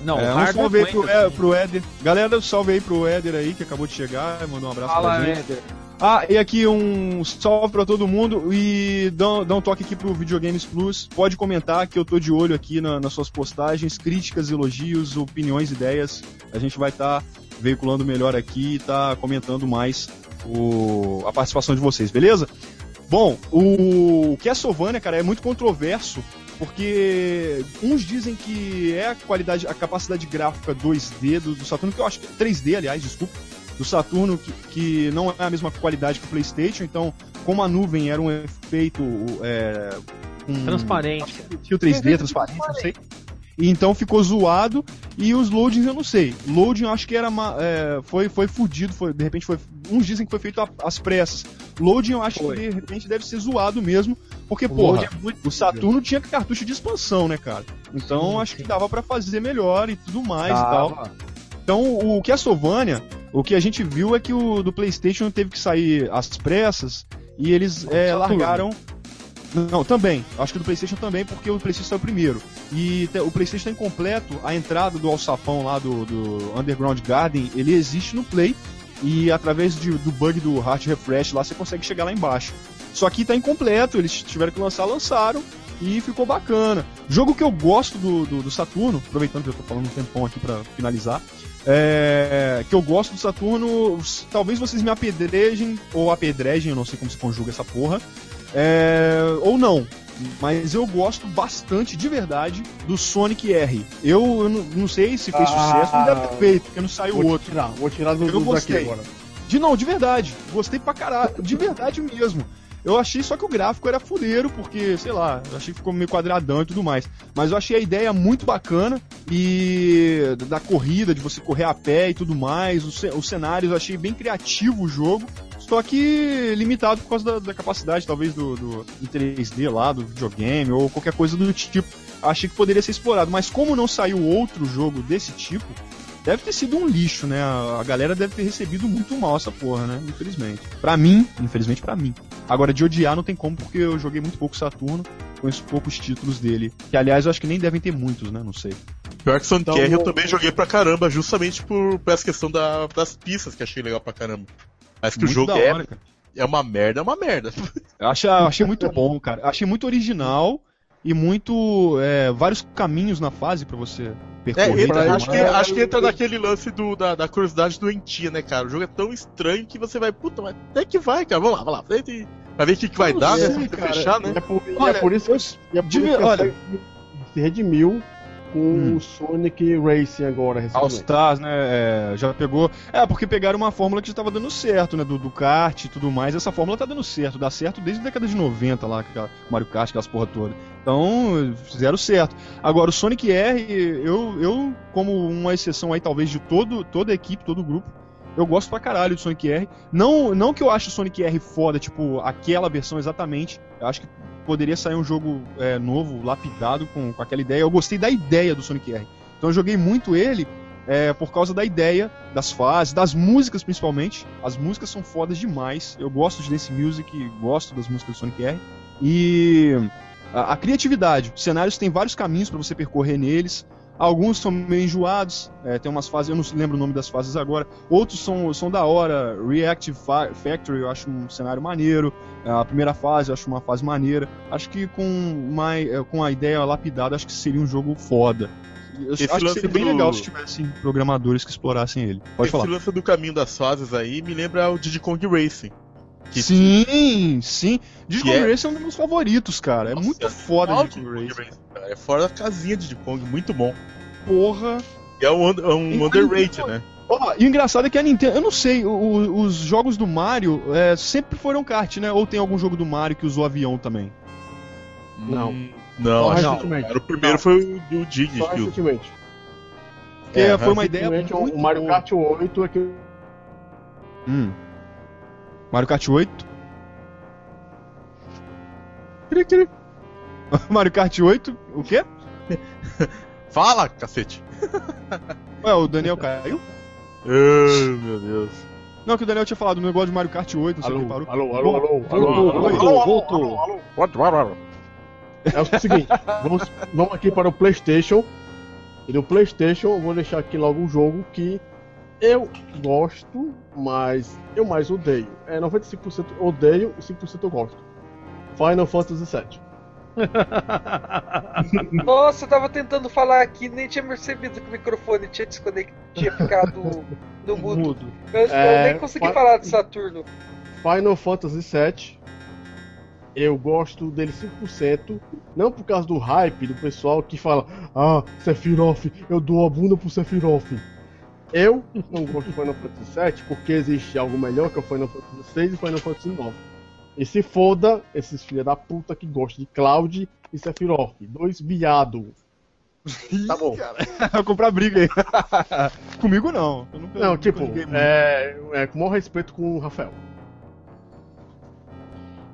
Não, é, o um salve aí pro, é, pro Éder. Galera, salve aí pro Éder aí, que acabou de chegar, mandou um abraço Fala, pra gente. Éder. Ah, e aqui um salve pra todo mundo e dá, dá um toque aqui pro Videogames Plus. Pode comentar que eu tô de olho aqui na- nas suas postagens, críticas, elogios, opiniões, ideias. A gente vai estar veiculando melhor aqui e tá comentando mais o- a participação de vocês, beleza? Bom, o Castlevania, cara, é muito controverso porque uns dizem que é a qualidade, a capacidade gráfica 2D do, do Saturno, que eu acho que 3D, aliás, desculpa, do Saturno, que, que não é a mesma qualidade que o PlayStation. Então, como a nuvem era um efeito é, com- Transparente. Fio 3D, transparente, não sei. E então ficou zoado e os loadings eu não sei. Loading eu acho que era ma- é, foi foi fudido, foi de repente foi uns dizem que foi feito às pressas. Loading eu acho Foi. que de repente deve ser zoado mesmo, porque O load é o Saturno tinha cartucho de expansão, né, cara? Então Sim, acho sim. que dava pra fazer melhor e tudo mais e tal. Então, o Castlevania, o que a gente viu é que o do PlayStation teve que sair às pressas e eles é, largaram. Não, também. Acho que do PlayStation também, porque o PlayStation saiu primeiro. E o PlayStation está incompleto. A entrada do alçapão lá do, do Underground Garden, ele existe no Play. E através de- do bug do Heart Refresh lá, você consegue chegar lá embaixo. Só que tá incompleto, eles tiveram que lançar, lançaram. E ficou bacana. Jogo que eu gosto do, do, do Saturno, aproveitando que eu tô falando um tempão aqui pra finalizar. É, que eu gosto do Saturno, talvez vocês me apedrejem, ou apedrejem, eu não sei como se conjuga essa porra, é, ou não. Mas eu gosto bastante, de verdade, do Sonic R. Eu, eu não, não sei se fez Ah. sucesso, não deve ter feito, porque não saiu Vou outro. tirar, vou tirar do, Eu gostei. agora. De não, de verdade. Gostei pra caralho. De verdade mesmo. Eu achei só que o gráfico era fuleiro, porque, sei lá, eu achei que ficou meio quadradão e tudo mais. Mas eu achei a ideia muito bacana e da corrida, de você correr a pé e tudo mais. Os cenários eu achei bem criativo o jogo. Só que limitado por causa da, da capacidade, talvez, do, do em 3D lá, do videogame, ou qualquer coisa do tipo. Achei que poderia ser explorado. Mas como não saiu outro jogo desse tipo, deve ter sido um lixo, né? A galera deve ter recebido muito mal essa porra, né? Infelizmente. Pra mim, infelizmente pra mim. Agora, de odiar não tem como, porque eu joguei muito pouco Saturno, conheço poucos títulos dele. Que, aliás, eu acho que nem devem ter muitos, né? Não sei. Pior que Sonic Então, eu também joguei pra caramba, justamente por, por essa questão da- das pistas que achei legal pra caramba. Mas que o Muito jogo da é, hora, cara. é uma merda, é uma merda. Eu achei, eu achei muito bom, cara. Eu achei muito original e muito. é, vários caminhos na fase pra você É, percorrer. entra- tudo acho, que, acho que entra naquele lance do, da, da curiosidade doentia, né, cara? O jogo é tão estranho que você vai, puta, mas até que vai, cara. Vamos lá, vamos lá. Frente, pra ver o que, que vai Eu dar, né? sei, Se você cara. fechar, E né? é por, e Olha, é por isso, eu- e é por de isso que olha- se redimiu com Hum. o Sonic Racing agora, All recentemente. Stars, né? é, já pegou. É, porque pegaram uma fórmula que já tava dando certo, né? Do, do kart e tudo mais. Essa fórmula tá dando certo, dá certo desde a década de 90 lá, com Mario Kart, aquelas porra toda. Então, fizeram certo. Agora, o Sonic R, eu, eu como uma exceção aí, talvez, de todo, toda a equipe, todo o grupo, eu gosto pra caralho do Sonic R. Não, não que eu ache o Sonic R foda, tipo, aquela versão exatamente. Eu acho que poderia sair um jogo é, novo, lapidado com, com aquela ideia. Eu gostei da ideia do Sonic R. Então eu joguei muito ele é, por causa da ideia, das fases, das músicas principalmente. As músicas são fodas demais. Eu gosto de Dance Music, gosto das músicas do Sonic R. E a, a criatividade. Os cenários têm vários caminhos para você percorrer neles. Alguns são meio enjoados, é, tem umas fases, eu não lembro o nome das fases agora. Outros são, são da hora. Reactive Fa- Factory eu acho um cenário maneiro. A primeira fase eu acho uma fase maneira. Acho que com, uma, é, com a ideia lapidada, acho que seria um jogo foda. Eu Esse acho que seria bem do- legal se tivessem programadores que explorassem ele. Pode Esse falar. lance do caminho das fases aí me lembra o Diddy Kong Racing. Que- Sim, sim. Disco Que é- Race é um dos meus favoritos, cara. É Nossa, muito foda Qual Disco Diddy Kong Race. Cara? É fora da casinha de Kong, muito bom. Porra. E é um, é um E- underrated, né? Ó, e o engraçado é que a Nintendo, eu não sei, o- o- os jogos do Mario é, sempre foram kart, né? Ou tem algum jogo do Mario que usou avião também? Não. Hum, Não, Só acho não. Era o primeiro Não. foi o, o Dig. Só que o- recentemente. É, foi uma ideia muito o Mario. Kart 8 é que Hum. Mario Kart 8? Mario Kart 8, o quê? Fala, cacete! Ué, o Daniel caiu? Ai, meu Deus. Não, que o Daniel tinha falado no negócio de Mario Kart 8, não sei o que Alô, parou. alô, alô, alô, Voltou, alô, alô, voltou, alô, voltou. alô, alô. É o seguinte, vamos, vamos aqui para o PlayStation. E no PlayStation eu vou deixar aqui logo um jogo que eu gosto, mas eu mais odeio. É 95% odeio e 5% eu gosto. Final Fantasy VII. Nossa, eu tava tentando falar aqui, nem tinha percebido que o microfone tinha desconect... tinha ficado no mudo. Mudo. Eu, eu É, nem consegui fa- falar de Saturno. Final Fantasy VII. Eu gosto dele 5%, não por causa do hype do pessoal que fala Ah, Sephiroth, eu dou a bunda pro Sephiroth. Eu não gosto do Final Fantasy VII porque existe algo melhor que o Final Fantasy VI e Final Fantasy IX. E se foda esses filha da puta que gostam de Cloud e Sephiroth. Dois viado. Tá bom. Vou comprar briga aí. Comigo não. Eu nunca, Não, nunca tipo, é, é com o maior respeito com o Rafael.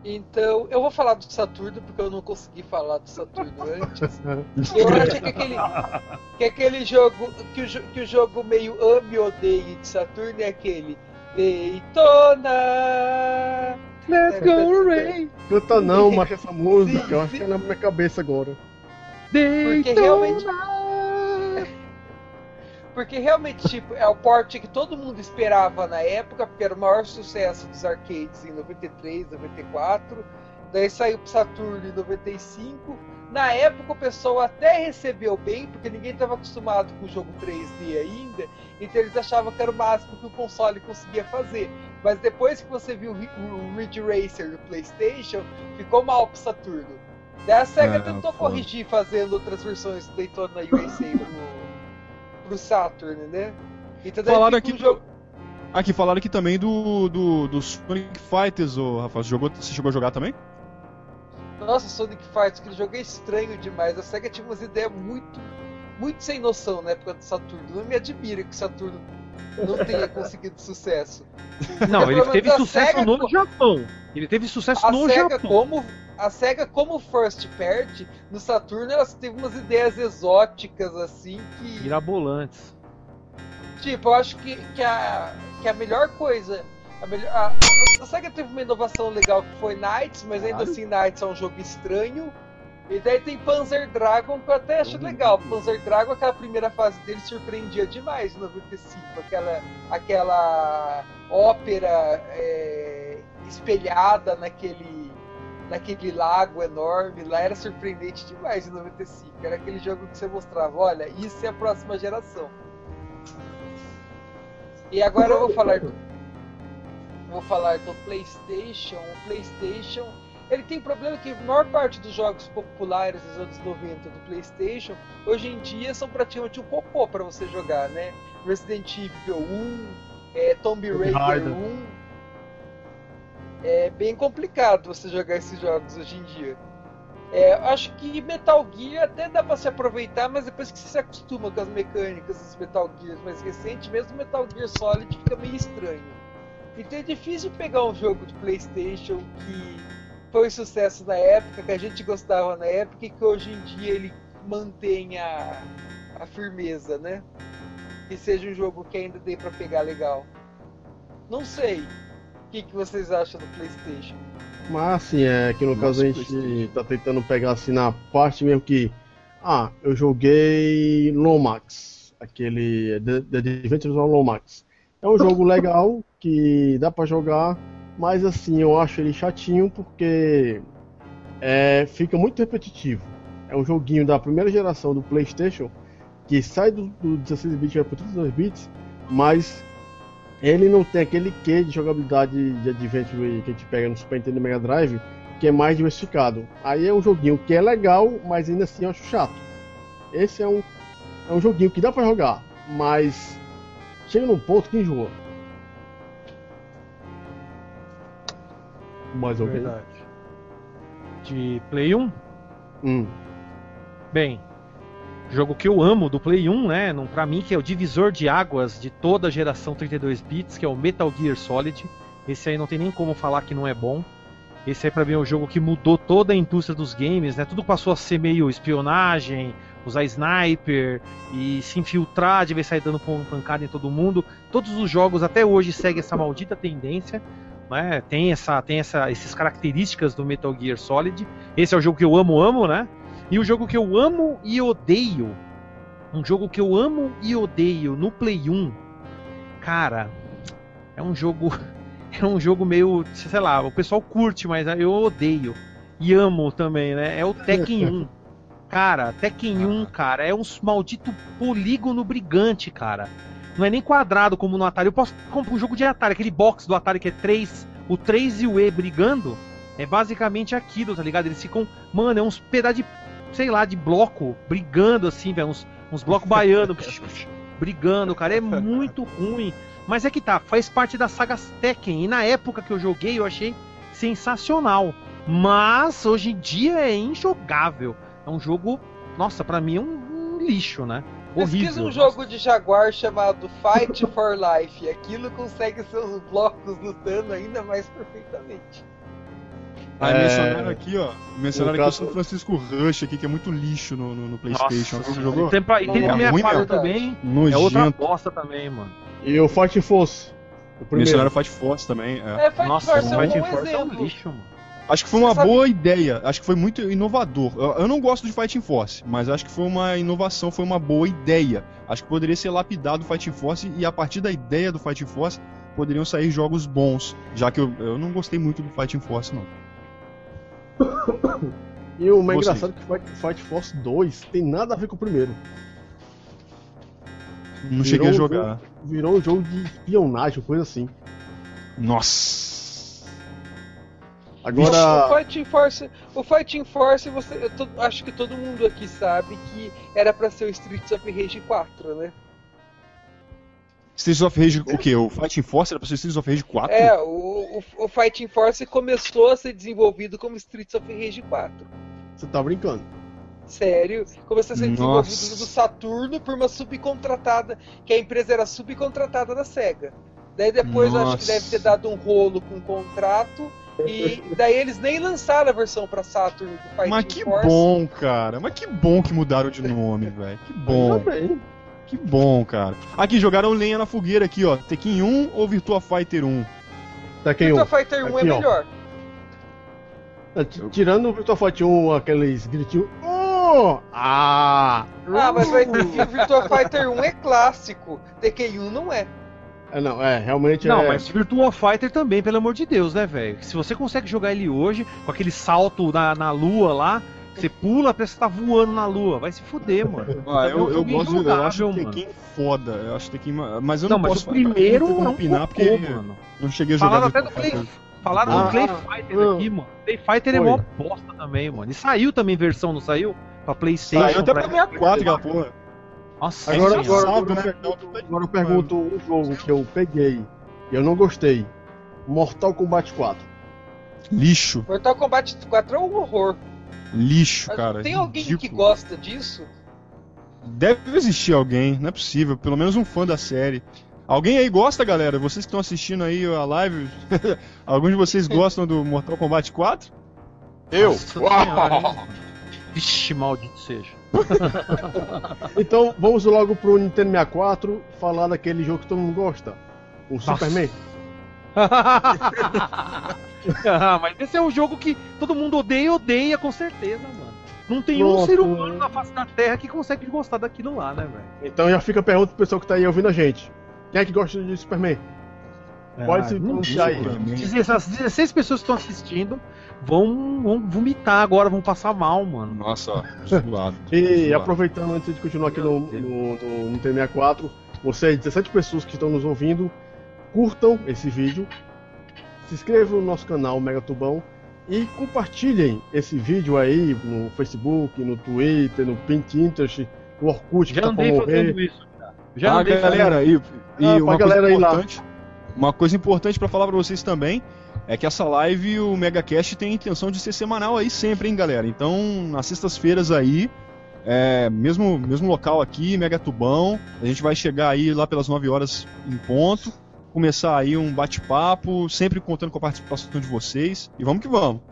Então, eu vou falar do Saturno porque eu não consegui falar do Saturno antes. Eu acho que aquele, que aquele jogo, que o, que o jogo meio ame e odeie de Saturno é aquele Daytona. Let's go, Ray! Canta não, mas essa música, eu acho que é na minha cabeça agora. Porque realmente. Porque realmente, tipo, é o porte que todo mundo esperava na época, porque era o maior sucesso dos arcades em 93, 94. Daí saiu pro Saturno em 95. Na época o pessoal até recebeu bem, porque ninguém estava acostumado com o jogo 3D ainda, então eles achavam que era o máximo que o console conseguia fazer. Mas depois que você viu o Ri- o Ridge Racer no PlayStation, ficou mal pro Saturno. Daí a SEGA tentou foda. corrigir fazendo outras versões do Daytona USA pro, pro Saturn, né? Então daí Falaram aqui um jogo. Aqui, falaram aqui também do, do, do Sonic Fighters, ô Rafael. Você, jogou, você chegou a jogar também? Nossa, Sonic Fighters, aquele jogo é estranho demais. A SEGA tinha umas ideias muito, muito sem noção na época do Saturno. Não me admira que o Saturno não tenha conseguido sucesso. Não, ele teve sucesso SEGA no Japão. Ele teve sucesso A no SEGA, Japão. como, a SEGA, como first party, no Saturno, ela teve umas ideias exóticas assim que. Mirabolantes. Tipo, eu acho que, que, a, que a melhor coisa. A, melhor, a, a SEGA teve uma inovação legal que foi Knights, mas ainda Caralho. assim Knights é um jogo estranho. E daí tem Panzer Dragon, que eu até acho legal. Panzer Dragon, aquela primeira fase dele surpreendia demais em 95. Aquela, aquela ópera é, espelhada naquele, naquele lago enorme lá era surpreendente demais em 95. Era aquele jogo que você mostrava, olha, isso é a próxima geração. E agora eu vou falar do, vou falar do PlayStation. O PlayStation ele tem problema que a maior parte dos jogos populares dos anos 90 do PlayStation hoje em dia são praticamente um cocô para você jogar, né? Resident Evil 1, é, Tomb Raider 1. É bem complicado você jogar esses jogos hoje em dia. É, acho que Metal Gear até dá para se aproveitar, mas depois que você se acostuma com as mecânicas dos Metal Gears mais recentes, mesmo Metal Gear Solid fica meio estranho. Então é difícil pegar um jogo de PlayStation que foi sucesso na época, que a gente gostava na época e que hoje em dia ele mantenha a firmeza, né? Que seja um jogo que ainda dê para pegar legal. Não sei. O que, que vocês acham do PlayStation? Mas assim, é que no Nossa, caso a gente tá tentando pegar assim na parte mesmo que. Ah, eu joguei Lomax, aquele The, The Adventures of Lomax. É um jogo legal que dá pra jogar, mas assim, eu acho ele chatinho porque é, fica muito repetitivo. É um joguinho da primeira geração do PlayStation que sai do, do 16 bits pro 32 bits, mas ele não tem aquele quê de jogabilidade de adventure que a gente pega no Super Nintendo Mega Drive, que é mais diversificado. Aí é um joguinho que é legal, mas ainda assim eu acho chato. Esse é um, é um joguinho que dá pra jogar, mas chega num ponto que enjoa. Mais alguém? Verdade. De Play 1? Hum. Bem, jogo que eu amo do Play 1, né? Não, pra mim, que é o divisor de águas de toda a geração 32 bits, que é o Metal Gear Solid. Esse aí não tem nem como falar que não é bom. Esse aí pra mim é um jogo que mudou toda a indústria dos games, né? Tudo passou a ser meio espionagem, usar sniper e se infiltrar, de vez sair dando pan- pancada em todo mundo. Todos os jogos até hoje seguem essa maldita tendência. Né? Tem, essa, tem essa, essas características do Metal Gear Solid. Esse é o jogo que eu amo, amo, né? E o jogo que eu amo e odeio, um jogo que eu amo e odeio no Play 1, cara, é um jogo, é um jogo meio, sei lá, o pessoal curte, mas eu odeio e amo também, né? É o Tekken 1. Cara, Tekken 1, cara, é um maldito polígono brigante, cara. Não é nem quadrado como no Atari. Eu posso comprar um jogo de Atari, aquele box do Atari que é 3, o 3 e o E brigando. É basicamente aquilo, tá ligado? Eles ficam, mano, é uns pedaços de, sei lá, de bloco brigando assim, velho, uns, uns blocos baianos brigando, cara. É muito ruim. Mas é que tá, faz parte da saga Tekken. E na época que eu joguei, eu achei sensacional. Mas hoje em dia é injogável. É um jogo, nossa, pra mim é um, um lixo, né? Pesquisa Horrível. um jogo de Jaguar chamado Fight for Life. Aquilo consegue seus blocos lutando ainda mais perfeitamente. Aí É, mencionaram aqui, ó. Mencionaram no aqui o São Francisco Rush aqui, que é muito lixo no, no, no Playstation. Nossa, Você jogou? E tem, pra, e tem É pra ruim 64 mesmo. também. É outra Nojento. bosta também, mano. E o Fight Force. O primeiro. Mencionaram Fight Force também. é. É, Fight Nossa, Force o é um bom Force é um exemplo. lixo, mano. Acho que foi uma sabe- boa ideia. Acho que foi muito inovador. Eu, eu não gosto de Fighting Force, mas acho que foi uma inovação, foi uma boa ideia. Acho que poderia ser lapidado o Fighting Force e a partir da ideia do Fighting Force poderiam sair jogos bons. Já que eu, eu não gostei muito do Fighting Force, não. E o mais engraçado é que Fight, Force 2 tem nada a ver com o primeiro. Não cheguei a Virou um jogar. jogo- Virou um jogo de espionagem, coisa assim. Nossa. Agora. O Fighting Force, o Fighting Force, você, eu to- acho que todo mundo aqui sabe que era pra ser o Streets of Rage 4, né? Streets of Rage, o quê? O Fighting Force era pra ser Streets of Rage 4? É, o, o, o Fighting Force começou a ser desenvolvido como Streets of Rage 4. Você tá brincando. Sério, começou a ser Nossa. desenvolvido no Saturno por uma subcontratada, que a empresa era subcontratada da SEGA. Daí depois acho que deve ter dado um rolo com o contrato. E daí eles nem lançaram a versão pra Saturn do Fighting Mas que Force. bom, cara. Mas que bom que mudaram de nome, velho. Que bom. Que bom, cara. Aqui, jogaram lenha na fogueira aqui, ó. Tekken 1 ou Virtua Fighter 1? Tekken 1. Virtua Fighter 1 é Aqui, ó. melhor. É, t- Tirando o Virtua Fight 1, aqueles gritinhos. Oh! Ah! Ah, mas vai ter que o Virtua Fighter 1 é clássico. Tekken 1 não é. É, não, é, realmente Não, é. mas Virtual Fighter também, pelo amor de Deus, né, velho? Se você consegue jogar ele hoje, com aquele salto na, na lua lá, você pula, parece que tá voando na lua. Vai se fuder, mano. Ah, É eu, eu gosto de. Eu acho injogável, o Tekken foda. Eu acho Tekken. Mas eu Não, não, mas posso o primeiro é um opinar cocô, porque mano. eu não cheguei a jogar. Falaram até do Virtua Play, Fighter. falaram Ah, do Play ah, Fighter ah. aqui, mano. Play Fighter é Foi. mó bosta também, mano. E saiu também versão, não saiu? Pra Playstation. Saiu até pra 64 aquela porra. Nossa, Agora, agora, agora, né? eu pergunto- agora eu pergunto um jogo que eu peguei e eu não gostei. Mortal Kombat 4. Lixo. Mortal Kombat 4 é um horror. Lixo, Mas cara. tem alguém que ridículo. gosta disso? Deve existir alguém, não é possível. Pelo menos um fã da série. Alguém aí gosta, galera? Vocês que estão assistindo aí a live, alguns de vocês gostam do Mortal Kombat 4? Eu? Nossa? Vixe, maldito seja. Então vamos logo pro Nintendo 64 falar daquele jogo que todo mundo gosta. O Superman. ah, mas esse é um jogo que todo mundo odeia e odeia com certeza, mano. Não tem um Pronto. ser humano na face da Terra que consegue gostar daquilo lá, né, velho? Então já fica a pergunta pro pessoal que tá aí ouvindo a gente. Quem é que gosta de Superman? Pode se Ah, pronunciar aí. Essas 16 pessoas que estão assistindo vão, vão vomitar agora, vão passar mal, mano. Nossa, zoado. E Zoado. aproveitando antes de continuar aqui no, no, no Nintendo 64, vocês, 17 pessoas que estão nos ouvindo, curtam esse vídeo, se inscrevam no nosso canal Mega Tubão e compartilhem esse vídeo aí no Facebook, no Twitter, no Pinterest, no Orkut, que Já tá pra andei morrer. fazendo isso. cara. Já ah, andei fazendo galera, e, e Ah, uma, galera coisa lá. importante, uma coisa importante pra falar pra vocês também é que essa live, o MegaCast, tem a intenção de ser semanal aí sempre, hein, galera? Então, nas sextas-feiras aí, é, mesmo, mesmo local aqui, Mega Tubão, a gente vai chegar aí lá pelas 9 horas em ponto, começar aí um bate-papo, sempre contando com a participação de vocês, e vamos que vamos.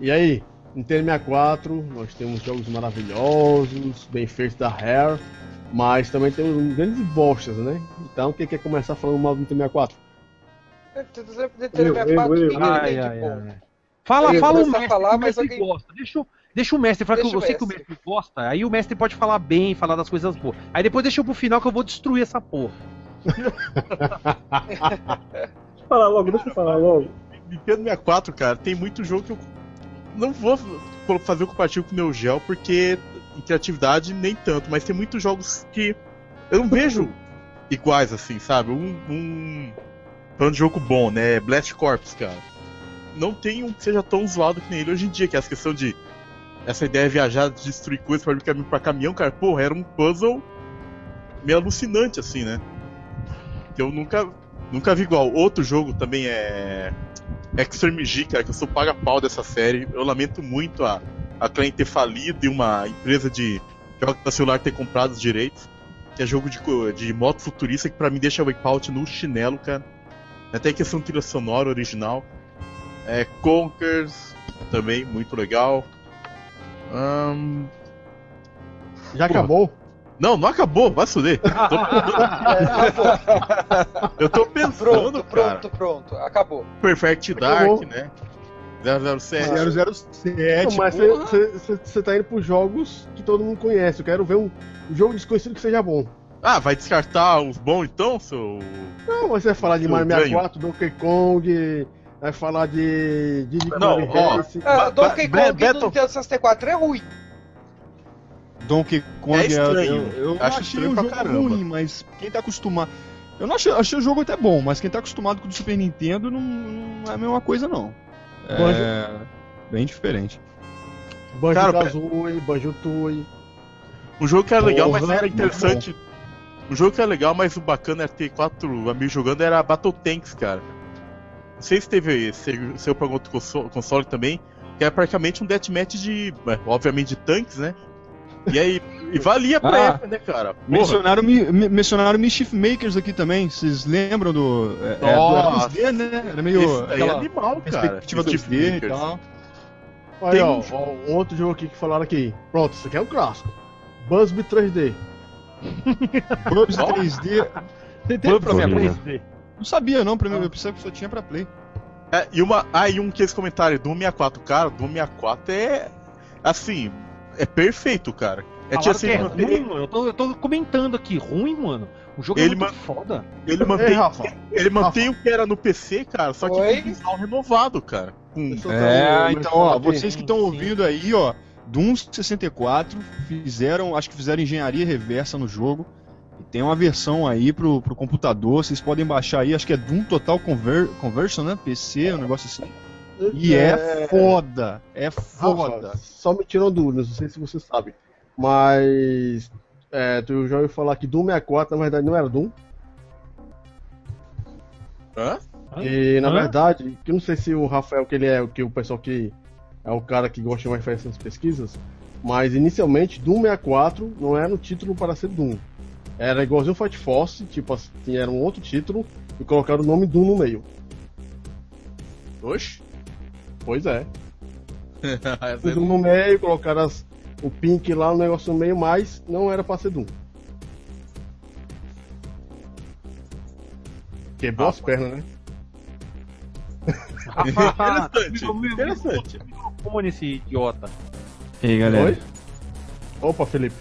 E aí, Nintendo 64, nós temos jogos maravilhosos, bem feitos da Rare, mas também temos grandes bostas, né? Então, quem quer começar falando mal do Nintendo 64? Eu, 64 eu, eu. Ai, ai, bom. ai. Fala, Eu fala o mestre, falar, que o mas mestre alguém- gosta. Deixa, o- deixa o mestre falar que Deixa eu o sei que o mestre. gosta. Aí o mestre pode falar bem, falar das coisas boas. Aí depois deixa eu pro final que eu vou destruir essa porra. Deixa eu falar logo, deixa eu falar logo. Nintendo 64, cara, tem muito jogo que eu não vou fazer o compartilho com o meu gel, porque em criatividade nem tanto, mas tem muitos jogos que eu não vejo iguais assim, sabe? Um, um falando de jogo bom, né? Blast Corps, cara. Não tem um que seja tão zoado que nem ele hoje em dia, que é essa questão de essa ideia de viajar, de destruir coisas para ir caminho para caminhão, cara, porra, era um puzzle meio alucinante assim, né? Que eu nunca nunca vi igual. Outro jogo também é Extreme G, cara, que eu sou paga-pau dessa série. Eu lamento muito a, a Klein ter falido e uma empresa de jogos da celular ter comprado os direitos. Que é jogo de, de moto futurista que pra mim deixa Wipeout no chinelo, cara. Até questão de trilha sonora original. É Conkers, também, muito legal. Já Porra. acabou? Não, não acabou, vai fuder. Eu tô pensando, Pronto, cara. pronto, pronto. Acabou. Perfect Dark, Acabou. né? 007. 007, Não, mas você tá indo pros jogos que todo mundo conhece. Eu quero ver um jogo desconhecido que seja bom. Ah, vai descartar os bons então, seu. Não, você vai falar de Mario ganho. 64, Donkey Kong, vai falar de Diddy Não, ó, Race. Ah, Donkey Kong do Nintendo 64 é ruim. Donkey Kong É estranho. eu, eu Acho achei estranho o pra jogo caramba. ruim, mas quem tá acostumado. Eu não achei, achei o jogo até bom, mas quem tá acostumado com o do Super Nintendo não, não é a mesma coisa, não. É bem diferente. Banjo Cara, Kazooie, Banjo Tooie. Um jogo que era legal, mas Porra, era interessante. Um jogo que era legal, mas o bacana era ter quatro amigos jogando era Battle Tanks, cara. Não sei se teve se saiu pra outro console, console também, que era praticamente um deathmatch de. é, Obviamente de tanques, né? E aí. E valia pra Ah, época, né, cara? Porra. Mencionaram, me- mencionaram Mischief Makers aqui também. Vocês lembram do. É, é, do era Nossa. 2D, né? Era meio. Esse é aquela animal, cara. perspectiva Steve 2D e tal. Olha, Tem ó, um- ó, outro jogo aqui que falaram aqui. Pronto, isso aqui é um clássico. Buzzby 3D. Burbs 3D. Você tem pra minha Horrível. 3D? Não sabia, não. Pra mim, eu pensava que só tinha pra Play. É, e uma. Ah, e um que eles comentaram, Doom 64, cara, Doom 64 é. Assim, é perfeito, cara. É tipo Falaram assim, que é tem- ruim, mano. Eu tô, eu tô comentando aqui, ruim, mano. O jogo Ele é muito ma- foda. Ele mantém, Rafa. ele mantém o que era no PC, cara, só que Oi? com visual renovado, cara. Eu É, um- então, ó, vocês que estão ouvindo aí, ó, Doom 64 fizeram, acho que fizeram engenharia reversa no jogo. E tem uma versão aí pro, pro computador, vocês podem baixar aí, acho que é Doom Total Conver Conversion, né? PC, um negócio assim. E é, foda, é foda. Rafa, só me tirou dúvidas, não sei se você sabe. Mas. É, tu já ouviu falar que Doom 64 na verdade não era Doom. Hã? E na Hã? verdade, que eu não sei se o Rafael, que ele é que o pessoal que é o cara que gosta mais de fazer essas pesquisas, mas inicialmente Doom 64 não era o título para ser Doom. Era igualzinho Fight Force, tipo assim, era um outro título e colocaram o nome Doom no meio. Oxe. Pois é. É- Doom no meio, colocaram as- o Pink lá, o negócio no meio, mas não era para ser Doom. Quebrou as pernas, né? Interessante, interessante. Como nesse idiota. E aí, galera? Oi? Opa, Felipe.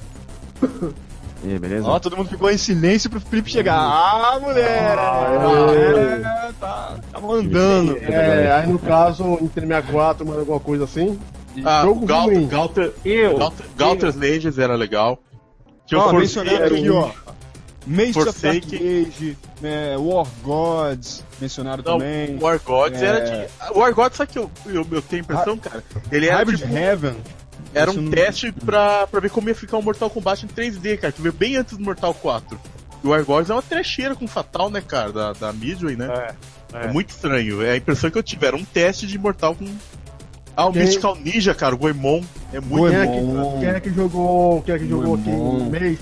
E aí, beleza? Ó, todo mundo ficou em silêncio pro Felipe chegar. Ah, mulher! Ah, É, tá, tá mandando. É, aí no caso, entre 64, mais alguma coisa assim. Ah, o jogo Gal ruim. Galter, Eu. Galter, Galter's Legends era legal. Tinha Ó, mencionaram aqui, ó. Mace of Dark. Age, né, War Gods, mencionaram Não, também. o War Gods É. era de. O War Gods, sabe que eu, eu, eu tenho a impressão, cara? Ele era, Hybrid tipo, Heaven. era um não- teste pra, pra ver como ia ficar o Mortal Kombat em 3D, cara, que veio bem antes do Mortal 4. E o War Gods é uma trecheira com Fatal, né, cara, da, da Midway, né? É, É. é. muito estranho. É a impressão que eu tive. Era um teste de Mortal com. Ah, o Quem- Mystical Ninja, cara, o Goemon. É muito Quem é, Goemon. que, quem é que jogou. Quem é que jogou aqui? Goemon. Mace.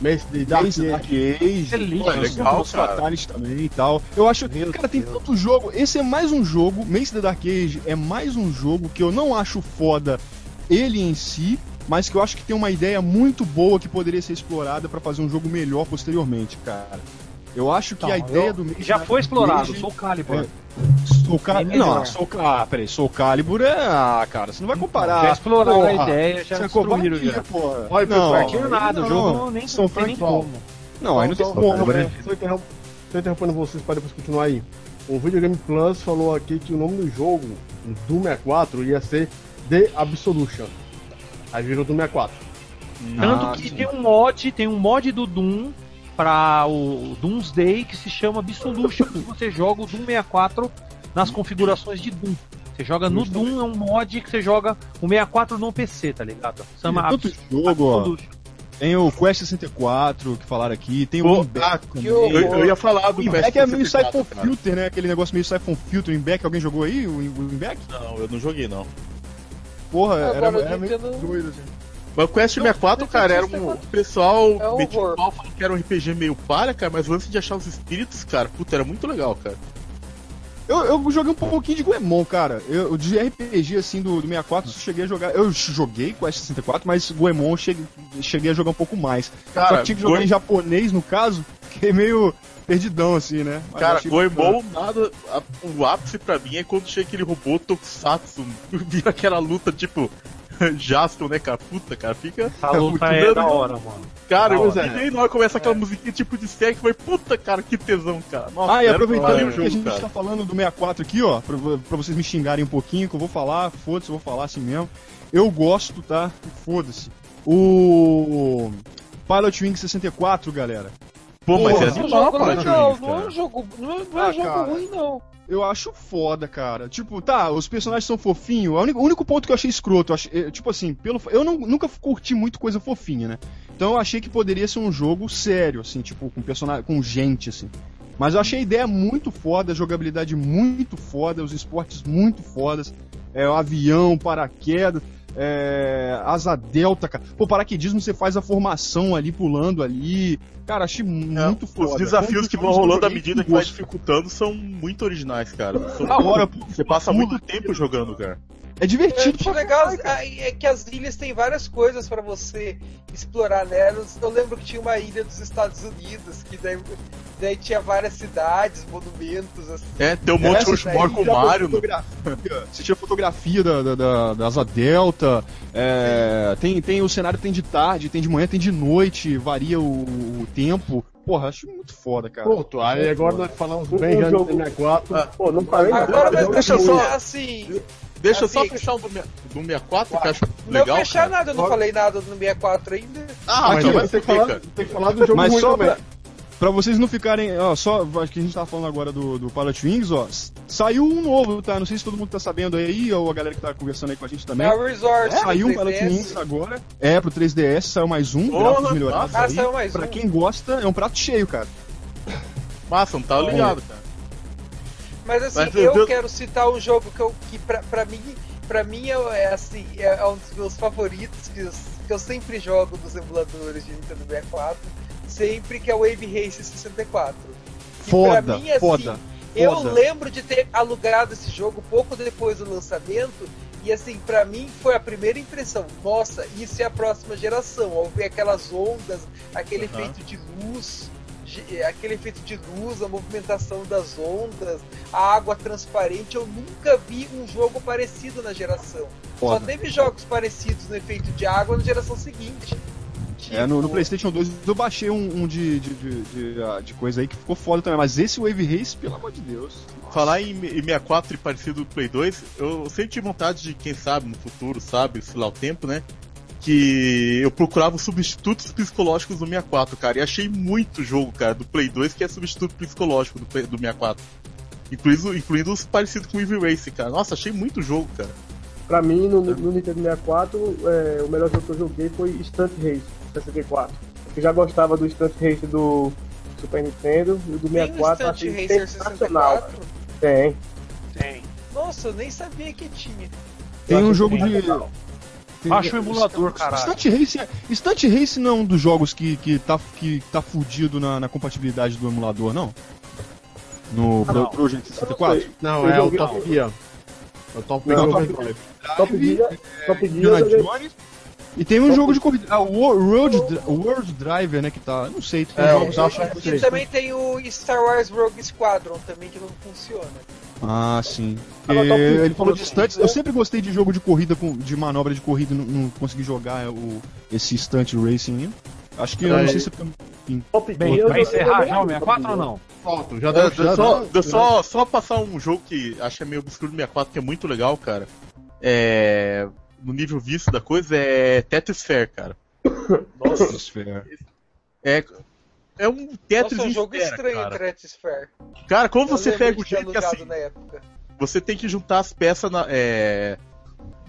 Mace de Dark Mace Dark Age, Excelente, pô, legal, os cara. Fatalis também e tal. Eu acho, Meu cara, tem Deus. tanto jogo. Esse é mais um jogo, Mace the Dark Age é mais um jogo que eu não acho foda ele em si, mas que eu acho que tem uma ideia muito boa que poderia ser explorada pra fazer um jogo melhor posteriormente, cara. Eu acho que Então, a ideia do Mace Já Dark foi explorado, Age- Soul Calibur. É. Soul Calibur. Melhor. Não, Soul Calibur. Ah, peraí, Soul Calibur é. Ah, cara, você não vai comparar. já exploraram porra. a ideia, já é destruíram já. porra. Olha, não, Não tinha nada, o jogo não, nem tem nem como. Não, aí não tem Só- como, né? só interrompendo vocês para depois continuar aí. O Videogame Plus falou aqui que o nome do jogo, do 64, ia ser The Absolution. Aí virou do 64. Tanto Ah, que sim. tem um mod, tem um mod do Doom para o Doomsday que se chama Absolution, que você joga o Doom 64 nas configurações de Doom. Você joga no Doom, é um mod que você joga o 64 no PC, tá ligado? Chama tanto jogo, ó. Tem o Quest 64 que falaram aqui, tem o horror. Eu, eu ia falar do O Winback é meio 64, Siphon. Filter, né? Aquele negócio meio Siphon Filter. O Winback, alguém jogou aí? O Winback? Não, eu não joguei, não. Porra, era, Agora, era eu meio doido assim. Mas o Quest 64, cara, era um. O pessoal É um metia pau falando que era um RPG meio para, cara, mas o lance de achar os espíritos, cara, puta, era muito legal, cara. Eu, eu joguei um pouquinho de Goemon, cara. Eu, de RPG, assim, do, do 64, eu cheguei a jogar. Eu joguei Quest 64, mas Goemon eu cheguei, cheguei a jogar um pouco mais. Só Cara, que tinha que jogar em japonês, no caso, que é meio perdidão, assim, né? Mas Cara, Goemon, nada. a- o ápice pra mim é quando chega aquele robô Tokusatsu, vira aquela luta tipo. Jaspion, né, cara? Puta, cara, fica. Essa luta é da hora, mano. Cara, eu Pois é. fiquei na hora que começa aquela musiquinha tipo de série que foi, puta, cara, que tesão, cara. Nossa, Ah, e aproveitando que a gente cara. tá falando do 64 aqui, ó, pra, pra vocês me xingarem um pouquinho, que eu vou falar, foda-se, eu vou falar assim mesmo. Eu gosto, tá? Foda-se. O Pilot Wing 64, galera. Pô, mas é É um animal, jogo cara. legal, não é um jogo, não é, não é Ah, jogo cara. ruim, não. Eu acho foda, cara. Tipo, tá, os personagens são fofinhos. O único, único ponto que eu achei escroto, eu achei- eh, tipo assim, pelo, eu não- nunca curti muito coisa fofinha, né? Então eu achei que poderia ser um jogo sério, assim, tipo, com personagem, com gente, assim. Mas eu achei a ideia muito foda, a jogabilidade muito foda, os esportes muito fodas. É, o avião, paraquedas, é, asa delta, cara. Pô, paraquedismo você faz a formação ali, pulando ali. Cara, achei muito foda. Os desafios que vão rolando à medida que vai dificultando são muito originais, cara. São- Da hora, pô. Você passa muito tempo jogando, cara. É divertido. É, o pra legal é é que as ilhas têm várias coisas pra você explorar nelas. Eu lembro que tinha uma ilha dos Estados Unidos, que daí, daí tinha várias cidades, monumentos, assim. É, tem um monte de Essa Rushmore com o Mario. fotografia, Você tira fotografia da, da, da, da asa delta. é, tem, tem o cenário tem de tarde, tem de manhã, tem de noite, varia o, o tempo. Porra, acho muito foda, cara. Pronto, aí agora nós falamos bem Um jogo- do 64. Ah, Pô, não falei nada. Agora, mas deixa eu assim, só- assim, Deixa eu só Assim, fechar o do, do 64, que eu acho não legal. fechar cara. nada, eu não falei nada no 64 ainda. Ah, mas Mas então vai tem ser que falar, tem que falar do jogo Mas ruim só também. Pra, vocês não ficarem. Ó, só. Acho que a gente tava falando agora do, do Pilot Wings, ó. Saiu um novo, tá? Não sei se todo mundo tá sabendo aí, ou a galera que tá conversando aí com a gente também. É o Resort. Saiu um Pilot 3DS. Wings agora. É, pro 3DS, saiu mais um, Porra, gráficos melhorados Ah, aí. saiu mais Pra um. quem gosta, é um prato cheio, cara. Massa, não tá ligado, cara. Mas assim, Mas, eu eu- quero citar um jogo que, eu, que pra, pra mim, pra mim é, é, assim, é um dos meus favoritos, que eu, que eu sempre jogo nos emuladores de Nintendo 64, sempre que é o Wave Race 64. Que Foda, pra mim, assim, foda. Eu foda. lembro de ter alugado esse jogo pouco depois do lançamento. E assim, pra mim foi a primeira impressão. Nossa, isso é a próxima geração. Ao ver aquelas ondas, aquele Aham. efeito de luz, aquele efeito de luz, a movimentação das ondas, a água transparente. Eu nunca vi um jogo parecido na geração. Só Foda. teve jogos parecidos no efeito de água na geração seguinte. É, no, no Tipo, PlayStation 2 eu baixei um, um de, de, de, de, ah, de coisa aí que ficou foda também. Mas esse Wave Race, pelo amor de Deus. Falar em, em 64 e parecido do Play 2, eu sempre tive vontade de, quem sabe, no futuro, sabe, sei lá o tempo, né? Que eu procurava os substitutos psicológicos do 64, cara. E achei muito jogo, cara, do Play 2 que é substituto psicológico do, do 64. Incluindo, incluindo os parecidos com o Eevee Race, cara. Nossa, achei muito jogo, cara. Pra mim, no, no Nintendo 64, é, o melhor jogo que eu joguei foi Stunt Race 64. Eu já gostava do Stunt Race do Super Nintendo e o do tem o 64 Stunt achei Racer sensacional. 64? Tem. Tem. Nossa, eu nem sabia que tinha. Tem um jogo de. sensacional. Baixa o emulador, caralho. Stunt Race, é- Stunt Race não é um dos jogos que, que, tá, que tá fudido na, na compatibilidade do emulador, não? No Pro, Project 64? Não, Eu é o Top Gear. É o Top Não, Gear Top- Gear, Top Gear Jones. E tem um jogo de corrida. Ah, World, World Driver, né? Que tá. Não sei, tem É, jogos. o Dash E também tem o Star Wars Rogue Squadron também que não funciona. Ah, sim. Ah, É, Top ele falou de stunts. Eu sempre gostei de jogo de corrida, com, de manobra de corrida, não, não consegui jogar o, esse stunt racing ainda. Acho que eu não sei se. Top Bem, Gear. joguei encerrar já o Top 64 Gear. ou não? Pronto, já É, deu, já só, deu- só, só passar um jogo que acho que é meio obscuro do 64, que é muito legal, cara. É. No nível visto da coisa, é Tetris Fair, cara. Nossa, esfera. É. É um Tetris Nossa, é um jogo esfera, estranho, cara. Tetris Fair. Cara, como Eu você pega o jeito que assim, na época. você tem que juntar as peças na. É...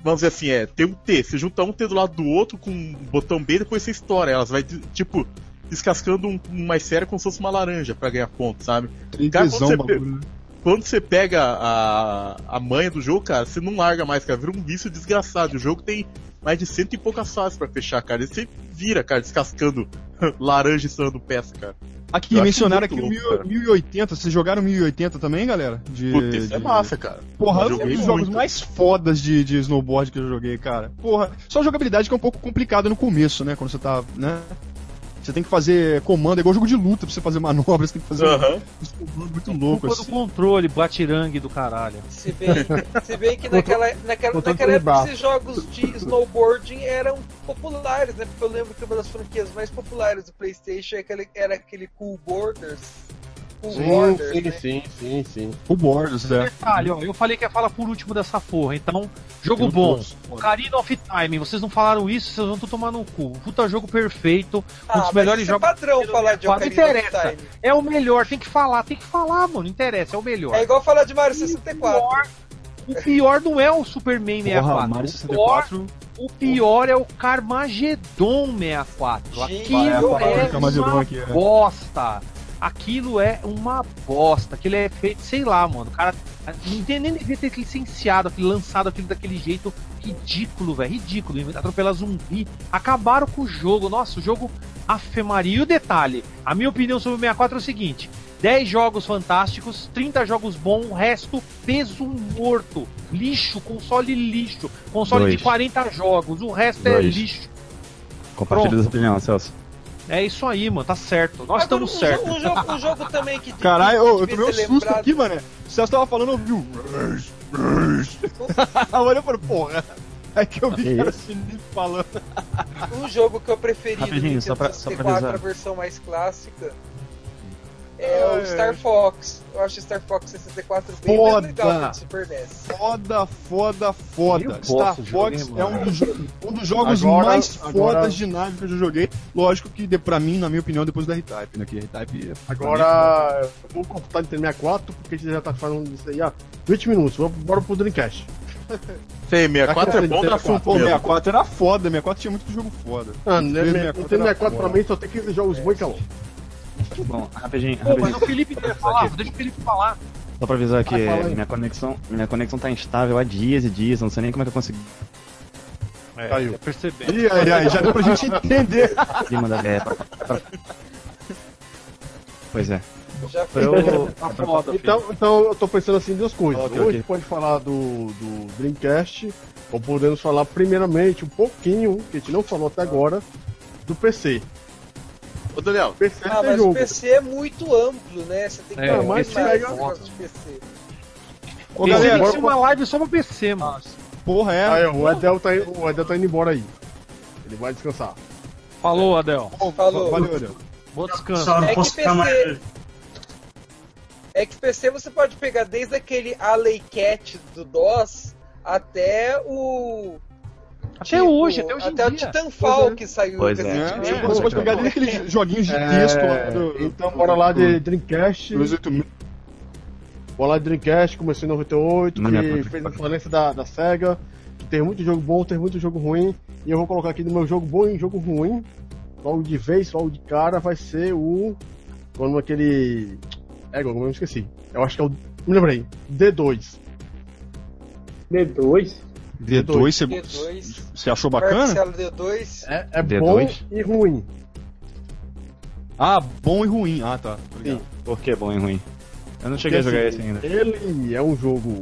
Vamos dizer assim, é, tem um T, você junta um T do lado do outro com um botão B e depois você estoura elas. Vai, tipo, descascando um, um mais sério como se fosse uma laranja pra ganhar ponto, sabe? Cara, quando Tesão, você o bagulho, né? Quando você pega a, a manha do jogo, cara, você não larga mais, cara. Vira um vício desgraçado. O jogo tem mais de cento e poucas fases pra fechar, cara. E você vira, cara, descascando laranja e estourando peça, cara. Aqui, Eu mencionaram aqui o louco, mil- cara. 1080. Vocês jogaram 1080 também, galera? De, Puta, isso é de- massa, cara. Porra, é um dos jogos mais fodas de, de snowboard que eu joguei, cara. Porra, só a jogabilidade que é um pouco complicada no começo, né? Quando você tá, né? Você tem que fazer comando, é igual jogo de luta pra você fazer manobras, você tem que fazer Aham. uns comandos muito. Culpa do Assim. controle, batirangue do caralho. Se bem, se bem que naquela, naquela, naquela época esses jogos de snowboarding eram populares, né? Porque eu lembro que uma das franquias mais populares do Playstation era aquele, era aquele Cool Borders. Sim, Borders, sim, né? sim, sim, sim. O Borders, é. Detalhe, ó, eu falei que ia falar por último dessa porra, então, jogo Eu bom. gosto. Ocarina of Time, vocês não falaram isso, vocês vão tomar no cu. Puta jogo perfeito, Ah, um dos melhores jogos. é padrão falar de of interessa. Time. É o melhor, tem que falar, tem que falar, mano, não interessa, é o melhor. É igual falar de Mario O 64. pior, o pior não é o Superman 64. Porra, Mario o, pior, 64. o pior é o Carmageddon 64. Gente, Aquilo é lembro. Carmageddon uma aqui, é. bosta. Aquilo é uma bosta. Aquilo é feito, sei lá, mano. O cara nem devia ter licenciado aquilo, lançado aquilo daquele jeito ridículo, velho. Ridículo. Atropelar zumbi. Acabaram com o jogo. Nossa, o jogo afemaria. E o detalhe: a minha opinião sobre o 64 é o seguinte: 10 jogos fantásticos, 30 jogos bons, o resto peso morto. Lixo, console lixo. Console Dois. de 40 jogos, o resto é Dois. lixo. Compartilha essa opinião, Celso. É isso aí, mano. Tá certo. Nós Agora, estamos um certos. Um jogo, um jogo também que Caralho, que ô, eu tomei um susto lembrado- aqui, mano. O Celso tava falando, eu vi o. Agora eu falei, porra. É que eu vi o cara sinistro falando. Um jogo que eu preferi do Nintendo só pra- só pra 64, a versão mais clássica, é o É. Star Fox. Eu acho o Star Fox 64 bem Foda. mais legal que o Super NES. Foda, foda, foda. Eu Star Fox jogar, é um dos, um dos jogos Agora- mais agora- fodas de nave que eu já joguei. Lógico que, de, pra mim, na minha opinião, depois da R-Type, né? Que R-Type é- Agora, eu vou cortar de 64 porque a gente já tá falando disso aí há 20 minutos. Vamos bora pro Dreamcast. Sei, 64 é bom da Pô, fonte mesmo. 64 era foda, 64 tinha muito jogo foda. Ah, né, Nintendo né, 64 Nintendo era 64 pra foda. mim só tem 15 jogos bons e calor. Bom, rapidinho, Pô, mas o Felipe quer falar, deixa o Felipe falar. Só pra avisar que aí. minha conexão, minha conexão tá instável há dias e dias, eu não sei nem como é que eu consegui Caiu. Percebendo. Ih, aí, aí, já deu pra gente entender. É, pra, pra- Pois é. Já eu, Tá foda. Então, então eu tô pensando assim em duas coisas. Ok, Ou a ok. gente pode falar do, do Dreamcast, ou podemos falar primeiramente um pouquinho, que a gente não falou até agora, do PC. Ô, Daniel, PC Ah, tem mas jogo. o PC é muito amplo, né? Você tem que É, mais pega- negócio de PC. Ô, galera, tem que ser uma live só pra PC, mano. porra, é. Aí, o Edel, tá, o Edel tá indo embora aí. Ele vai descansar. Falou, Adel. Falou. Valeu, Adel. Bom descanso. Só não É que posso ficar PC mais. É que PC você pode pegar desde aquele Alley Cat do DOS até o. Até tipo, hoje, até hoje até em o. Titanfall é. que saiu Pois é. recentemente. É, você pode pegar ali aqueles joguinhos de texto lá do. então, bora lá de Dreamcast. dos 8000. Bora lá de Dreamcast, começou em 98, Na que fez a falência da, da SEGA. Que tem muito jogo bom, tem muito jogo ruim. E eu vou colocar aqui no meu jogo bom e jogo ruim. Logo de vez, logo de cara, vai ser o. Quando aquele. É, como eu me esqueci. Eu acho que é o. Me lembrei. D2. D2? D2, você, D2. você achou bacana? Marcelo D2. É, é D2? bom e ruim. Ah, bom e ruim. Ah, tá. Obrigado. Sim. Por que bom e ruim? Eu não cheguei a Porque, jogar assim, esse ainda. Ele é um jogo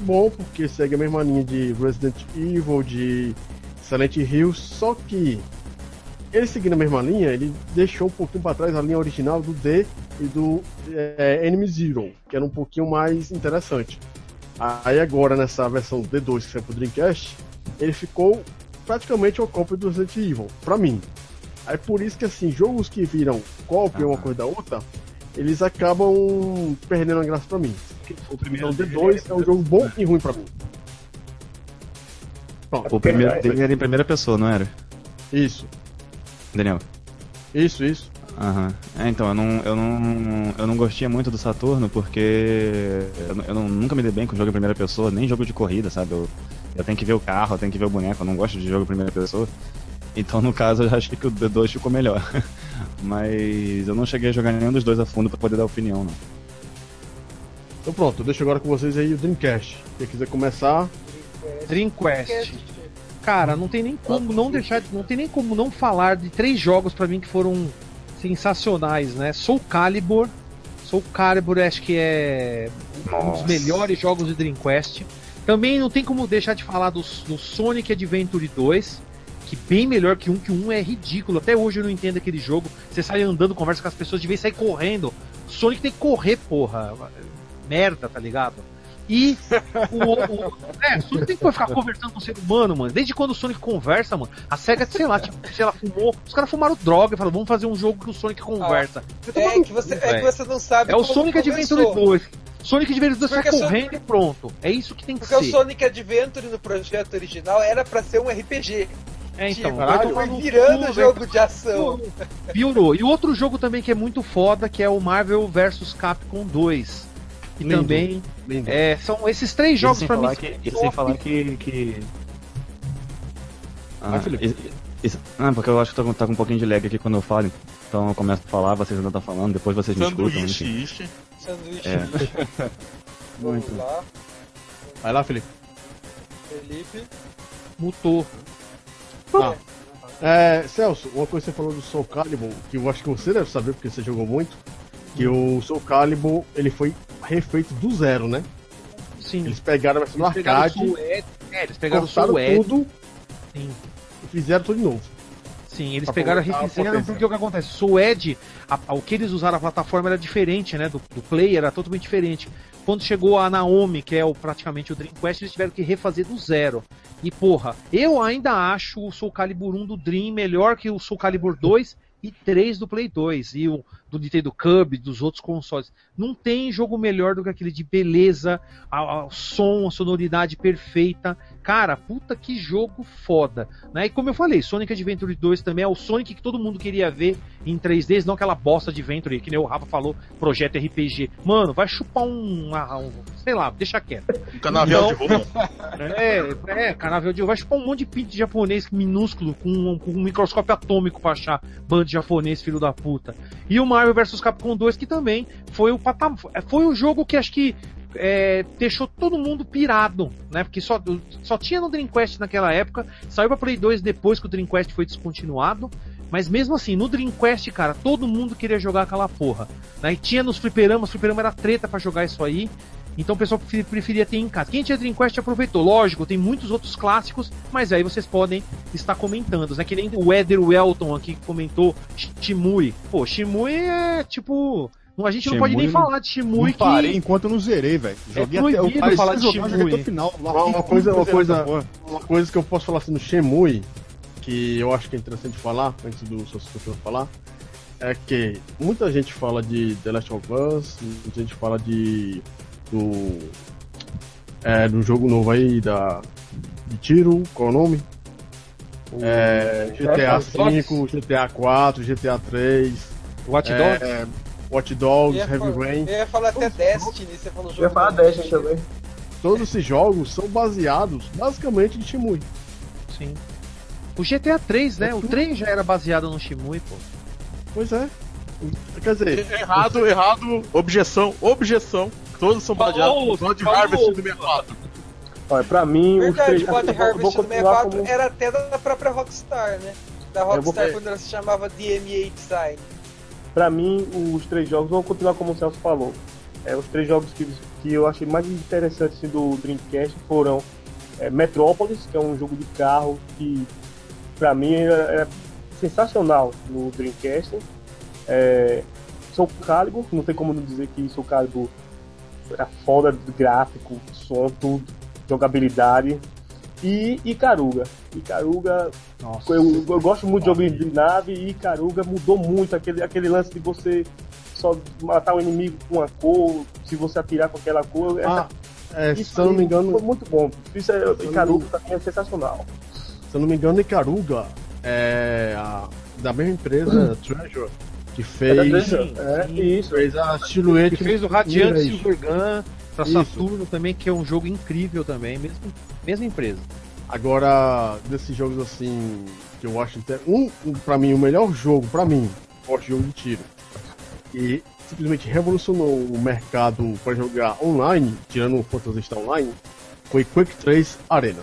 bom porque segue a mesma linha de Resident Evil, de Silent Hill, só que ele seguindo a mesma linha, ele deixou um pouquinho para trás a linha original do D e do é, Enemy Zero, que era um pouquinho mais interessante. Aí agora nessa versão D2 que saiu pro Dreamcast, ele ficou praticamente uma cópia do Resident Evil, pra mim. Aí por isso que assim, jogos que viram cópia uma coisa da outra, eles acabam perdendo a graça pra mim. O Então D2 é um jogo bom e ruim pra mim. Pronto, O primeiro dele era em primeira pessoa, não era? isso, Daniel. isso, isso. Aham. É, então, eu não, eu não. Eu não gostia muito do Saturno porque. Eu, não- eu não- nunca me dei bem com jogo em primeira pessoa, nem jogo de corrida, sabe? Eu, eu tenho que ver o carro, eu tenho que ver o boneco, eu não gosto de jogo em primeira pessoa. Então, no caso, eu já achei que o D2 ficou melhor. Mas eu não cheguei a jogar nenhum dos dois a fundo pra poder dar opinião, não. Então pronto, eu deixo agora com vocês aí o Dreamcast. Quem quiser começar, Dreamcast. Cara, não tem nem como não deixar, de- não tem nem como não falar de três jogos pra mim que foram sensacionais, né? Soul Calibur, Soul Calibur acho que é um dos melhores jogos de Dreamcast. Também não tem como deixar de falar do, do Sonic Adventure 2, que bem melhor que um, que um é ridículo. Até hoje eu não entendo aquele jogo. Você sai andando, conversa com as pessoas, de vez sair correndo. Sonic tem que correr, porra. Merda, tá ligado? E o, o, é, o Sonic tem que ficar conversando com o ser humano, mano. Desde quando o Sonic conversa, mano, a SEGA, sei lá, tipo, se ela fumou, os caras fumaram droga e falaram, vamos fazer um jogo que o Sonic conversa. Tá É que, você, é que você não sabe É o Sonic Adventure começou. 2. Sonic Adventure 2 sai Porque o correndo e pronto. É isso que tem que Porque o ser. Sonic Adventure no projeto original era pra ser um RPG. É, então, tipo, foi virando cu, jogo de ação. Piorou. E outro jogo também que é muito foda, que é o Marvel vs Capcom 2. Que Lindo. também lindo. é, são esses três jogos pra mim. que, isso sem falar que. que... Ah, Vai, Felipe. isso- isso- ah, porque eu acho que tá com, tá com um pouquinho de lag aqui quando eu falo. Então eu começo a falar, vocês ainda estão falando, depois vocês me escutam. sanduíche, enfim. Sanduíche. É. Vamos lá, Vai lá, Felipe. Felipe. Mutou. Ah. É, Celso, uma coisa que você falou do Soul Calibur, que eu acho que você deve saber porque você jogou muito, que o Soul Calibur ele foi refeito do zero, né? Sim. Eles pegaram a versão do Eles pegaram o arcade, Ed- é, eles pegaram o tudo sim. e fizeram tudo de novo. Sim, eles Pra pegaram, a refizeram, porque o que acontece? Soul Ed, a- a- o que eles usaram a plataforma era diferente, né? Do, do Play era totalmente diferente. Quando chegou a Naomi, que é o, praticamente o Dreamcast, eles tiveram que refazer do zero. E porra, eu ainda acho o Soul Calibur 1 do Dream melhor que o Soul Calibur 2 e 3 do Play 2. E o do Nintendo Cub, dos outros consoles. Não tem jogo melhor do que aquele de beleza, a, a som, a sonoridade perfeita. Cara, puta que jogo foda. Né? E como eu falei, Sonic Adventure 2 também é o Sonic que todo mundo queria ver em 3D, não aquela bosta de Adventure, que nem o Rafa falou, projeto RPG. Mano, vai chupar um, um sei lá, deixa quieto. Um canavial de roupa. É, é, canavial de roupa. Vai chupar um monte de pinto japonês minúsculo com um, com um microscópio atômico pra achar bando japonês, filho da puta. E o Mario vs Capcom 2, que também foi o patam... foi o jogo que acho que é, deixou todo mundo pirado, né? Porque só, só tinha no Dreamcast naquela época, saiu pra Play 2 depois que o Dreamcast foi descontinuado. Mas mesmo assim, no Dreamcast, cara, todo mundo queria jogar aquela porra. Né? E tinha nos fliperamas, fliperama era treta para jogar isso aí. Então o pessoal preferia ter em casa. Quem tinha Dreamcast aproveitou. Lógico, tem muitos outros clássicos, mas aí vocês podem estar comentando. Né? Que nem o Eder Welton aqui comentou Shimui. Pô, Shimui é tipo. A gente não pode nem falar de Shimui. Não parei enquanto eu não zerei, velho. Joguei é até eu falar de jogar, Shimui. Até o final. Uma, uma coisa, uma, coisa, uma coisa que eu posso falar assim no Shimui, que eu acho que é interessante falar, antes do seu falar, é que muita gente fala de The Last of Us, muita gente fala de do. É, do jogo novo aí da. De tiro, qual é o nome? É, GTA V, GTA 4, GTA 3. Watch Dogs? É, Watch Dogs, Heavy falar, Rain. Eu ia falar até Destiny, você falou jogo. Eu ia falar Destiny também. Todos esses jogos são baseados basicamente em Shimui. Sim. O GTA 3, né? É o 3 já era baseado no Shimui, pô. Pois é. Quer dizer. Errado, errado, objeção, objeção. Todos são baseados no God Harvest do 64. Olha, pra mim, Verdade, os três. God vou- Harvest vou do continuar 64 como- era até da própria Rockstar, né? Da vou- Rockstar quando ela se chamava DMA Design. Pra mim, os três jogos vão continuar como o Celso falou. É, os três jogos que, que eu achei mais interessantes assim, do Dreamcast foram é, Metrópolis, que é um jogo de carro que pra mim é, é sensacional no Dreamcast. É, Soul Calibur, não tem como não dizer que Soul Calibur era foda de gráfico, som, tudo, jogabilidade. E Icaruga. Icaruga Nossa. eu, eu gosto muito de jogo de nave e Caruga mudou muito aquele, aquele lance de você só matar o inimigo com uma cor, se você atirar com aquela cor. Ah, é, isso se eu não me engano, Foi muito bom. Isso é, Icaruga pra mim é sensacional. se eu não me engano, Icaruga é a, da mesma empresa, Treasure, que fez, É, isso. fez a silhuete. Ele fez o Radiant Mirage. Silvergun pra Isso. Saturno também, que é um jogo incrível também, mesmo, mesma empresa. Agora, desses jogos assim, que eu acho. inter- Um, um, pra mim, o melhor jogo, pra mim, forte jogo de tiro. E simplesmente revolucionou o mercado pra jogar online, tirando o Phantasy Star Online, foi Quake 3 Arena.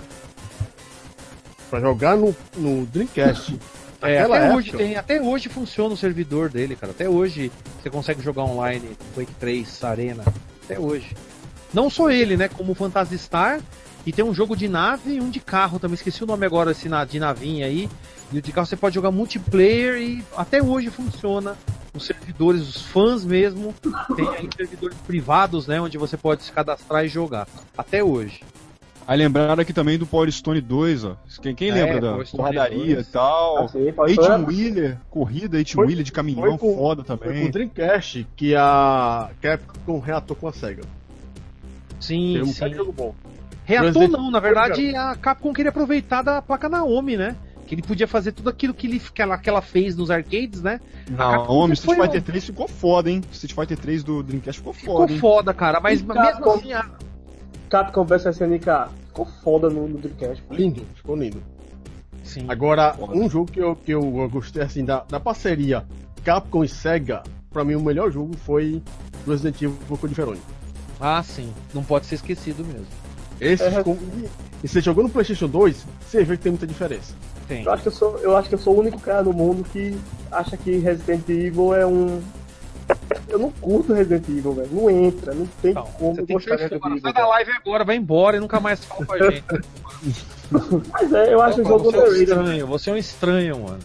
Pra jogar no, no Dreamcast. É, até, época, hoje tem, até hoje funciona o servidor dele, cara. Até hoje você consegue jogar online Quake 3 Arena. Até hoje. Não só ele, né? Como o Phantasy Star. E tem um jogo de nave e um de carro também. Esqueci o nome agora esse de navinha aí. E o de carro você pode jogar multiplayer e até hoje funciona. Os servidores, os fãs mesmo, tem aí servidores privados, né? Onde você pode se cadastrar e jogar. Até hoje. Aí lembraram aqui também do Power Stone 2, ó. Quem, quem É, lembra da porradaria 2. e tal? Assim, 8 falar. Wheeler, corrida 8 Foi- Wheeler de caminhão, foi com- foda Foi com também. o Dreamcast que a Capcom reatou com a SEGA. Sim, Tem um sim. jogo bom. Reator Resident não, na verdade a Capcom queria aproveitar da placa Naomi, né? Que ele podia fazer tudo aquilo que, ele, que, ela, que ela fez nos arcades, né? Foi Street Fighter um- 3 ficou foda, hein? Street Fighter 3 do Dreamcast ficou Ficou foda, hein? foda, cara, mas E mesmo Capcom- assim. A... Capcom vs SNK ficou foda no, no Dreamcast. Lindo, ficou lindo. Sim. Agora, Foda. um jogo que eu, que eu gostei assim da, da parceria Capcom e Sega, pra mim o melhor jogo foi Resident Evil Code Verônica. Ah, sim. Não pode ser esquecido mesmo. Esse É. ficou- e, você jogou no PlayStation 2, você vê que tem muita diferença. Tem. Eu acho, que eu, sou, eu acho que eu sou o único cara no mundo que acha que Resident Evil é um. Eu não curto Resident Evil, velho. Não entra, não tem Então, como você que gostar de sair Resident. Evil. Sai da live agora, vai embora e nunca mais fala com a gente. Mas é, eu acho o jogo você é um estranho, você é um estranho, mano.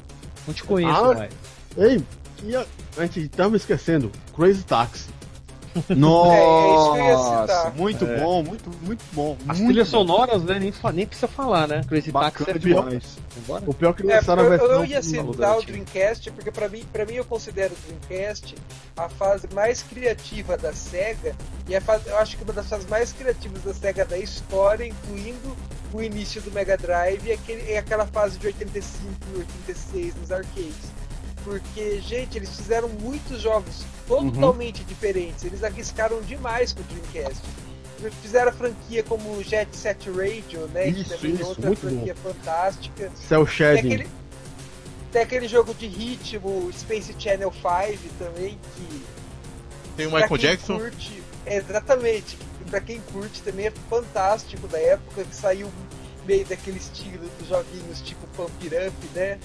Não te conheço Ah, mais. Ei, e a, a gente tava esquecendo, Crazy Taxi. Nossa, citar. muito É. bom, muito, muito bom. As muito trilhas bom. sonoras, né? Nem, nem precisa falar, né? Crazy Taxi é pior. demais. O pior que É, lançaram a eu, versão. eu ia citar o Dreamcast, porque pra mim, pra mim eu considero o Dreamcast a fase mais criativa da SEGA, e a fase, eu acho que uma das fases mais criativas da SEGA da história, incluindo o início do Mega Drive e, aquele, e aquela fase de 85 e 86 nos arcades. Porque, gente, eles fizeram muitos jogos totalmente diferentes, eles arriscaram demais com o Dreamcast. Fizeram a franquia como Jet Set Radio, né? que Isso, também é isso, outra muito franquia fantástica. Cell Tem Shading. aquele, tem aquele jogo de ritmo, Space Channel 5 também, que. Tem o Michael quem Jackson. Curte, exatamente. E pra quem curte também é fantástico da época que saiu meio daquele estilo dos joguinhos tipo Pump It Up, né?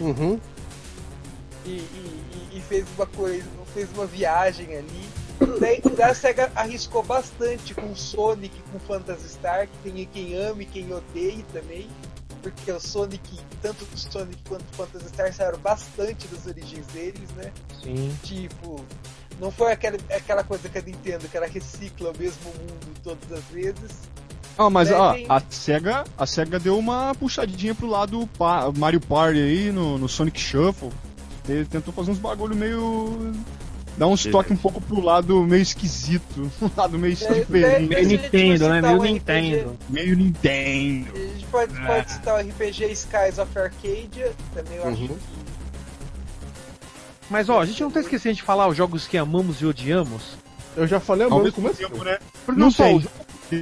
Uhum. E, e- e- fez uma coisa, fez uma viagem ali. Daí a SEGA arriscou bastante com Sonic, com Phantasy Star, que tem quem ame e quem odeie também. Porque o Sonic, tanto o Sonic quanto o Phantasy Star saíram bastante das origens deles, né? Sim. Tipo, não foi aquela, aquela coisa que a Nintendo, que ela recicla o mesmo mundo todas as vezes. Ah, mas ó, a SEGA, a SEGA deu uma puxadinha pro lado pa- Mario Party aí no, no Sonic Shuffle. Ele tentou fazer uns bagulho meio. dar uns toques um pouco pro lado meio esquisito. Um lado meio diferente. Meio Nintendo, né? Meio um Nintendo. Meio Nintendo. A gente pode, pode citar o RPG Skies of Arcadia, também eu acho Uhum. que Mas ó, a gente não tá esquecendo de falar os jogos que amamos e odiamos. Eu já falei mesmo começo. tempo, né? Não só, o jogo,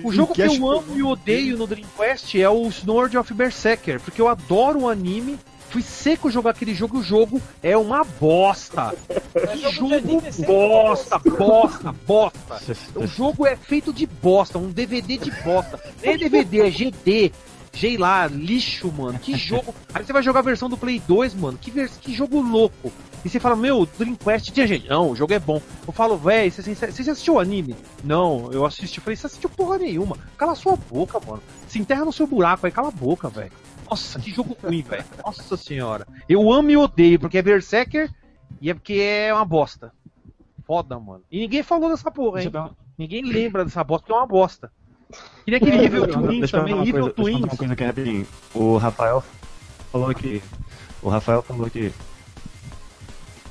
o jogo que eu amo e odeio no Dreamcast é o Sword of Berserker, porque eu adoro o anime. Fui seco jogar aquele jogo e o jogo é uma bosta. Que jogo de jogo é sempre bosta, bosta, bosta. O jogo é feito de bosta, um DVD de bosta. Nem é DVD, é GD. Sei lá, lixo, mano. Que jogo. Aí você vai jogar a versão do Play 2, mano. Que, vers... que jogo louco. E você fala, meu, Dreamcast tinha gente. Não, o jogo é bom. Eu falo, véi, você, você, já assistiu o anime? Não, eu assisti. Eu falei, você assistiu porra nenhuma. Cala sua boca, mano. Se enterra no seu buraco aí, cala a boca, velho. Nossa, que jogo ruim, velho. Nossa senhora. Eu amo e odeio, porque é Berserker e é porque é uma bosta. Foda, mano. E ninguém falou dessa porra, hein? Ninguém lembra dessa bosta, porque é uma bosta. Queria aquele Evil Twins Deixa eu também, Twins. perguntar uma coisa aqui rapidinho. O Rafael falou que. O Rafael falou que.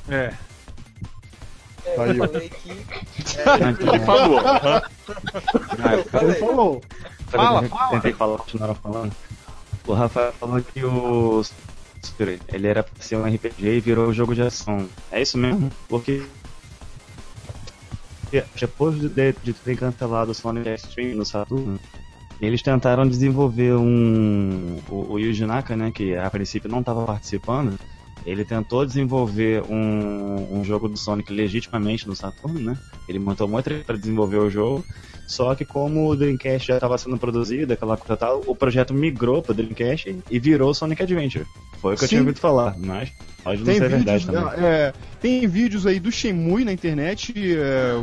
É. É, eu falei que. Ele falou. Ah, Eu falei. Ele falou. Fala, fala. Tentei falar, continuaram falando. O Rafael falou que o. Ele era pra ser um RPG e virou jogo de ação. É isso mesmo? Porque. Depois de, de, ter cancelado o Sonic Extreme no Saturno, eles tentaram desenvolver um. O, o Yuji Naka, né, que a princípio não estava participando, ele tentou desenvolver um, um jogo do Sonic legitimamente no Saturno, né? Ele montou muito para desenvolver o jogo. Só que como o Dreamcast já estava sendo produzido, aquela coisa tal, o projeto migrou para Dreamcast e virou Sonic Adventure. Foi o que eu Sim. tinha ouvido falar, mas pode não Tem ser vídeos, verdade também. é, tem vídeos aí do Shenmue na internet, é,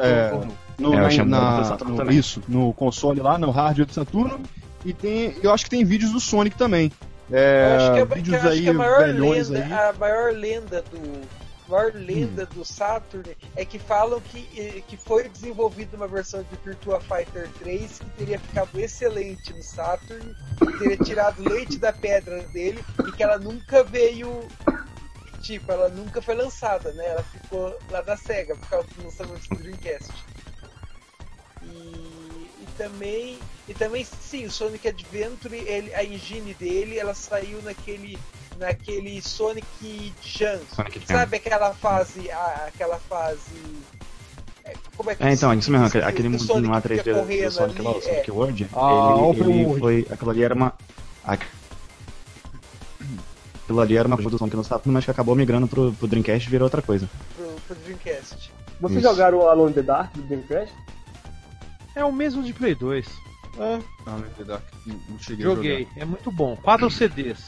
é, no, É, na- na- no- isso, no console lá, no hardware do Saturno, e tem, eu acho que tem vídeos do Sonic também. É, Eu acho que, que vídeos eu acho aí que a maior lenda, aí. a maior lenda do maior lenda do Saturn é que falam que, que foi desenvolvida uma versão de Virtua Fighter 3 que teria ficado excelente no Saturn, que teria tirado leite da pedra dele e que ela nunca veio tipo, ela nunca foi lançada, né? Ela ficou lá da SEGA por causa do lançamento do Dreamcast. E, e também e também sim, o Sonic Adventure, ele, a engine dele, ela saiu naquele naquele Sonic Jam. Sonic. Sabe aquela fase, a- aquela fase é, como é que É, então, isso mesmo, aquele, aquele mundinho lá que 3D fica do Sonic, lá, o ali, Sonic é. World, Ah, ele, ele foi. Aquilo ali era uma. Aquilo ali era uma do Sonic no Saturno, mas que acabou migrando pro, pro Dreamcast e virou outra coisa. pro, pro Dreamcast. Vocês Isso. jogaram o Alone in the Dark do Dreamcast? É o mesmo de Play 2. É. Ah, não não- não cheguei a Joguei, é muito bom. Quatro CDs.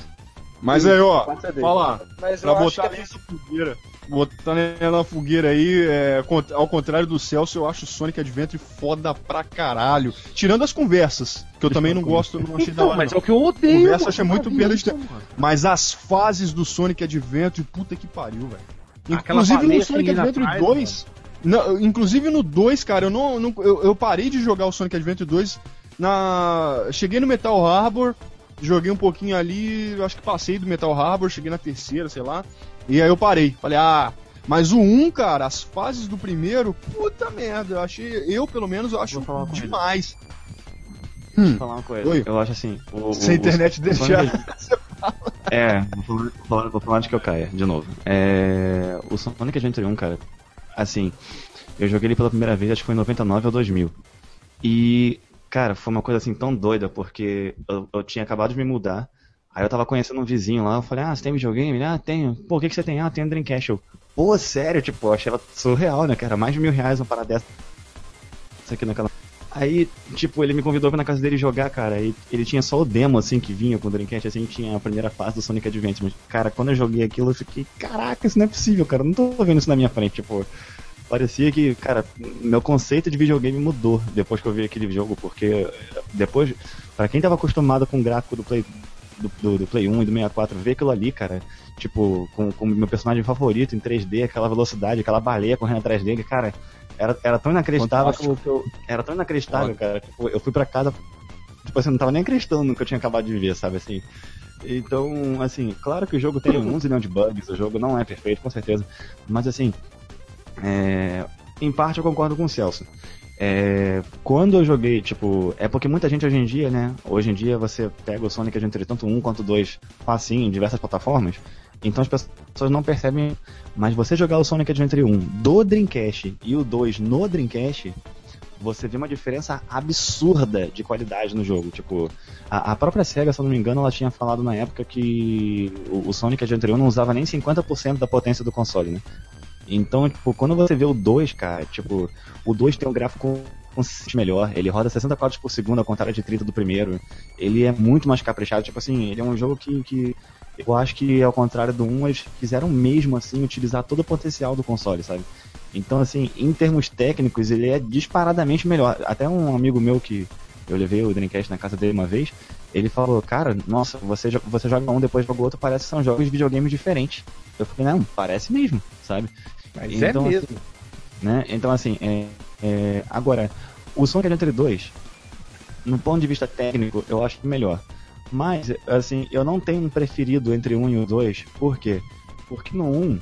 Mas aí, ó, fala, pra botar que nessa fogueira, botar ela na fogueira aí, é, ao contrário do Celso, eu acho o Sonic Adventure foda pra caralho. Tirando as conversas, que eu também não gosto, não achei da Então, hora. mas não. é o que eu odeio. Conversa, achei muito perda de tempo. Mas as fases do Sonic Adventure, puta que pariu, velho. Inclusive no Sonic Adventure atrás, 2, Não, inclusive no 2, cara, eu não, não- eu, eu parei de jogar o Sonic Adventure 2 na. Cheguei no Metal Harbor, joguei um pouquinho ali, eu acho que passei do Metal Harbor, cheguei na terceira, sei lá. E aí eu parei. Falei, ah, mas o 1, cara, as fases do primeiro, puta merda, eu achei, eu pelo menos, eu acho demais. Deixa eu falar uma coisa. Oi. Eu acho assim. O, Se a internet deixar. É, vou falar, vou falar, vou falar antes que eu caia, de novo. É, o Sonic Adventure 1, cara, assim, eu joguei ele pela primeira vez, acho que foi em 99 ou 2000. E, cara, foi uma coisa assim tão doida, porque eu, eu tinha acabado de me mudar, aí eu tava conhecendo um vizinho lá, eu falei, ah, você tem videogame? Ah, tenho. Pô, o que, que você tem? Ah, tenho Dreamcast. Eu, pô, sério, tipo, eu achei ela surreal, né, cara? Mais de mil reais uma parada dessa aqui naquela. Aí, tipo, ele me convidou pra na casa dele jogar, cara. E ele tinha só o demo, assim, que vinha com o Dreamcast, assim, tinha a primeira fase do Sonic Adventure. Mas, cara, quando eu joguei aquilo, eu fiquei, caraca, isso não é possível, cara. eu Não tô vendo isso na minha frente, tipo. Parecia que, cara, meu conceito de videogame mudou depois que eu vi aquele jogo, porque depois, pra quem tava acostumado com o gráfico do Play do, do, do Play 1 e do 64, ver aquilo ali, cara, tipo, com o meu personagem favorito em 3D, aquela velocidade, aquela baleia correndo atrás dele, cara, era, era tão inacreditável que eu, que eu- Era tão inacreditável, cara. Tipo, eu fui pra casa, tipo assim, eu não tava nem acreditando no que eu tinha acabado de ver, sabe assim. Então, assim, claro que o jogo tem um zilhão de bugs, o jogo não é perfeito, com certeza. Mas assim, é, em parte eu concordo com o Celso. É, quando eu joguei, tipo, é porque muita gente hoje em dia, né? Hoje em dia você pega o Sonic Adventure tanto um quanto dois facinho em diversas plataformas. Então as pessoas não percebem. Mas você jogar o Sonic Adventure 1 do Dreamcast e o 2 no Dreamcast, você vê uma diferença absurda de qualidade no jogo. Tipo, a, a própria SEGA, se eu não me engano, ela tinha falado na época que o, o Sonic Adventure 1 não usava nem 50% da potência do console, né? Então, tipo, quando você vê o 2, cara, tipo, o 2 tem um gráfico consistente melhor, ele roda 60 quadros por segundo ao contrário de 30 do primeiro. Ele é muito mais caprichado, tipo assim, ele é um jogo que, que eu acho que ao contrário do 1, eles quiseram mesmo assim utilizar todo o potencial do console, sabe? Então, assim, em termos técnicos, ele é disparadamente melhor. Até um amigo meu que eu levei o Dreamcast na casa dele uma vez, ele falou, cara, nossa, você, você joga um, depois joga outro, parece que são jogos de videogames diferentes. Eu falei, não, parece mesmo, sabe? Mas Então, é mesmo. assim, né? Então, assim, é, é, agora, o Sonic Adventure 2, no ponto de vista técnico, eu acho melhor. Mas, assim, eu não tenho um preferido entre 1 e o 2, por quê? Porque no 1,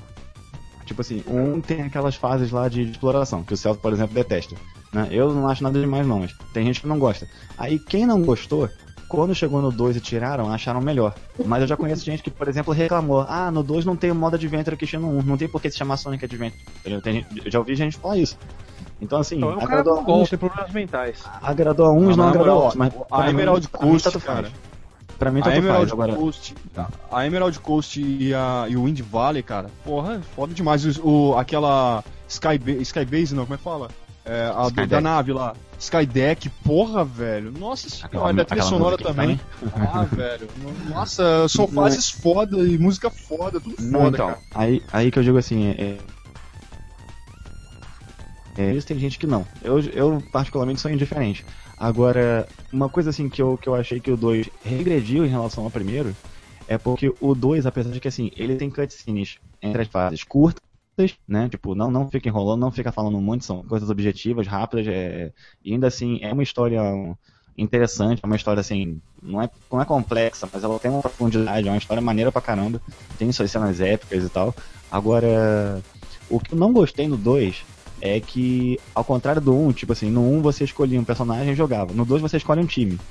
tipo assim, o 1 tem aquelas fases lá de exploração, que o Celso, por exemplo, detesta. Né? Eu não acho nada demais não, mas tem gente que não gosta. Aí quem não gostou, quando chegou no 2 e tiraram, acharam melhor. Mas eu já conheço gente que, por exemplo, reclamou: ah, no 2 não tem o modo Adventure que tinha no 1, não tem por que se chamar Sonic Adventure. Tem gente- eu já ouvi gente falar isso. Então, assim, Então é um agradou a uns, tem problemas mentais. agradou a uns Ah, não na agradou a outros. Mas a Emerald pra mim Coast, tanto cara. faz. Pra mim, A tanto faz. Emerald Agora, Coast, a Emerald Coast e, a, e o Wind Valley, cara, porra, é foda demais. O, o- aquela Sky, Skybase, não, como é que fala? É, a do- Skydeck. da nave lá. Skydeck, porra, velho. Nossa senhora, Aquela- a trilha sonora música também. Ah, velho. Nossa, são Não é- fases foda e música foda, tudo Não, foda, então, cara. aí, aí que eu digo assim, é, é, isso tem gente que não. Eu, eu particularmente sou indiferente. Agora, uma coisa assim que eu, que eu achei que o 2 regrediu em relação ao primeiro é porque o 2, apesar de que assim, ele tem cutscenes entre as fases curtas, né? Tipo, não, não fica enrolando, não fica falando um monte, são coisas objetivas, rápidas, é, e ainda assim é uma história interessante, é uma história assim, não é, não é complexa, mas ela tem uma profundidade, é uma história maneira pra caramba, tem suas cenas épicas e tal. Agora, o que eu não gostei no 2 é que, ao contrário do 1, tipo assim, no 1 você escolhia um personagem e jogava, no 2 você escolhe um time.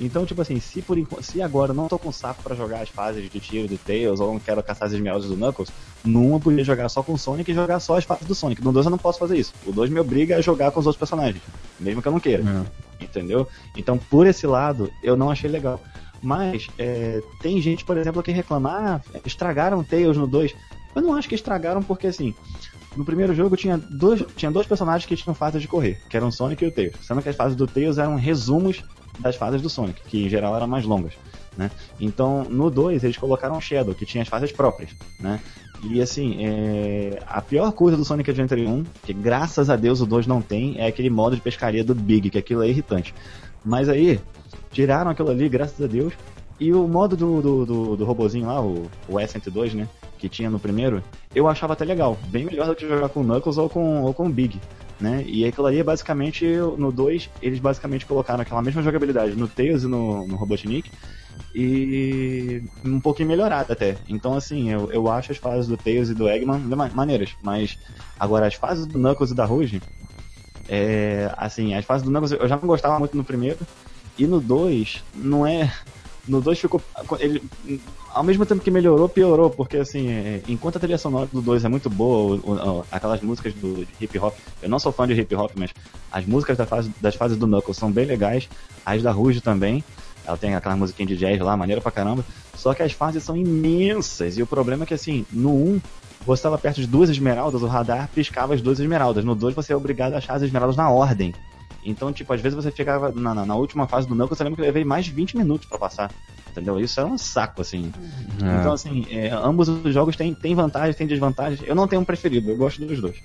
Então, tipo assim, se, por, se agora eu não tô com saco pra jogar as fases de tiro do Tails ou não quero caçar as esmeraldas do Knuckles, no 1 eu podia jogar só com o Sonic e jogar só as fases do Sonic. No 2 eu não posso fazer isso. O 2 me obriga a jogar com os outros personagens, mesmo que eu não queira. Entendeu? Então, por esse lado, eu não achei legal. Mas, é, tem gente, por exemplo, que reclama, ah, estragaram Tails no 2. Eu não acho que estragaram porque, assim, no primeiro jogo tinha dois, tinha dois personagens que tinham fases de correr, que eram o Sonic e o Tails. Sendo que as fases do Tails eram resumos das fases do Sonic, que em geral eram mais longas. Né? Então, no 2 eles colocaram Shadow, que tinha as fases próprias. Né? E assim, é, a pior coisa do Sonic Adventure 1, que graças a Deus o 2 não tem, é aquele modo de pescaria do Big, que aquilo é irritante. Mas aí, tiraram aquilo ali, graças a Deus. E o modo do, do, do, do robozinho lá, o, o S102, né? que tinha no primeiro, eu achava até legal. Bem melhor do que jogar com o Knuckles ou com, ou com o Big. Né? E aquilo ali, basicamente, no 2, eles basicamente colocaram aquela mesma jogabilidade no Tails e no, no Robotnik e um pouquinho melhorada até. Então, assim, eu, eu acho as fases do Tails e do Eggman maneiras, mas agora as fases do Knuckles e da Rouge, é, assim, as fases do Knuckles eu já não gostava muito no primeiro, e no 2 não é. No 2 ficou. Ele, ao mesmo tempo que melhorou, piorou, porque assim, é, enquanto a trilha sonora do 2 é muito boa, o, o, aquelas músicas do hip hop, eu não sou fã de hip hop, mas as músicas da fase, das fases do Knuckles são bem legais, as da Rouge também. Ela tem aquela musiquinha de jazz lá, maneira pra caramba. Só que as fases são imensas. E o problema é que, assim, no 1, você estava perto de duas esmeraldas, o radar piscava as duas esmeraldas. No 2, você é obrigado a achar as esmeraldas na ordem. Então, tipo, às vezes você ficava na, na, na última fase do Knuckles, eu lembro que eu levei mais de 20 minutos para passar. Entendeu? Isso é um saco, assim. É. Então, assim, é, ambos os jogos têm, têm vantagens, têm desvantagens. Eu não tenho um preferido, eu gosto dos dois.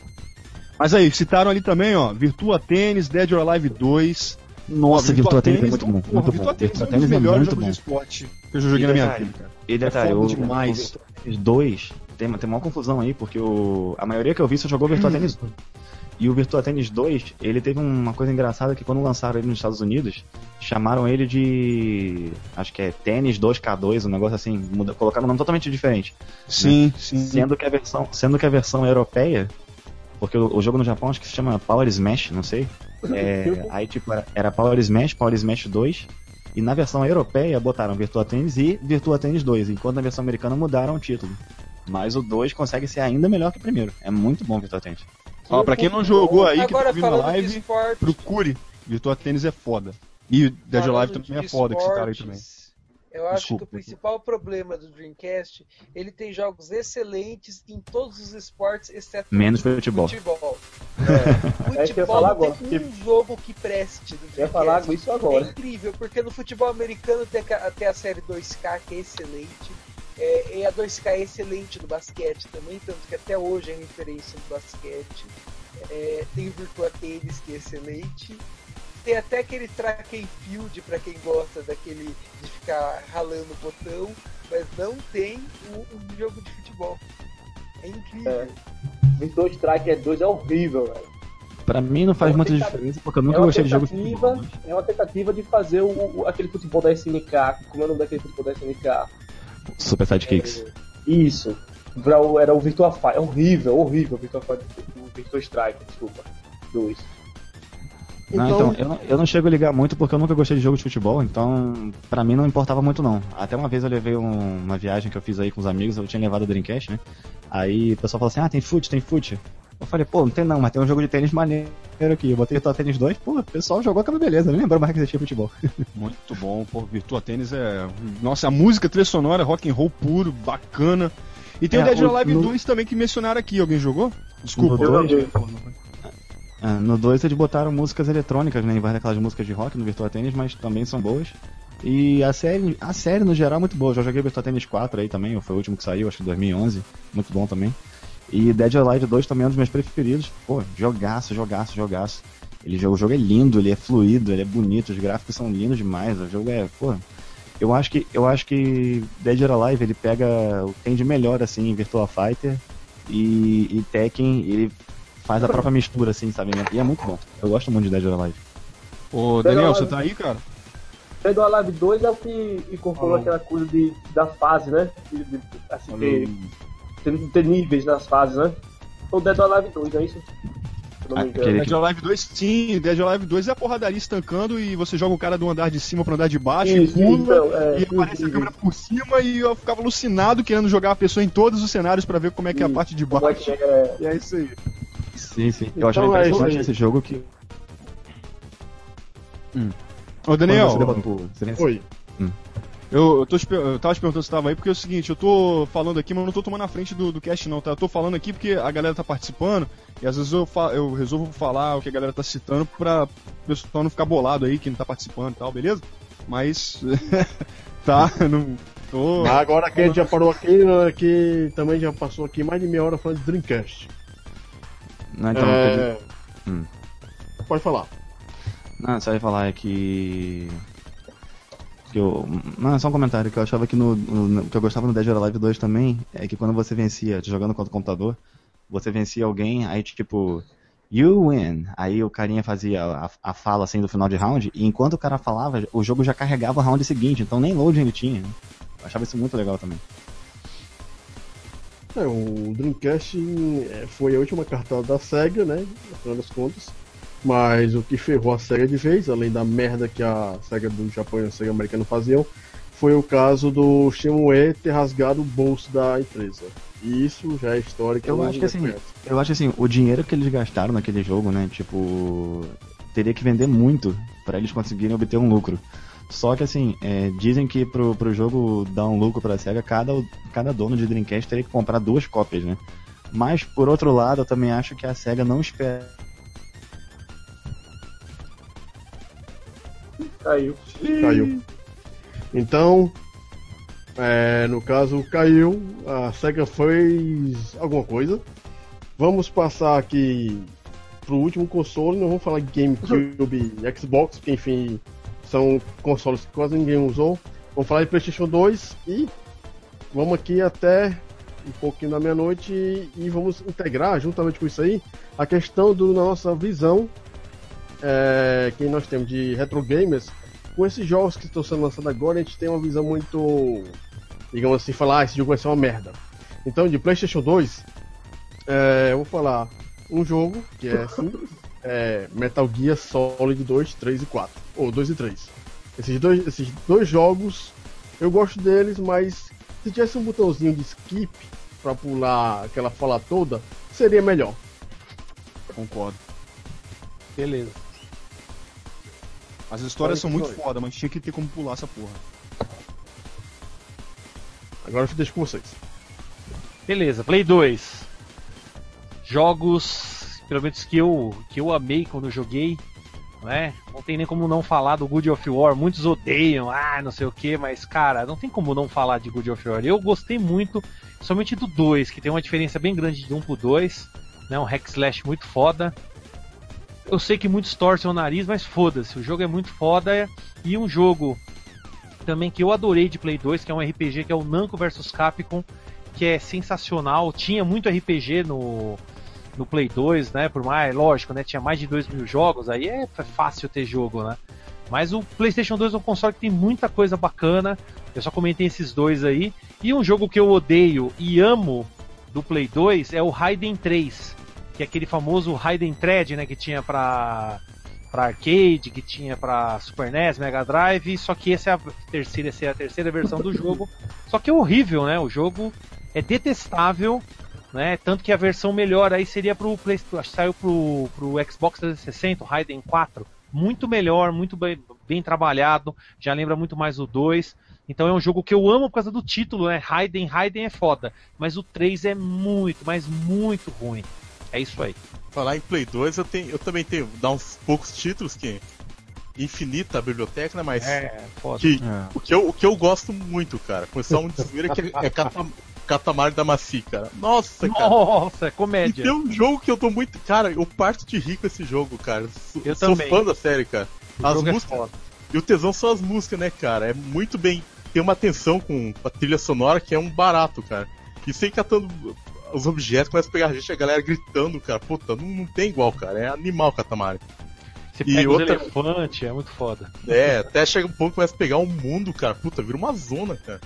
Mas aí, citaram ali também, ó, Virtua Tennis, Dead or Alive 2, nossa, Virtua Tennis é muito bom. Muito bom. Virtua Tennis é um dos melhores jogos de esporte que eu joguei na minha vida, cara. E detalhe, é o, demais. o dois tem, tem uma confusão aí, porque o, a maioria que eu vi só jogou Virtua Tennis 1. E o Virtua Tennis 2, ele teve uma coisa engraçada que quando lançaram ele nos Estados Unidos, chamaram ele de. Acho que é Tênis 2K2, um negócio assim, muda, colocaram um nome totalmente diferente. Sim, né? sim. Sendo que a versão, sendo que a versão europeia, porque o, o jogo no Japão acho que se chama Power Smash, não sei. É, aí, tipo, era, era Power Smash, Power Smash 2. E na versão europeia botaram Virtua Tennis e Virtua Tennis 2, enquanto na versão americana mudaram o título. Mas o 2 consegue ser ainda melhor que o primeiro. É muito bom Virtua Tennis. Ó, pra quem não jogou aí, que tá vindo na live, procure. Virtua Tennis é foda. E Dead Live também é foda, que citaram aí também. Eu acho Desculpa. que o principal problema do Dreamcast, ele tem jogos excelentes em todos os esportes, exceto menos futebol. futebol. É. futebol é não tem um jogo que preste do Dreamcast. falar isso agora. É incrível, porque no futebol americano tem a, tem a série 2K que é excelente. É, e a 2K é excelente no basquete também, tanto que até hoje é referência no basquete. É, tem o Virtua Tennis que é excelente. Tem até aquele track and field para quem gosta daquele de ficar ralando o botão, mas não tem um, um jogo de futebol. É incrível. É. Virtua Striker 2 é horrível, velho. Pra mim não faz é muita diferença, porque eu nunca é gostei de jogo de futebol. É uma tentativa de fazer o, o, aquele futebol da SNK. Como é o nome daquele futebol da SNK? Super Sidekicks. É, isso. Era o Virtua Fighter. É horrível, horrível o Virtua Fighter. O Virtua Striker, desculpa. 2. Não, então, então eu, não, eu não chego a ligar muito porque eu nunca gostei de jogo de futebol, então pra mim não importava muito não. Até uma vez eu levei um, uma viagem que eu fiz aí com os amigos, eu tinha levado a Dreamcast, né? Aí o pessoal falou assim, ah, tem fute, tem fute. Eu falei, pô, não tem não, mas tem um jogo de tênis maneiro aqui. Eu botei Virtua Tênis 2, pô, o pessoal jogou aquela beleza, nem lembrou mais que existia futebol. Muito bom, pô, Virtua Tênis é. Nossa, a música, trilha sonora, rock and roll puro, bacana. E tem é, o Dead or Alive no... 2 também que mencionaram aqui. Alguém jogou? Desculpa. No 2, ah, no 2 eles botaram músicas eletrônicas, né? Em vez daquelas músicas de rock no Virtua Tennis, mas também são boas. E a série, a série no geral é muito boa. Eu já joguei Virtua Tennis 4 aí também, foi o último que saiu, acho que 2011. Muito bom também. E Dead or Alive 2 também é um dos meus preferidos. Pô, jogaço, jogaço, jogaço. Ele, o jogo é lindo, ele é fluido, ele é bonito, os gráficos são lindos demais. O jogo é, pô, eu acho que eu acho que Dead or Alive ele pega o que tem de melhor assim em Virtua Fighter e, e Tekken ele faz a própria mistura assim, sabe? E é muito bom. Eu gosto muito de Dead or Alive. Ô, Daniel, você tá aí, cara? Dead or Alive 2 é o que incorporou oh. aquela coisa de, da fase, né? De, de, assim, ter, ter, ter, níveis nas fases, né? O Dead or Alive 2, é isso? Aquele... Dead or Alive 2, sim, Dead or Alive 2 é a porradaria estancando e você joga o cara do andar de cima pro andar de baixo Isso, e pula então, é, e aparece a câmera por cima e eu ficava alucinado querendo jogar a pessoa em todos os cenários para ver como é que é a parte de é baixo. É... E é isso aí. Sim, sim. Eu achava então, interessante é esse jogo que. Hum. Ô Daniel. Oi. Hum. Eu, eu, tô, eu tava te perguntando se tava aí, porque é o seguinte, eu tô falando aqui, mas eu não tô tomando a frente do, do cast não, tá? Eu tô falando aqui porque a galera tá participando, e às vezes eu, fa eu resolvo falar o que a galera tá citando pra o pessoal não ficar bolado aí, que não tá participando e tal, beleza? Mas. tá, não. Tô... Agora que a gente já parou aqui, né, que também já passou aqui mais de meia hora falando de Dreamcast. Não, então. É... Hum. Pode falar. Não, só ia falar é que Que eu, não, é só um comentário que eu achava que no, no- que eu gostava no Dead or Alive 2 também é que quando você vencia, jogando contra o computador, você vencia alguém, aí tipo, you win. Aí o carinha fazia a, a fala assim do final de round, e enquanto o cara falava, o jogo já carregava o round seguinte, então nem loading ele tinha. Eu achava isso muito legal também. É, o Dreamcast é, foi a última cartada da SEGA, né? No final das contas. Mas o que ferrou a SEGA de vez, além da merda que a SEGA do Japão e a SEGA americana faziam, foi o caso do Shenmue ter rasgado o bolso da empresa. E isso já é histórico. Eu todo acho que assim, conhece. eu acho assim, o dinheiro que eles gastaram naquele jogo, né, tipo, teria que vender muito pra eles conseguirem obter um lucro. Só que assim, é, dizem que pro, pro jogo dar um lucro pra SEGA, cada, cada dono de Dreamcast teria que comprar duas cópias, né? Mas por outro lado, eu também acho que a SEGA não espera. Caiu. Caiu. Então, é, no caso, caiu. A SEGA fez alguma coisa. Vamos passar aqui pro último console. Não vamos falar GameCube Xbox, porque enfim, são consoles que quase ninguém usou. Vamos falar de PlayStation 2 e vamos aqui até um pouquinho da meia-noite e vamos integrar, juntamente com isso aí, a questão da nossa visão é, que nós temos de retro gamers com esses jogos que estão sendo lançados agora, a gente tem uma visão muito, digamos assim, falar, ah, esse jogo vai ser uma merda. Então, de PlayStation 2, é, eu vou falar um jogo que é simples, é Metal Gear Solid 2, 3 e 4, ou 2 e 3. Esses dois, esses dois jogos, eu gosto deles, mas se tivesse um botãozinho de skip pra pular aquela fala toda, seria melhor. Concordo. Beleza. As histórias são muito Flores. foda, mas tinha que ter como pular essa porra. Agora eu deixo com vocês. Beleza, Play 2. Jogos, pelo menos que eu, que eu amei quando eu joguei. Não, é? não tem nem como não falar do Good of War. Muitos odeiam, ah, não sei o que, mas cara, não tem como não falar de Good of War. Eu gostei muito, somente do 2, que tem uma diferença bem grande de 1 pro 2. Né? Um hack slash muito foda. Eu sei que muitos torcem o nariz, mas foda-se, o jogo é muito foda. E um jogo também que eu adorei de Play 2, que é um RPG que é o Namco vs Capcom, que é sensacional. Tinha muito RPG no, no Play 2, né? Por mais, lógico, né? Tinha mais de 2 mil jogos, aí é fácil ter jogo, né? Mas o PlayStation 2 é um console que tem muita coisa bacana. Eu só comentei esses dois aí. E um jogo que eu odeio e amo do Play 2 é o Raiden 3, que é aquele famoso Raiden Thread, né? Que tinha pra, pra arcade, que tinha pra Super NES, Mega Drive. Só que essa é a terceira, essa é a terceira versão do jogo. Só que é horrível, né? O jogo é detestável né? Tanto que a versão melhor aí seria pro que saiu pro, pro Xbox 360, o Raiden 4, muito melhor, muito bem, bem trabalhado, já lembra muito mais o 2. Então é um jogo que eu amo por causa do título, né? Raiden, Raiden é foda, mas o 3 é muito, mas muito ruim. É isso aí. Falar em Play 2, eu, tenho, eu também tenho, dar uns poucos títulos que infinita a biblioteca, né? Mas É, foda. que, o, que eu, o que eu gosto muito, cara, começar um de zoeira que é, é Cata- Catamari da Maci, cara. Nossa, cara. Nossa, é E comédia. tem um jogo que eu tô muito. Cara, eu parto de rico esse jogo, cara. Sou, Eu sou também. fã da série, cara. O As é músicas. E o tesão são as músicas, né, cara? É muito bem. Tem uma atenção com a trilha sonora que é um barato, cara. E sem catando os objetos, começa a pegar a gente, a galera gritando, cara. Puta, não, não tem igual, cara. É animal Catamari. Você E pega outra- os elefantes, é muito foda. É, até chega um ponto que começa a pegar um mundo, cara. Puta, vira uma zona, cara.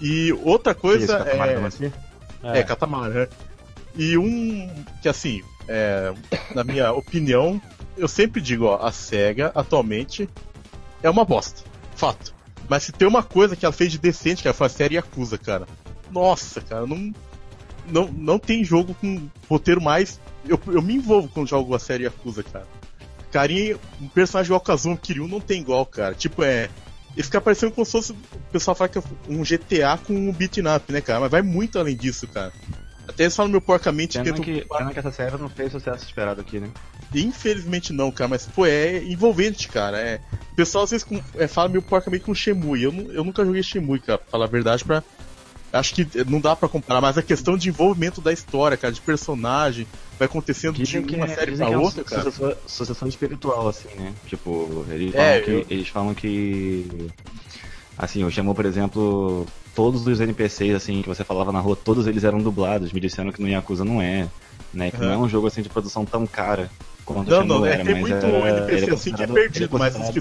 E outra coisa Esse Katamari é. da Macia? É, Catamari, né? E um que assim, é, na minha opinião, eu sempre digo, ó, a SEGA atualmente é uma bosta. Fato. Mas se tem uma coisa que ela fez de decente, cara, foi a série Yakuza, cara. Nossa, cara, não. Não, não tem jogo com roteiro mais. Eu, eu me envolvo quando jogo a série Yakuza, cara. Carinha, um personagem igual Kazuma Kiryu não tem igual, cara. Tipo, é. Ele fica parecendo como se fosse. O pessoal fala que é um GTA com um beat'em up, né, cara? Mas vai muito além disso, cara. Até eles falam meu porcamente Pena eu tô- que, pena que essa série não fez sucesso esperado aqui, né? Infelizmente não, cara, mas pô, é envolvente, cara. É... O pessoal às vezes com- é, fala meio porcamente com Shemui. Eu, não- eu nunca joguei Shemui, cara, pra falar a verdade, pra. Acho que não dá pra comparar, mas a questão de envolvimento da história, cara, de personagem, vai acontecendo Dizem de que, uma é- série dizem pra que é outra, uma cara. sucessão, sucessão espiritual, assim, né? Tipo, eles É, falam, que, eu- eles falam que Assim, o Shenmue, por exemplo, todos os NPCs assim que você falava na rua, todos eles eram dublados. Me disseram que no Yakuza não é, né? Que Uhum. não é um jogo assim de produção tão cara quanto Não, não, é, era, tem mas muito é, NPC é assim que é considerado- perdido, é mas que.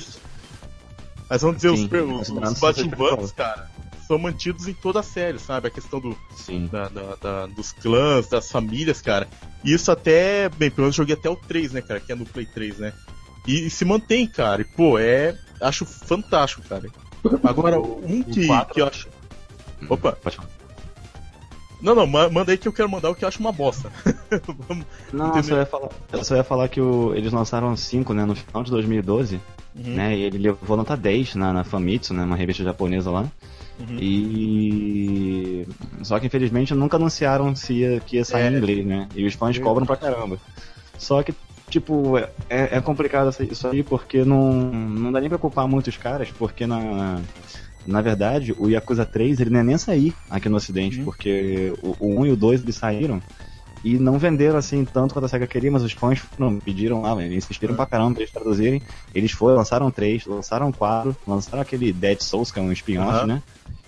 Mas vamos dizer, Sim, os, os, os de cara, são mantidos em toda a série, sabe? A questão do, Sim. da- da- da- dos clãs, das famílias, cara. E isso até, bem, pelo menos eu joguei até o 3, né, cara, que é no Play 3, né? E, e se mantém, cara. E, pô, é. Acho fantástico, cara. Agora, um que, que eu acho. Opa, Pode falar. não, não, ma- manda aí que eu quero mandar o que eu acho uma bosta. Não, eu Entendeu? só ia falar, eu só ia falar que o- eles lançaram 5, né, no final de 2012, Uhum, né, e ele levou nota 10 na, na Famitsu, né, uma revista japonesa lá. Uhum. E. Só que infelizmente nunca anunciaram se ia, que ia sair É. em inglês, né? E os fãs cobram pra caramba. Só que, tipo, é, é complicado isso aí porque não, não dá nem pra culpar muitos caras, porque na. Na verdade, o Yakuza 3 ele não é nem sair aqui no ocidente, Uhum. porque o, o 1 e o 2 eles saíram e não venderam assim tanto quanto a SEGA queria, mas os fãs não, pediram lá, eles insistiram pra caramba pra eles traduzirem. Eles foram, lançaram 3, lançaram 4, lançaram aquele Dead Souls, que é um spin-off, Aham. né?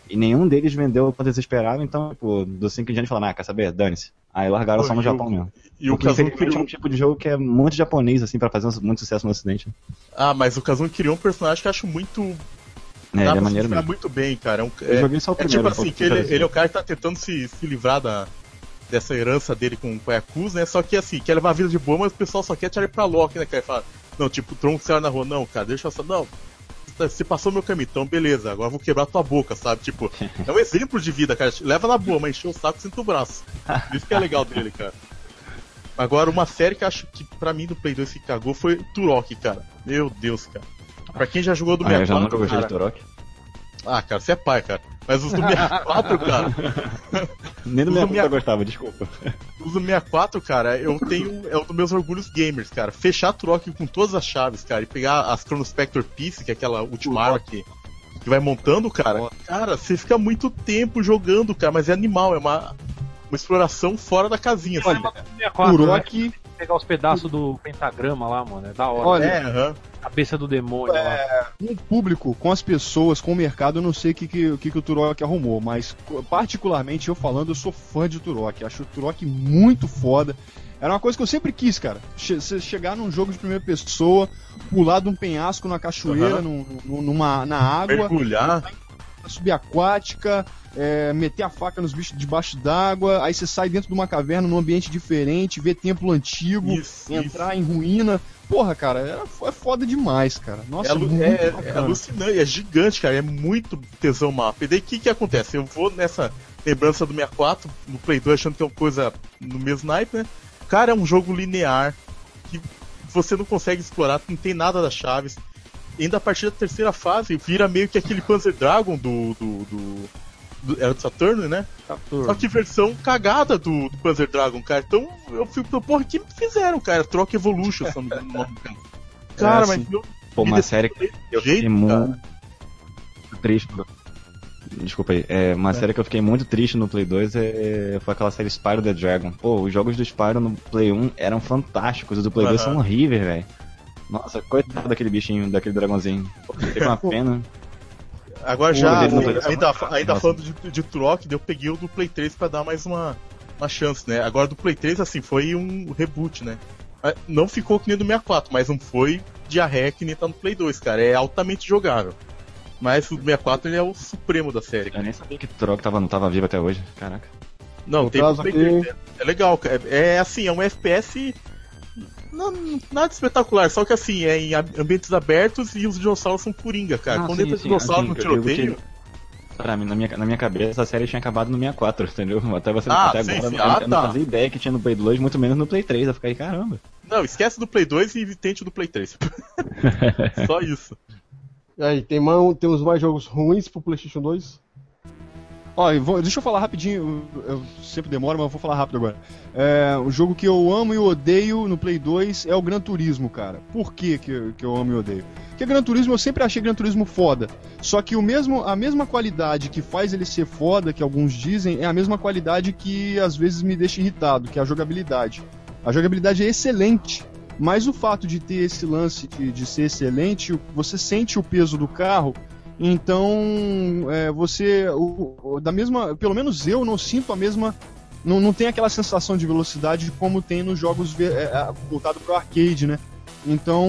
E nenhum deles vendeu quanto eles esperavam, então, tipo, do 5 em diante falaram, ah, quer saber? Dane-se. Aí largaram Pô, só no e o- Japão mesmo. E o Kazuma infelizmente é criou. um tipo de jogo que é muito japonês, assim, pra fazer muito sucesso no ocidente. Ah, mas o Kazuma criou um personagem que eu acho muito. É, ele é maneiro mesmo. muito bem, cara. É, um, Eu é, joguei só o é primeiro. tipo um assim, que ele, ele é o cara que tá tentando se, se livrar da, dessa herança dele com, com a Yakuza, né? Só que assim, quer levar a vida de boa, mas o pessoal só quer tirar ele pra Loki, né, cara? Fala, não, tipo, o tronco saiu na rua, não, cara, deixa eu só. Não, você passou meu caminho, então beleza, agora eu vou quebrar tua boca, sabe? Tipo, é um exemplo de vida, cara. Leva na boa, mas encheu o saco e sinto o braço. Isso que é legal dele, cara. Agora, uma série que acho que pra mim do Play 2 que cagou foi Turok, cara. Meu Deus, cara. Pra quem já jogou do Ah, eu já 64, nunca gostei de Turok. ah, cara, você é pai, cara. Mas os do 64, cara, Nem do Usa meu minha- eu gostava, desculpa. os do 64, cara, eu tenho. É um dos meus orgulhos gamers, cara. Fechar Turok com todas as chaves, cara, e pegar as Chronospector Piece, que é aquela última arma que, que vai montando, cara. Cara, você fica muito tempo jogando, cara, mas é animal, é uma, uma exploração fora da casinha, assim. Olha, 64, né? Turok, Pegar os pedaços do pentagrama lá, mano. É da hora. Olha, É, aham. Cabeça do demônio lá. com o público, com as pessoas, com o mercado, eu não sei o que, que, o que, que o Turok arrumou, mas particularmente eu falando, eu sou fã de Turok. Acho o Turok muito foda. Era uma coisa que eu sempre quis, cara. Che você chegar num jogo de primeira pessoa, pular de um penhasco na cachoeira, num- num- numa, na água, Mergulhar. Subaquática, é, meter a faca nos bichos debaixo d'água, aí você sai dentro de uma caverna num ambiente diferente, ver templo antigo, Isso, entrar em ruína. Porra, cara, era, é foda demais, cara. Nossa, É, muito é- é alucinante, é gigante, cara. É muito tesão mapa. E daí o que, que acontece? Eu vou nessa lembrança do 64, no Play 2, achando que é uma coisa no mesmo naipe, né? Cara, é um jogo linear que você não consegue explorar, não tem nada das chaves. E ainda a partir da terceira fase vira meio que aquele Panzer Dragon do. do, do- do- era do Saturno, né? Só que versão cagada do, do Panzer Dragon, cara. Então eu fico, porra, o que fizeram, cara? Troca Evolution, se não me engano, cara. Cara, É, mas assim. meu Pô, uma série que eu jeito, fiquei muito triste. Desculpa aí. É, uma série que eu fiquei muito triste no Play 2 é, foi aquela série Spyro the Dragon. Pô, os jogos do Spyro no Play 1 eram fantásticos, os do Play 2 Aham. são horríveis, velho. Nossa, coitado daquele bichinho, daquele dragãozinho. Fiquei com uma pena. Agora O já, Play ainda, ainda falando de, de Turok, eu peguei o do Play 3 pra dar mais uma, uma chance, né? Agora do Play 3, assim, foi um reboot, né? Mas Não ficou que nem do 64, mas não foi diarreia que nem tá no Play 2, cara. É altamente jogável. Mas o do 64 ele é o supremo da série. Eu nem sabia que Turok tava, não tava vivo até hoje. Caraca. Não, No tem Play aqui- 3. É, é legal, cara. É assim, é um FPS. Não, nada espetacular, só que assim, é em ambientes abertos e os dinossauros são coringa, cara. Não, Quando sim, entra sim, dinossauro assim, no tiroteio. que- Pra mim, na minha, na minha cabeça, a série tinha acabado no 64, entendeu? Até, você, Ah, até sim, agora sim. eu, Ah, eu não tá. fazia ideia que tinha no Play 2, muito menos no Play 3. Eu fiquei, caramba. Não, esquece do Play 2 e tente o do Play 3. Só isso. E aí, tem mais, temos mais jogos ruins pro PlayStation 2? Ó, vou- deixa eu falar rapidinho, eu, eu sempre demoro, mas eu vou falar rápido agora. É, o jogo que eu amo e odeio no Play 2 é o Gran Turismo, cara. Por que, que, eu- que eu amo e odeio? Porque Gran Turismo eu sempre achei Gran Turismo foda. Só que o mesmo, a mesma qualidade que faz ele ser foda, que alguns dizem, é a mesma qualidade que às vezes me deixa irritado, que é a jogabilidade. A jogabilidade é excelente. Mas o fato de ter esse lance de, de ser excelente, você sente o peso do carro Então, é, você, o- o- da mesma, pelo menos eu não sinto a mesma, não, não tem aquela sensação de velocidade como tem nos jogos é, é, voltado pro arcade, né? Então,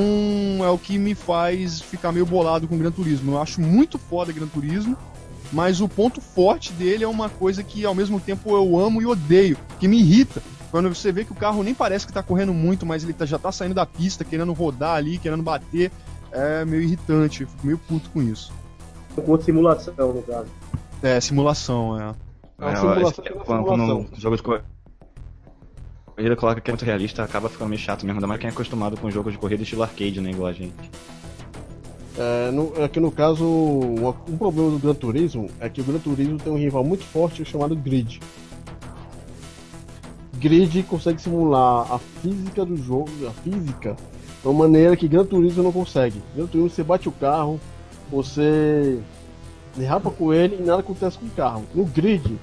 é o que me faz ficar meio bolado com o Gran Turismo. Eu acho muito foda Gran Turismo, mas o ponto forte dele é uma coisa que ao mesmo tempo eu amo e odeio, que me irrita. Quando você vê que o carro nem parece que tá correndo muito, mas ele tá- já tá saindo da pista, querendo rodar ali, querendo bater, é meio irritante, eu fico meio puto com isso. Com simulação, no caso. É, simulação, é. É uma É, simulação é quando, quando o jogo de corrida coloca que é muito realista, acaba ficando meio chato mesmo, ainda mais quem é acostumado com jogos de corrida estilo arcade, né, igual a gente. É, no, aqui no caso, uma- um problema do Gran Turismo é que o Gran Turismo tem um rival muito forte chamado Grid. Grid consegue simular a física do jogo, a física, de uma maneira que Gran Turismo não consegue. Gran Turismo você bate o carro, você derrapa com ele e nada acontece com o carro. No Grid,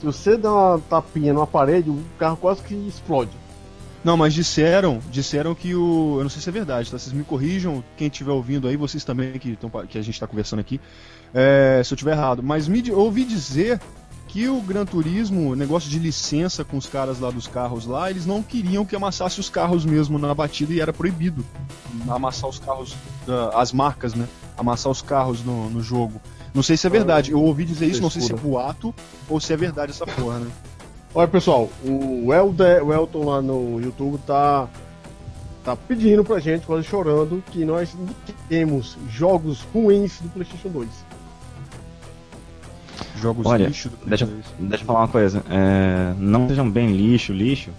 se você dá uma tapinha numa parede, o carro quase que explode. Não, mas disseram, disseram que o. Eu não sei se é verdade, tá? Vocês me corrijam, quem estiver ouvindo aí, vocês também que, tão, que a gente tá conversando aqui, é, se eu estiver errado. Mas me, ouvi dizer que o Gran Turismo, negócio de licença com os caras lá dos carros lá, eles não queriam que amassasse os carros mesmo na batida e era proibido amassar os carros, ah, as marcas, né? Amassar os carros no, no jogo. Não sei se é verdade, eu ouvi dizer isso, não sei se é boato ou se é verdade essa porra, né? Olha pessoal, o, Elder, o Elton lá no YouTube tá, tá pedindo pra gente, quase chorando, que nós temos jogos ruins do PlayStation 2. Jogos Olha, lixo do deixa, deixa eu falar uma coisa. É, não sejam bem lixo, lixo,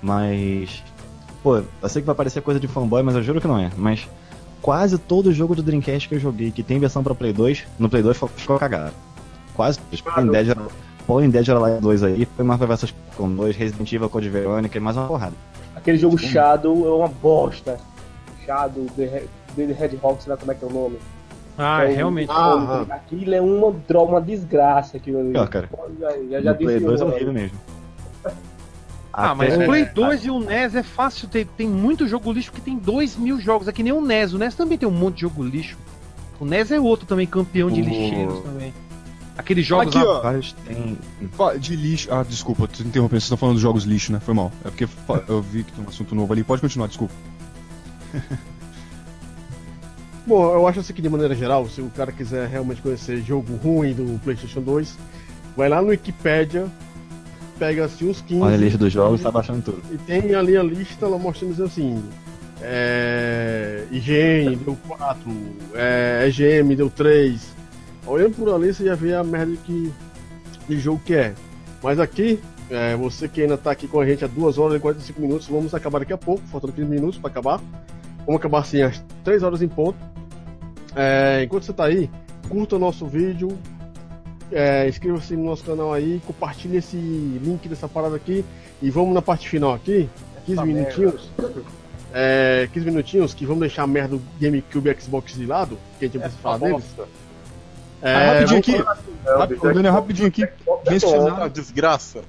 mas. Pô, eu sei que vai parecer coisa de fanboy, mas eu juro que não é. Mas quase todo jogo do Dreamcast que eu joguei que tem versão pra Play 2, no Play 2 ficou- cagado. Quase todos. Dead era, Dead era lá 2 aí, foi Marvel vs com 2, Resident Evil Code Veronica e mais uma porrada. Aquele jogo Shadow é uma bosta. Shadow, The, Red- The Hedgehog, sei lá como é que é o nome. Ah, É um- realmente. Ah, Aquilo é uma droga, uma desgraça. Aquilo ali. Pior, cara. Já, já, já no Play disse 2 é horrível mesmo. Ah, mas Até- o Play 2 e o NES é fácil ter. Tem muito jogo lixo porque tem 2 mil jogos. É que nem o NES. O NES também tem um monte de jogo lixo. O NES é outro também, campeão de O- lixeiros também. Aqueles jogos Aqui, lá- ó. Tem. De lixo. Ah, desculpa, tô interrompendo, vocês estão falando dos jogos lixo, né? Foi mal. É porque eu vi que tem um assunto novo ali. Pode continuar, desculpa. Bom, eu acho assim que de maneira geral, se o cara quiser realmente conhecer jogo ruim do PlayStation 2, vai lá no Wikipedia, pega assim uns 15 Olha a lista dos jogos, tá baixando tudo. e tem ali a lista lá mostrando assim. É, IGN deu 4, é, EGM deu 3. Olhando por ali você já vê a merda que, de jogo que é. Mas aqui, é, você que ainda tá aqui com a gente há 2 horas e 45 minutos, vamos acabar daqui a pouco, faltando 15 minutos para acabar. Vamos acabar assim às 3 horas em ponto. É, enquanto você tá aí, curta o nosso vídeo, é, inscreva-se no nosso canal aí, compartilhe esse link dessa parada aqui e vamos na parte final aqui, 15 Essa minutinhos. É, 15 minutinhos que vamos deixar a merda do GameCube e Xbox de lado, que a gente precisa falar deles. É, Ah, rapidinho aqui, Rápido, bicho, Daniel, rapidinho aqui. Ah, Mencionaram, desgraça.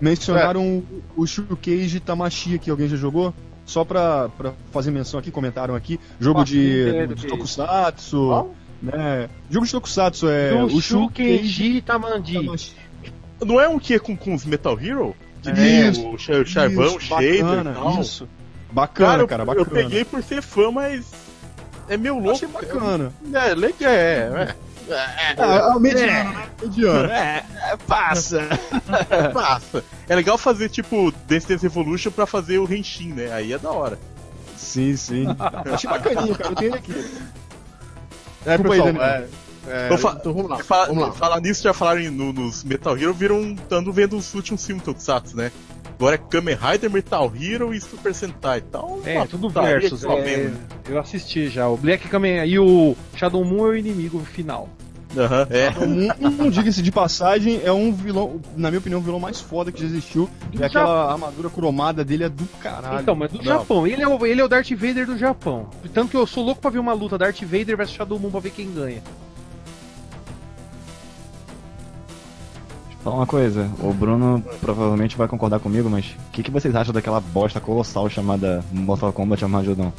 mencionaram o Showcase Tamashi aqui, alguém já jogou? Só pra, pra fazer menção aqui, comentaram aqui. Jogo de, de é Tokusatsu. Qual? Né? Jogo de Tokusatsu é o Shukeiji Tamandi. Não é um que é com, com os Metal Hero? Que É, isso, o, Char- o Charvão, o Isso, Shader bacana, e tal. Isso. Bacana, cara, eu- bacana. eu peguei por ser fã, mas é meio louco. Achei bacana. É, legal, é, Ah, mediano, né? Mediano. é, é, passa. passa. É legal fazer, tipo, Dance Dance Revolution pra fazer o Henshin, né? Aí é da hora. Sim, sim. Achei bacaninho, cara. Eu tenho ele aqui. É, Desculpa aí, pessoal, Daniel. é, é, Então, fa- então vamos lá. Fala, vamos lá. falar nisso, já falaram no- nos Metal Hero, viram, estando vendo os últimos filmes Tokusatsu, né? Agora é Kamen Rider, Metal Hero e Super Sentai e tal. É, tudo versus. é, eu assisti já. O Black Kamen e o Shadow Moon é o inimigo final. Aham, é. Um, um diga-se de passagem, é um vilão, na minha opinião, o vilão mais foda que já existiu. Do E aquela armadura cromada dele é do caralho. Então, mas do Não. Japão. Ele é, o, ele é o Darth Vader do Japão. Tanto que eu sou louco pra ver uma luta Darth Vader versus Shadow Moon pra ver quem ganha. Fala uma coisa, o Bruno provavelmente vai concordar comigo, mas o que, que vocês acham daquela bosta colossal chamada Mortal Kombat Armageddon?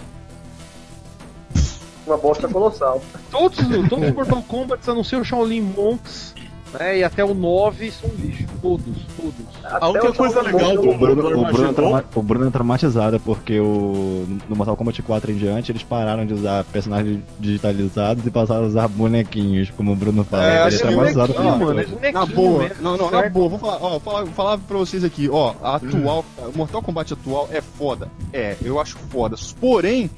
Uma bosta colossal. Todos, todos os Mortal Kombat, a não ser o Shaolin Monks, né? E até o 9 são lixo. Todos, todos. A única coisa legal do, O Bruno, o, Bruno é trauma- o Bruno é traumatizado porque o, no Mortal Kombat 4 em diante eles pararam de usar personagens digitalizados e passaram a usar bonequinhos, como o Bruno fala. É, Ele assim, traumatizado bonequinho, mano, é bonequinho Na boa, mesmo, não, não, na boa, vou falar, ó, falar, falar pra vocês aqui, ó, a atual, o Mortal Kombat atual é foda. É, eu acho foda. Porém,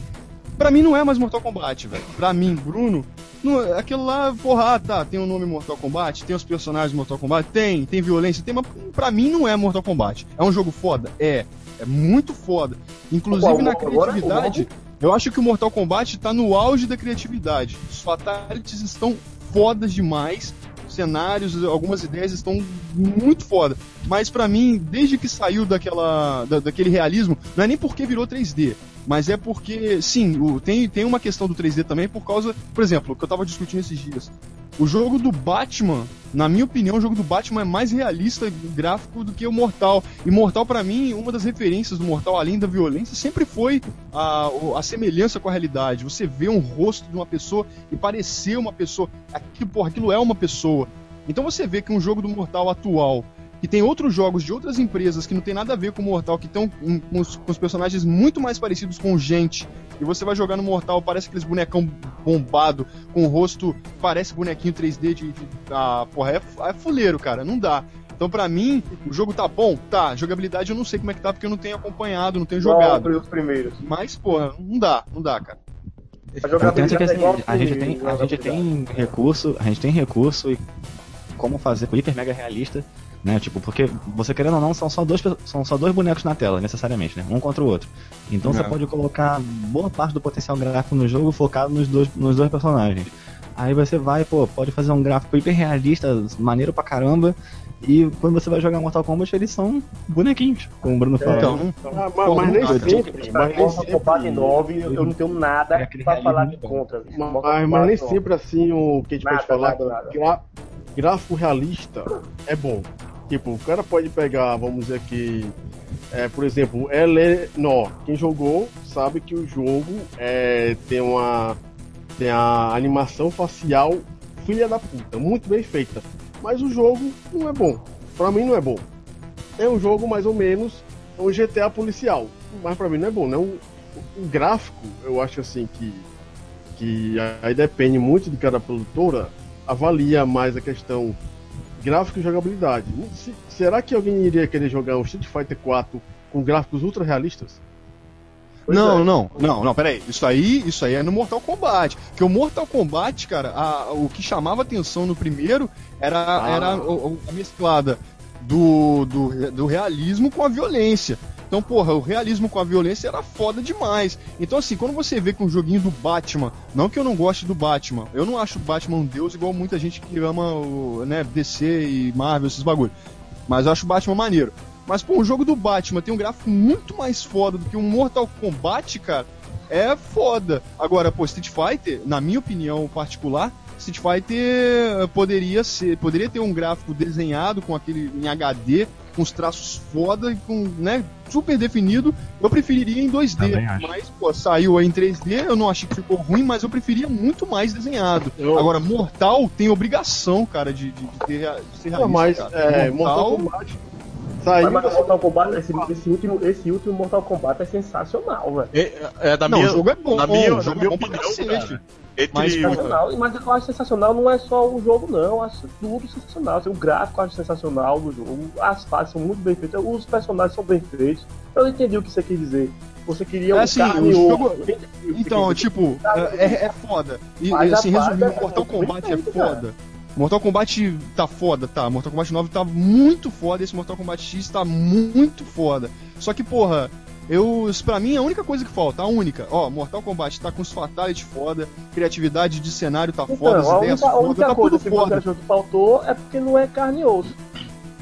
pra mim não é mais Mortal Kombat, velho. Pra mim, Bruno, não, é- aquilo lá, porra, ah, tá, tem o nome Mortal Kombat, tem os personagens Mortal Kombat, tem, tem violência, tem, mas pra mim não é Mortal Kombat. É um jogo foda? É. É muito foda. Inclusive na agora, criatividade, eu acho que o Mortal Kombat tá no auge da criatividade. Os fatalities estão fodas demais. Cenários, algumas ideias estão muito foda. Mas pra mim, desde que saiu daquela, da- daquele realismo, não é nem porque virou 3D, mas é porque, sim, tem, tem uma questão do 3D também por causa, por exemplo, que eu tava discutindo esses dias. O jogo do Batman, na minha opinião, o jogo do Batman é mais realista gráfico do que o Mortal. E Mortal, pra mim, uma das referências do Mortal, além da violência, sempre foi a, a semelhança com a realidade. Você vê um rosto de uma pessoa e parecer uma pessoa. Aquilo, porra, aquilo é uma pessoa. Então você vê que um jogo do Mortal atual, que tem outros jogos de outras empresas que não tem nada a ver com o Mortal, que estão com, com os, com os personagens muito mais parecidos com gente, e você vai jogar no Mortal, parece aqueles bonecão bombado, com o rosto, parece bonequinho 3D de. de ah, porra, é, é fuleiro, cara, não dá. Então, pra mim, o jogo tá bom? Tá. Jogabilidade eu não sei como é que tá, porque eu não tenho acompanhado, não tenho jogado. Igual os primeiros. Mas, porra, não dá, não dá, cara. A penso que é assim, aos a gente tem, a gente tem recurso, a gente tem recurso e como fazer com hiper mega realista, né? Tipo, porque você querendo ou não, são só dois, são só dois bonecos na tela, necessariamente, né? Um contra o outro. Então você É. pode colocar boa parte do potencial gráfico no jogo focado nos dois, nos dois personagens. Aí você vai, pô, pode fazer um gráfico hiper realista, maneiro pra caramba. E quando você vai jogar Mortal Kombat, eles são bonequinhos, como o Bruno fala. Então, Ah, mas, mas nem sempre, mas nem Mortal Kombat sempre, 9, eu eu não tenho nada É pra falar realismo contra. bicho. mas, mas Kombat nem 9. sempre assim o que a gente Nada, pode falar nada, nada. gra- gráfico realista é bom. Tipo, o cara pode pegar, vamos dizer que, é, por exemplo, Eleanor. Quem jogou sabe que o jogo é, tem uma tem a animação facial filha da puta, muito bem feita. Mas o jogo não é bom. Pra mim não é bom. É um jogo mais ou menos um GTA policial, mas pra mim não é bom. Não, o, o gráfico, eu acho assim que que aí depende muito de cada produtora, avalia mais a questão gráfico e jogabilidade. Se- será que alguém iria querer jogar um Street Fighter 4 com gráficos ultra realistas? Pois não, é. não, não, não, peraí. Isso aí, isso aí é no Mortal Kombat. Porque o Mortal Kombat, cara, a- o que chamava atenção no primeiro era, Ah. era o- o- a mesclada do, do, do realismo com a violência. Então, porra, o realismo com a violência era foda demais. Então, assim, quando você vê que um joguinho do Batman, não que eu não goste do Batman, eu não acho o Batman um deus igual muita gente que ama o, né, DC e Marvel, esses bagulho. Mas eu acho o Batman maneiro. Mas, pô, um jogo do Batman tem um gráfico muito mais foda do que um Mortal Kombat, cara, é foda. Agora, pô, Street Fighter, na minha opinião particular, Street Fighter poderia ser, poderia ter um gráfico desenhado com aquele em HD, com os traços foda e com, né, super definido. Eu preferiria em 2D, Também acho. mas pô, saiu aí em 3D, eu não achei que ficou ruim, mas eu preferia muito mais desenhado. Eu- Agora, Mortal tem obrigação, cara, de, de, de ter, de ser Não, realista, mas cara. é, Mortal Kombat saiu Mas, mas da- Mortal Kombat, esse, esse último, esse último Mortal Kombat é sensacional, velho. É, é da Não, minha, o jogo é bom, na minha, o na jogo minha é bom opinião, entre Mas, o- Sensacional. Mas eu acho sensacional não é só o jogo, não. Eu acho tudo sensacional. Assim, o gráfico eu acho sensacional do jogo. As fases são muito bem feitas. Os personagens são bem feitos. Eu não entendi o que você quis dizer. Você queria um É assim, carne o jogo- Então, tipo, é, é foda. E assim, resumindo, é Mortal Kombat é foda. Mortal Kombat tá foda, tá. Mortal Kombat 9 tá muito foda. Esse Mortal Kombat X tá muito foda. Só que, porra, eu. Pra mim, a única coisa que falta, a única, ó, Mortal Kombat tá com os Fatality foda, criatividade de cenário tá Então, foda, as ideias única, a foda, única tá coisa tudo que foda. que faltou é porque não é carne e osso.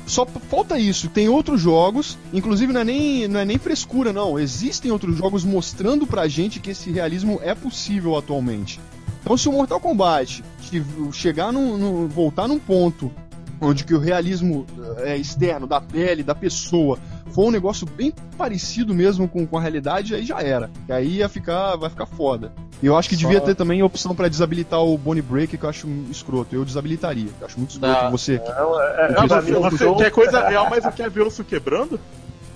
Só falta isso. Tem outros jogos, inclusive não é, nem, não é nem frescura, não. Existem outros jogos mostrando pra gente que esse realismo é possível atualmente. Então, se o Mortal Kombat che- chegar num, num- voltar num ponto onde que o realismo é, externo, da pele, da pessoa, for um negócio bem parecido mesmo com, com a realidade, aí já era. E aí ia ficar, vai ficar foda. E eu acho que Só- devia ter também a opção pra desabilitar o Bone Breaker, que eu acho escroto. Eu desabilitaria. Eu acho muito escroto Tá. você. Não, é, é, Não, o Você jogo- quer coisa real, mas não quer ver osso quebrando?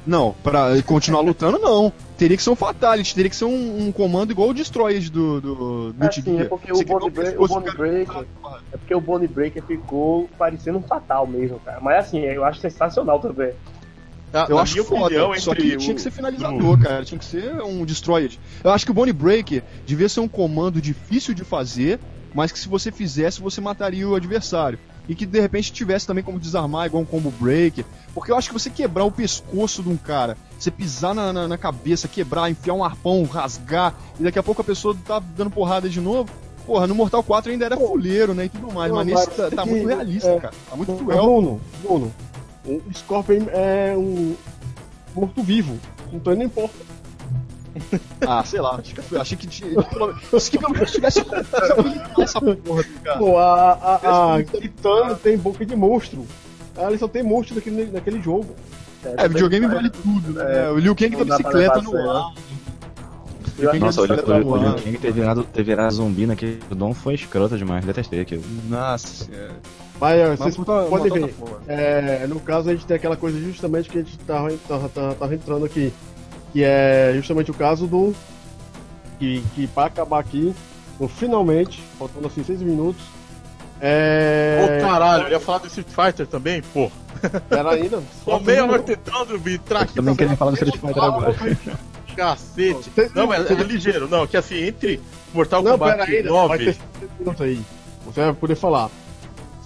Não, pra continuar lutando, não. Teria que ser um Fatality, teria que ser um, um comando igual o Destroyed do, do, do É, Guilty sim, é porque Você o Bone, Break, o Bone. Breaker. É porque o Bone Breaker ficou parecendo um fatal mesmo, cara. Mas assim, eu acho sensacional também. Ah, Eu na acho foda, opinião, só que tinha o- que ser finalizador, cara. Tinha que ser um Destroyed. Eu acho que o Bone Breaker devia ser um comando difícil de fazer, mas que se você fizesse, você mataria o adversário. E que de repente tivesse também como desarmar, igual um combo breaker. Porque eu acho que você quebrar o pescoço de um cara, você pisar na, na, na cabeça, quebrar, enfiar um arpão, rasgar, e daqui a pouco a pessoa tá dando porrada de novo. Porra, no Mortal 4 ainda era fuleiro, né? E tudo mais, Não, mas nesse tá, tá que- muito realista, é, cara. Tá muito cruel. Bruno, Bruno, o Scorpion é um morto-vivo. Então ele não importa. Ah, sei lá, acho que, achei que menos- que pelo menos tivesse essa porra, cara. Pô, a, a, a Kitana tem boca de monstro. Ela só tem monstro naquele, naquele jogo. É, videogame vale tudo, né? o Liu Kang pra bicicleta no ar. Nossa, o, bicicleta o, o Liu. Kang ter virado, ter virado zumbi naquele Dom foi escroto demais, detestei aquilo. Nossa, é. Mas ó, Mas vocês botar- podem ver. É, no caso, a gente tem aquela coisa justamente que a gente tava, tava, tava, tava entrando aqui. Que é justamente o caso do. Que, que pra acabar aqui, no finalmente, faltando assim 6 minutos. É. Ô caralho, eu ia falar do Street Fighter também, pô. Era ainda. Tô meia hora tentando me trazer. Também queria falar do Street Fighter agora. Cacete. Não, mas é ligeiro, não, que assim, entre Mortal Não, Kombat pera aí, vai 9. ter 6 minutos aí. Você vai poder falar.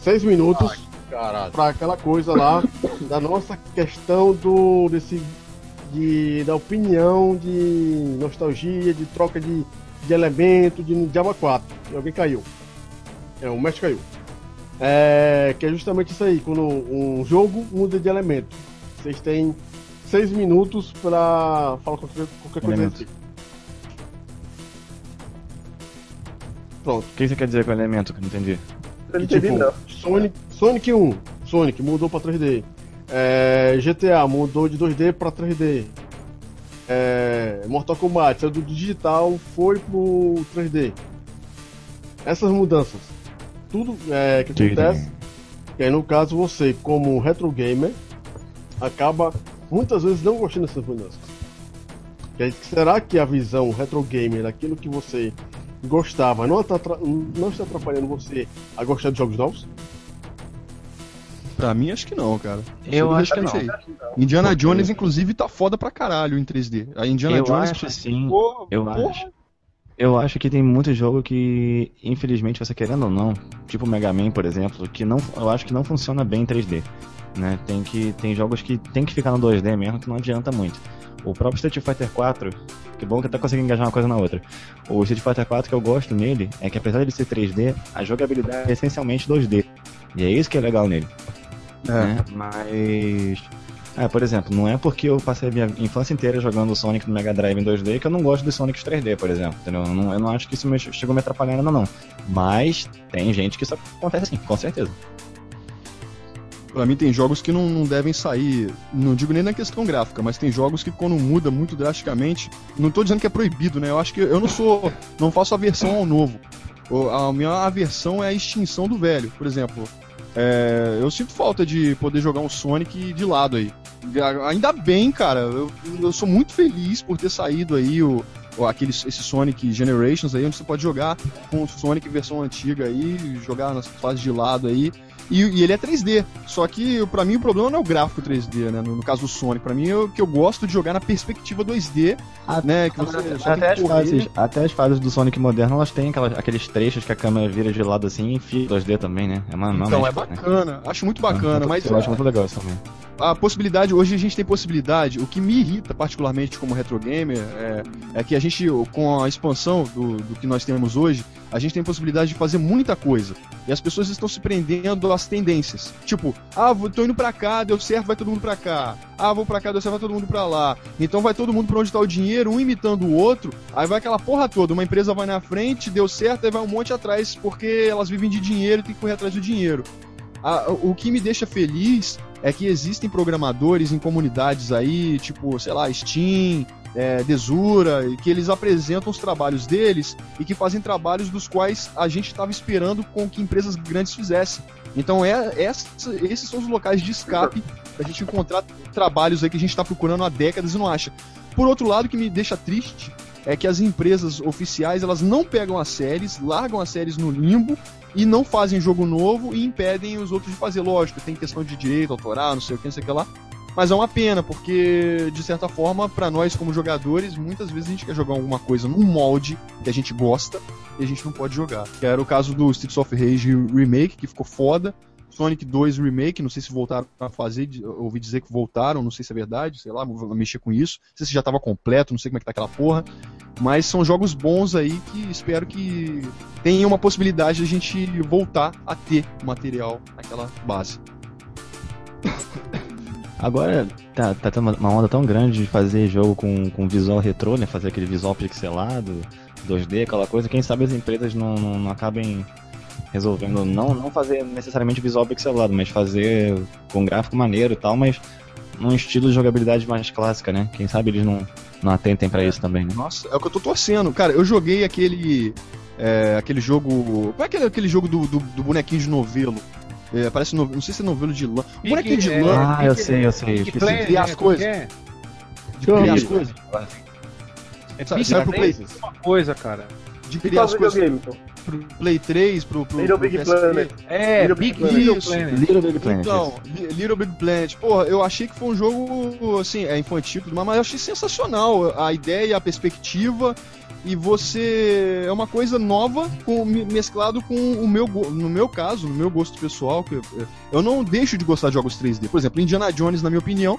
6 minutos. Caralho. pra aquela coisa lá da nossa questão do desse de da opinião de nostalgia de troca de, de elemento de Java 4 e alguém caiu é o mestre caiu é, que é justamente isso aí quando um jogo muda de elemento vocês têm seis minutos pra falar qualquer, qualquer coisa a Elemento. respeito. pronto O que você quer dizer com elemento que eu não entendi? Eu não que, entendi, tipo, não. Sonic, Sonic 1, Sonic mudou pra 3D. É, GTA mudou de 2D pra 3D. É, Mortal Kombat saiu do digital, foi pro 3D. Essas mudanças, tudo é, que acontece, e aí no caso você, como retro gamer, acaba muitas vezes não gostando dessas mudanças. E aí, será que a visão retro gamer daquilo que você gostava não está, atra- não está atrapalhando você a gostar de jogos novos? Pra mim, acho que não, cara. Eu Sobre acho que não. aí. Indiana Jones, inclusive, tá foda pra caralho em 3D. A Indiana eu Jones. acho sim. Pô, Eu porra. acho. Eu acho que tem muito jogo que, infelizmente, você querendo ou não, tipo o Mega Man, por exemplo, que não, eu acho que não funciona bem em 3D. Né? Tem, que, tem jogos que tem que ficar no 2D mesmo, que não adianta muito. O próprio Street Fighter 4, que bom que até consegui engajar uma coisa na outra. O Street Fighter 4 que eu gosto nele é que apesar de ser 3D, a jogabilidade é essencialmente 2D. E é isso que é legal nele. né? Mas. É, por exemplo, não é porque eu passei a minha infância inteira jogando Sonic no Mega Drive em 2D que eu não gosto dos Sonics 3D, por exemplo. Entendeu? Eu não, eu não acho que isso me, chegou a me atrapalhar ainda, não. Mas tem gente que isso acontece sim, com certeza. Pra mim tem jogos que não, não devem sair, não digo nem na questão gráfica, mas tem jogos que quando muda muito drasticamente, não tô dizendo que é proibido, né? Eu acho que eu não sou, não faço aversão ao novo. A minha aversão é a extinção do velho, por exemplo. É, eu sinto falta de poder jogar um Sonic de lado aí. Ainda bem, cara, eu, eu sou muito feliz por ter saído aí o- aquele, esse Sonic Generations aí, onde você pode jogar com o Sonic versão antiga aí, jogar nas fases de lado aí. E, e ele é 3D. Só que pra mim o problema não é o gráfico 3D, né? No, no caso do Sonic, pra mim é o que eu gosto de jogar na perspectiva 2D, Ah, né? Que você Até as, fases, até as fases do Sonic moderno, elas têm aquelas, aqueles trechos que a câmera vira de lado assim e enfia 2D também, né? É uma, Então, é né? bacana, acho muito bacana, mas Eu acho muito legal isso também. A possibilidade, hoje a gente tem possibilidade, o que me irrita particularmente como retro gamer é, é que a gente, com a expansão do, do que nós temos hoje, a gente tem possibilidade de fazer muita coisa. E as pessoas estão se prendendo às tendências. Tipo, ah, vou- tô indo pra cá, deu certo, vai todo mundo pra cá. Ah, vou pra cá, deu certo, vai todo mundo pra lá. Então vai todo mundo pra onde tá o dinheiro, um imitando o outro. Aí vai aquela porra toda. Uma empresa vai na frente, deu certo, aí vai um monte atrás, porque elas vivem de dinheiro e tem que correr atrás do dinheiro. Ah, o que me deixa feliz é que existem programadores em comunidades aí, tipo, sei lá, Steam, é, Desura, e que eles apresentam os trabalhos deles e que fazem trabalhos dos quais a gente estava esperando com que empresas grandes fizessem. Então é, esses são os locais de escape pra gente encontrar trabalhos aí que a gente está procurando há décadas e não acha. Por outro lado, o que me deixa triste é que as empresas oficiais elas não pegam as séries, largam as séries no limbo e não fazem jogo novo e impedem os outros de fazer. Lógico, tem questão de direito autoral, não sei o que, não sei o que lá. Mas é uma pena, porque, de certa forma, para nós como jogadores, muitas vezes a gente quer jogar alguma coisa num molde que a gente gosta e a gente não pode jogar. Que era o caso do Streets of Rage Remake, que ficou foda. Sonic 2 Remake, não sei se voltaram a fazer, ouvi dizer que voltaram, não sei se é verdade, sei lá, vou mexer com isso. Não sei se já estava completo, não sei como é que tá aquela porra. Mas são jogos bons aí que espero que tenha uma possibilidade de a gente voltar a ter material naquela base. Agora tá, tá tendo uma onda tão grande de fazer jogo com, com visual retrô, né? Fazer aquele visual pixelado, 2D, aquela coisa. Quem sabe as empresas não, não, não acabem resolvendo não, não fazer necessariamente visual pixelado, mas fazer com gráfico maneiro e tal, mas num estilo de jogabilidade mais clássica, né? Quem sabe eles não, não atentem para isso também, né? Nossa, é o que eu tô torcendo. Cara, eu joguei aquele. É, aquele jogo. Como é aquele, aquele jogo do, do, do bonequinho de novelo? É, parece no, não sei se é novelo de lã. O bonequinho de é, lã. Ah, eu sei, eu sei. Big esqueci. Planet, criar as né? coisas. É? De criar as coisas. É Sa- Big saiu pro Play, uma coisa, cara. De E criar as coisas videogame, pô? pro Play 3, pro, pro, Little pro Big PSP. Planet. É, Little Big Big Planet. Little Isso. Planet. Little Big Planet. Então, Li- Little Big Planet, porra, eu achei que foi um jogo, assim, é infantil, tudo mais, mas eu achei sensacional a ideia, a perspectiva, e você é uma coisa nova com, me- mesclado com o meu, no meu caso, no meu gosto pessoal, que eu, eu não deixo de gostar de jogos 3D. Por exemplo, Indiana Jones, na minha opinião,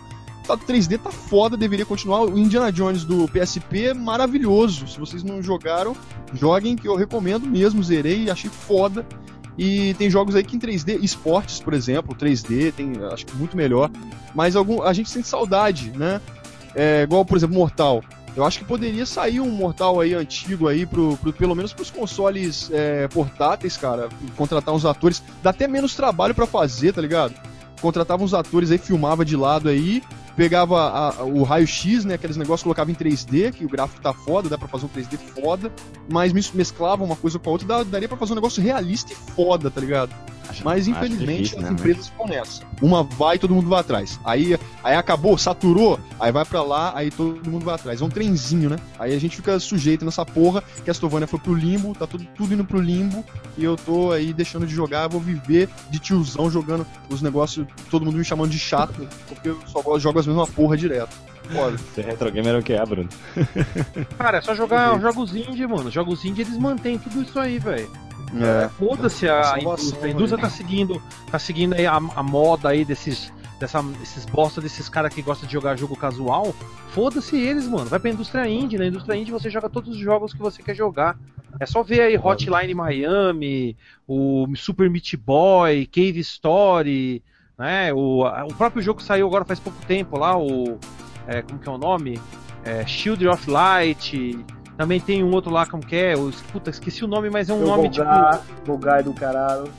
tá 3D tá foda, deveria continuar. O Indiana Jones do PSP é maravilhoso. Se vocês não jogaram, joguem que eu recomendo mesmo, zerei, achei foda. E tem jogos aí que em 3D, esportes, por exemplo, 3D, tem, acho que muito melhor. Mas algum, a gente sente saudade, né? É, igual, por exemplo, Mortal. Eu acho que poderia sair um Mortal aí antigo aí, pro, pro- pelo menos pros consoles é, portáteis, cara. Contratar uns atores. Dá até menos trabalho pra fazer, tá ligado? Contratava uns atores aí, filmava de lado aí, pegava a- o raio-x, né? Aqueles negócios, colocava em 3D, que o gráfico tá foda, dá pra fazer um 3D foda, mas mes- mesclava uma coisa com a outra, dá- daria pra fazer um negócio realista e foda, tá ligado? Acho- Mas infelizmente difícil, as né, empresas ficam nessa. Uma vai e todo mundo vai atrás. Aí, aí acabou, saturou, aí vai pra lá, aí todo mundo vai atrás. É um trenzinho, né? Aí a gente fica sujeito nessa porra. Castlevania foi pro limbo, tá tudo, tudo indo pro limbo. E eu tô aí deixando de jogar, vou viver de tiozão jogando os negócios, todo mundo me chamando de chato, porque eu só jogo as mesmas porra direto. Foda. Ser retro gamer é o que é, Bruno. Cara, é só jogar jogos indie, mano. Jogos indie eles mantêm tudo isso aí, velho. É. Foda-se a indústria. A indústria tá seguindo, tá seguindo aí a, a moda aí desses, dessa, desses bosta desses caras que gostam de jogar jogo casual. Foda-se eles, mano. Vai pra indústria indie. Na indústria indie você joga todos os jogos que você quer jogar. É só ver aí Hotline Miami, o Super Meat Boy, Cave Story, né? O, a- o próprio jogo que saiu agora faz pouco tempo lá, o. é, como que é o nome? É, Shield of Light. Também tem um outro lá, como que é? O, puta, esqueci o nome, mas é um Eu nome tipo. Volgar, Volgar do caralho.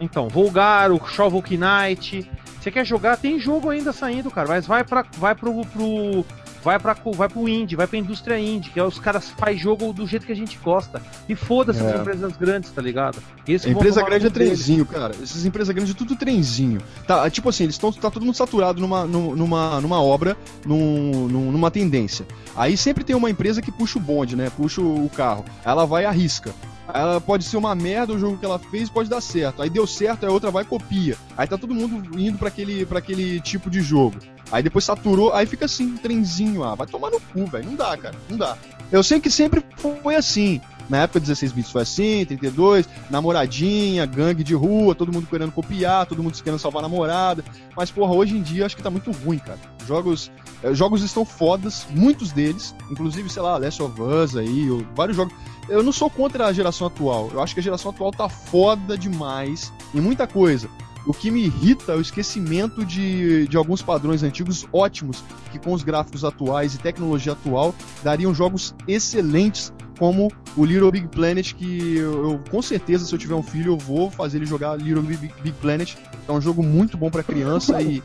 Então, Volgar, o Shovel Knight. Você quer jogar? Tem jogo ainda saindo, cara. Mas vai para vai pro, pro vai para vai pro indie, vai pra indústria indie, que é os caras faz jogo do jeito que a gente gosta. E foda-se É. as empresas grandes, tá ligado? Esse empresa grande é trenzinho, cara. Essas empresas grandes é tudo trenzinho. Tá, tipo assim, eles estão tá todo mundo saturado numa, num- numa, numa obra, num, num- numa tendência. Aí sempre tem uma empresa que puxa o bonde, né? Puxa o, carro. Ela vai e arrisca. Ela pode ser uma merda o jogo que ela fez, pode dar certo. Aí deu certo, aí a outra vai e copia. Aí tá todo mundo indo pra aquele, pra aquele tipo de jogo. Aí depois saturou, aí fica assim, um trenzinho, ah, vai tomar no cu, velho. Não dá, cara, não dá. Eu sei que sempre foi assim. Na época 16 bits foi assim, 32, namoradinha, gangue de rua, todo mundo querendo copiar, todo mundo querendo salvar a namorada. Mas, porra, hoje em dia acho que tá muito ruim, cara. Jogos, eh, jogos estão fodas, muitos deles, inclusive, sei lá, Last of Us aí, ou vários jogos. Eu não sou contra a geração atual. Eu acho que a geração atual tá foda demais em muita coisa. O que me irrita é o esquecimento de, de alguns padrões antigos ótimos, que com os gráficos atuais e tecnologia atual dariam jogos excelentes, como o Little Big Planet, que eu, eu, com certeza, se eu tiver um filho, eu vou fazer ele jogar Little Big, Big Planet. É um jogo muito bom para criança e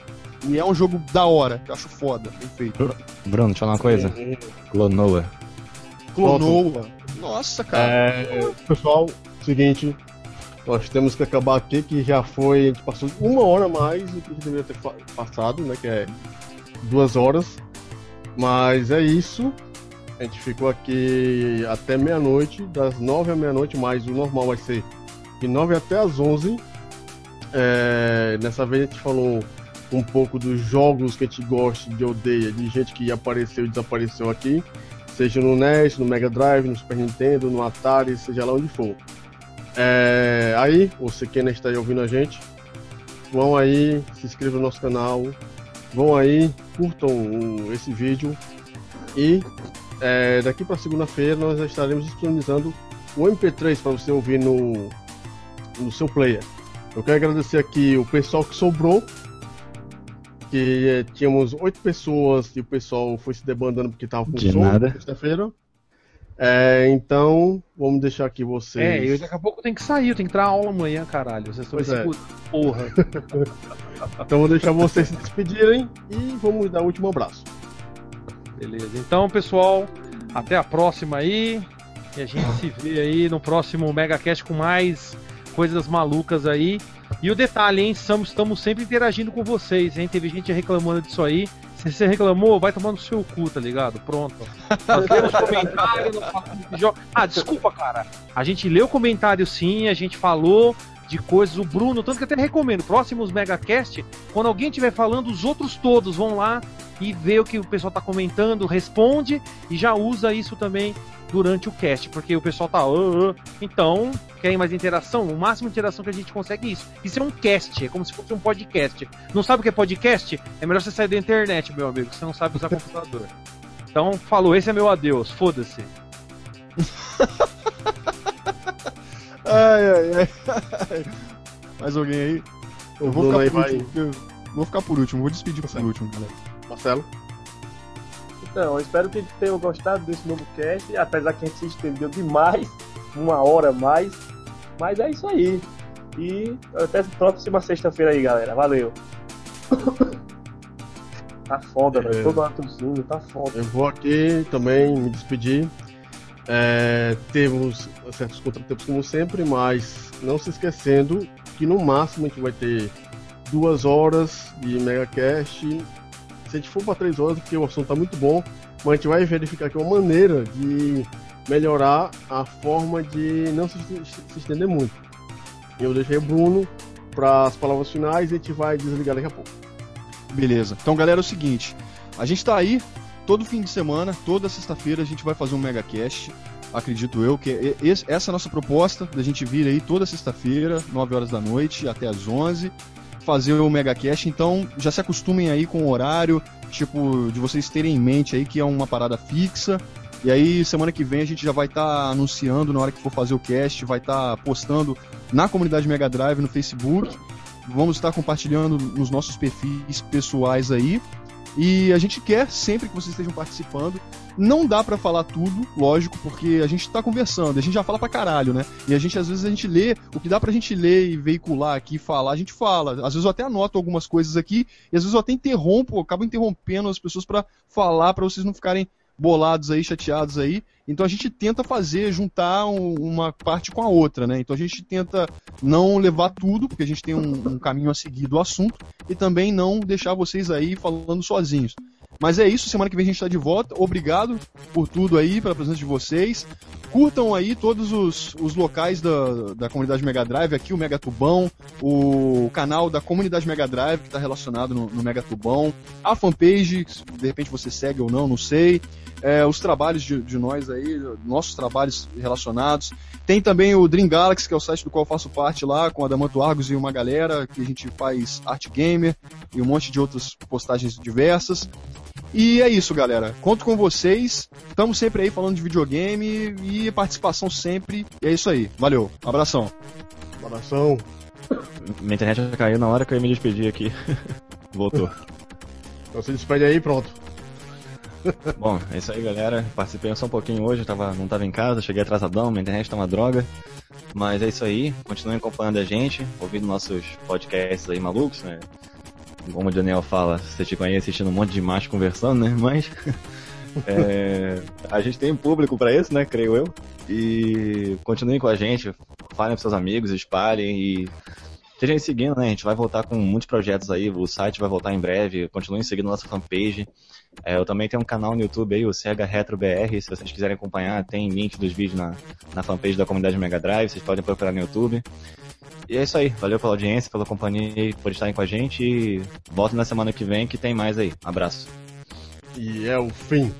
E é um jogo da hora, que eu acho foda, bem feito. Bruno, deixa eu falar uma coisa. Clonoa. Clonoa. Nossa, cara. É, pessoal, seguinte, nós temos que acabar aqui, que já foi, a gente passou uma hora mais do que a gente deveria ter passado, né, que é duas horas. Mas é isso. A gente ficou aqui até meia-noite, das nove à meia-noite, mas o normal vai ser de nove até as onze. É, nessa vez a gente falou um pouco dos jogos que a gente gosta de odeia, de gente que apareceu e desapareceu aqui, seja no NES, no Mega Drive, no Super Nintendo, no Atari, seja lá onde for. É, aí, você que ainda está aí ouvindo a gente, vão aí, se inscrevam no nosso canal, vão aí, curtam o- esse vídeo e é, daqui para segunda-feira nós estaremos disponibilizando o MP3 para você ouvir no, no seu player. Eu quero agradecer aqui o pessoal que sobrou, que eh, tínhamos oito pessoas e o pessoal foi se debandando porque estava com De sono sexta-feira. É, então, vamos deixar aqui vocês. É, eu daqui a pouco tenho que sair, eu tenho que entrar aula amanhã, caralho. Vocês estão é. porra. Então, vou deixar vocês se despedirem e vamos dar o último abraço. Beleza. Então, pessoal, até a próxima aí. E a gente se vê aí no próximo MegaCast com mais coisas malucas aí. E o detalhe, hein? Estamos, estamos sempre interagindo com vocês, hein? Teve gente reclamando disso aí. Se você reclamou, vai tomar no seu cu, tá ligado? Pronto. Nós lemos comentário, jogo. Ah, desculpa, cara. A gente leu comentário sim, a gente falou de coisas. O Bruno, tanto que até recomendo, próximos MegaCast, quando alguém estiver falando, os outros todos vão lá e vê o que o pessoal tá comentando, responde e já usa isso também durante o cast, porque o pessoal tá. "Ah, ah". Então, querem mais interação? O máximo de interação que a gente consegue é isso. Isso é um cast, é como se fosse um podcast. Não sabe o que é podcast? É melhor você sair da internet, meu amigo, você não sabe usar computador. Então, falou, esse é meu adeus, foda-se. Ai, ai, ai. Mais alguém aí? Eu vou Bruno ficar aí por último. eu Vou ficar por último, vou despedir por último, galera. Marcelo? Então, eu espero que tenham gostado desse novo cast, apesar que a gente se estendeu demais, uma hora a mais. Mas é isso aí. E até a próxima sexta-feira aí, galera. Valeu. tá foda, velho. É. Todo ano tossindo, tá foda. Eu vou aqui também me despedir. É, temos certos contratempos como sempre, mas não se esquecendo que no máximo a gente vai ter duas horas de megacast. Se a gente for para três horas, porque o assunto tá muito bom, mas a gente vai verificar aqui uma maneira de melhorar a forma de não se, se estender muito. Eu deixei o Bruno para as palavras finais e a gente vai desligar daqui a pouco. Beleza. Então, galera, é o seguinte. A gente tá aí todo fim de semana, toda sexta-feira a gente vai fazer um megacast. Acredito eu que é- esse- essa é a nossa proposta, da gente vir aí toda sexta-feira, 9 horas da noite até as 11, fazer o megacast. Então, já se acostumem aí com o horário, tipo, de vocês terem em mente aí que é uma parada fixa. E aí, semana que vem a gente já vai estar anunciando na hora que for fazer o cast, vai estar postando na comunidade Mega Drive no Facebook. Vamos estar compartilhando nos nossos perfis pessoais aí. E a gente quer sempre que vocês estejam participando. Não dá pra falar tudo, lógico, porque a gente tá conversando, a gente já fala pra caralho, né? E a gente, às vezes, a gente lê, o que dá pra gente ler e veicular aqui, falar, a gente fala. Às vezes eu até anoto algumas coisas aqui, e às vezes eu até interrompo, acabo interrompendo as pessoas pra falar, pra vocês não ficarem bolados aí, chateados aí. Então a gente tenta fazer, juntar um- uma parte com a outra, né? Então a gente tenta não levar tudo, porque a gente tem um, um caminho a seguir do assunto, e também não deixar vocês aí falando sozinhos. Mas é isso, semana que vem a gente tá de volta. Obrigado por tudo aí, pela presença de vocês. Curtam aí todos os, os locais da, da comunidade Mega Drive, aqui o Mega Tubão, o canal da comunidade Mega Drive, que está relacionado no, no Mega Tubão, a fanpage, de repente você segue ou não, não sei. É, os trabalhos de, de nós aí, nossos trabalhos relacionados. Tem também o Dream Galaxy, que é o site do qual eu faço parte lá, com Adamanto Argos e uma galera, que a gente faz arte gamer e um monte de outras postagens diversas. E é isso, galera. Conto com vocês. Estamos sempre aí falando de videogame e participação sempre. E é isso aí. Valeu. Abração. Abração. Minha internet já caiu na hora que eu ia me despedir aqui. Voltou. Então se despede aí, pronto. Bom, é isso aí, galera. Participei só um pouquinho hoje, eu tava, não tava em casa, cheguei atrasadão, minha internet tá uma droga. Mas é isso aí, continuem acompanhando a gente, ouvindo nossos podcasts aí malucos, né? Como o Daniel fala, você ficam aí assistindo um monte de macho conversando, né? Mas é, a gente tem público para isso, né? Creio eu. E continuem com a gente, falem pros seus amigos, espalhem e estejam seguindo, né? A gente vai voltar com muitos projetos aí, o site vai voltar em breve, continuem seguindo nossa fanpage. É, eu também tenho um canal no YouTube aí, o Sega Retro BR, se vocês quiserem acompanhar, tem link dos vídeos na, na fanpage da comunidade Mega Drive, vocês podem procurar no YouTube. E é isso aí, valeu pela audiência, pela companhia, por estarem com a gente e volto na semana que vem que tem mais aí. Abraço. E é o fim.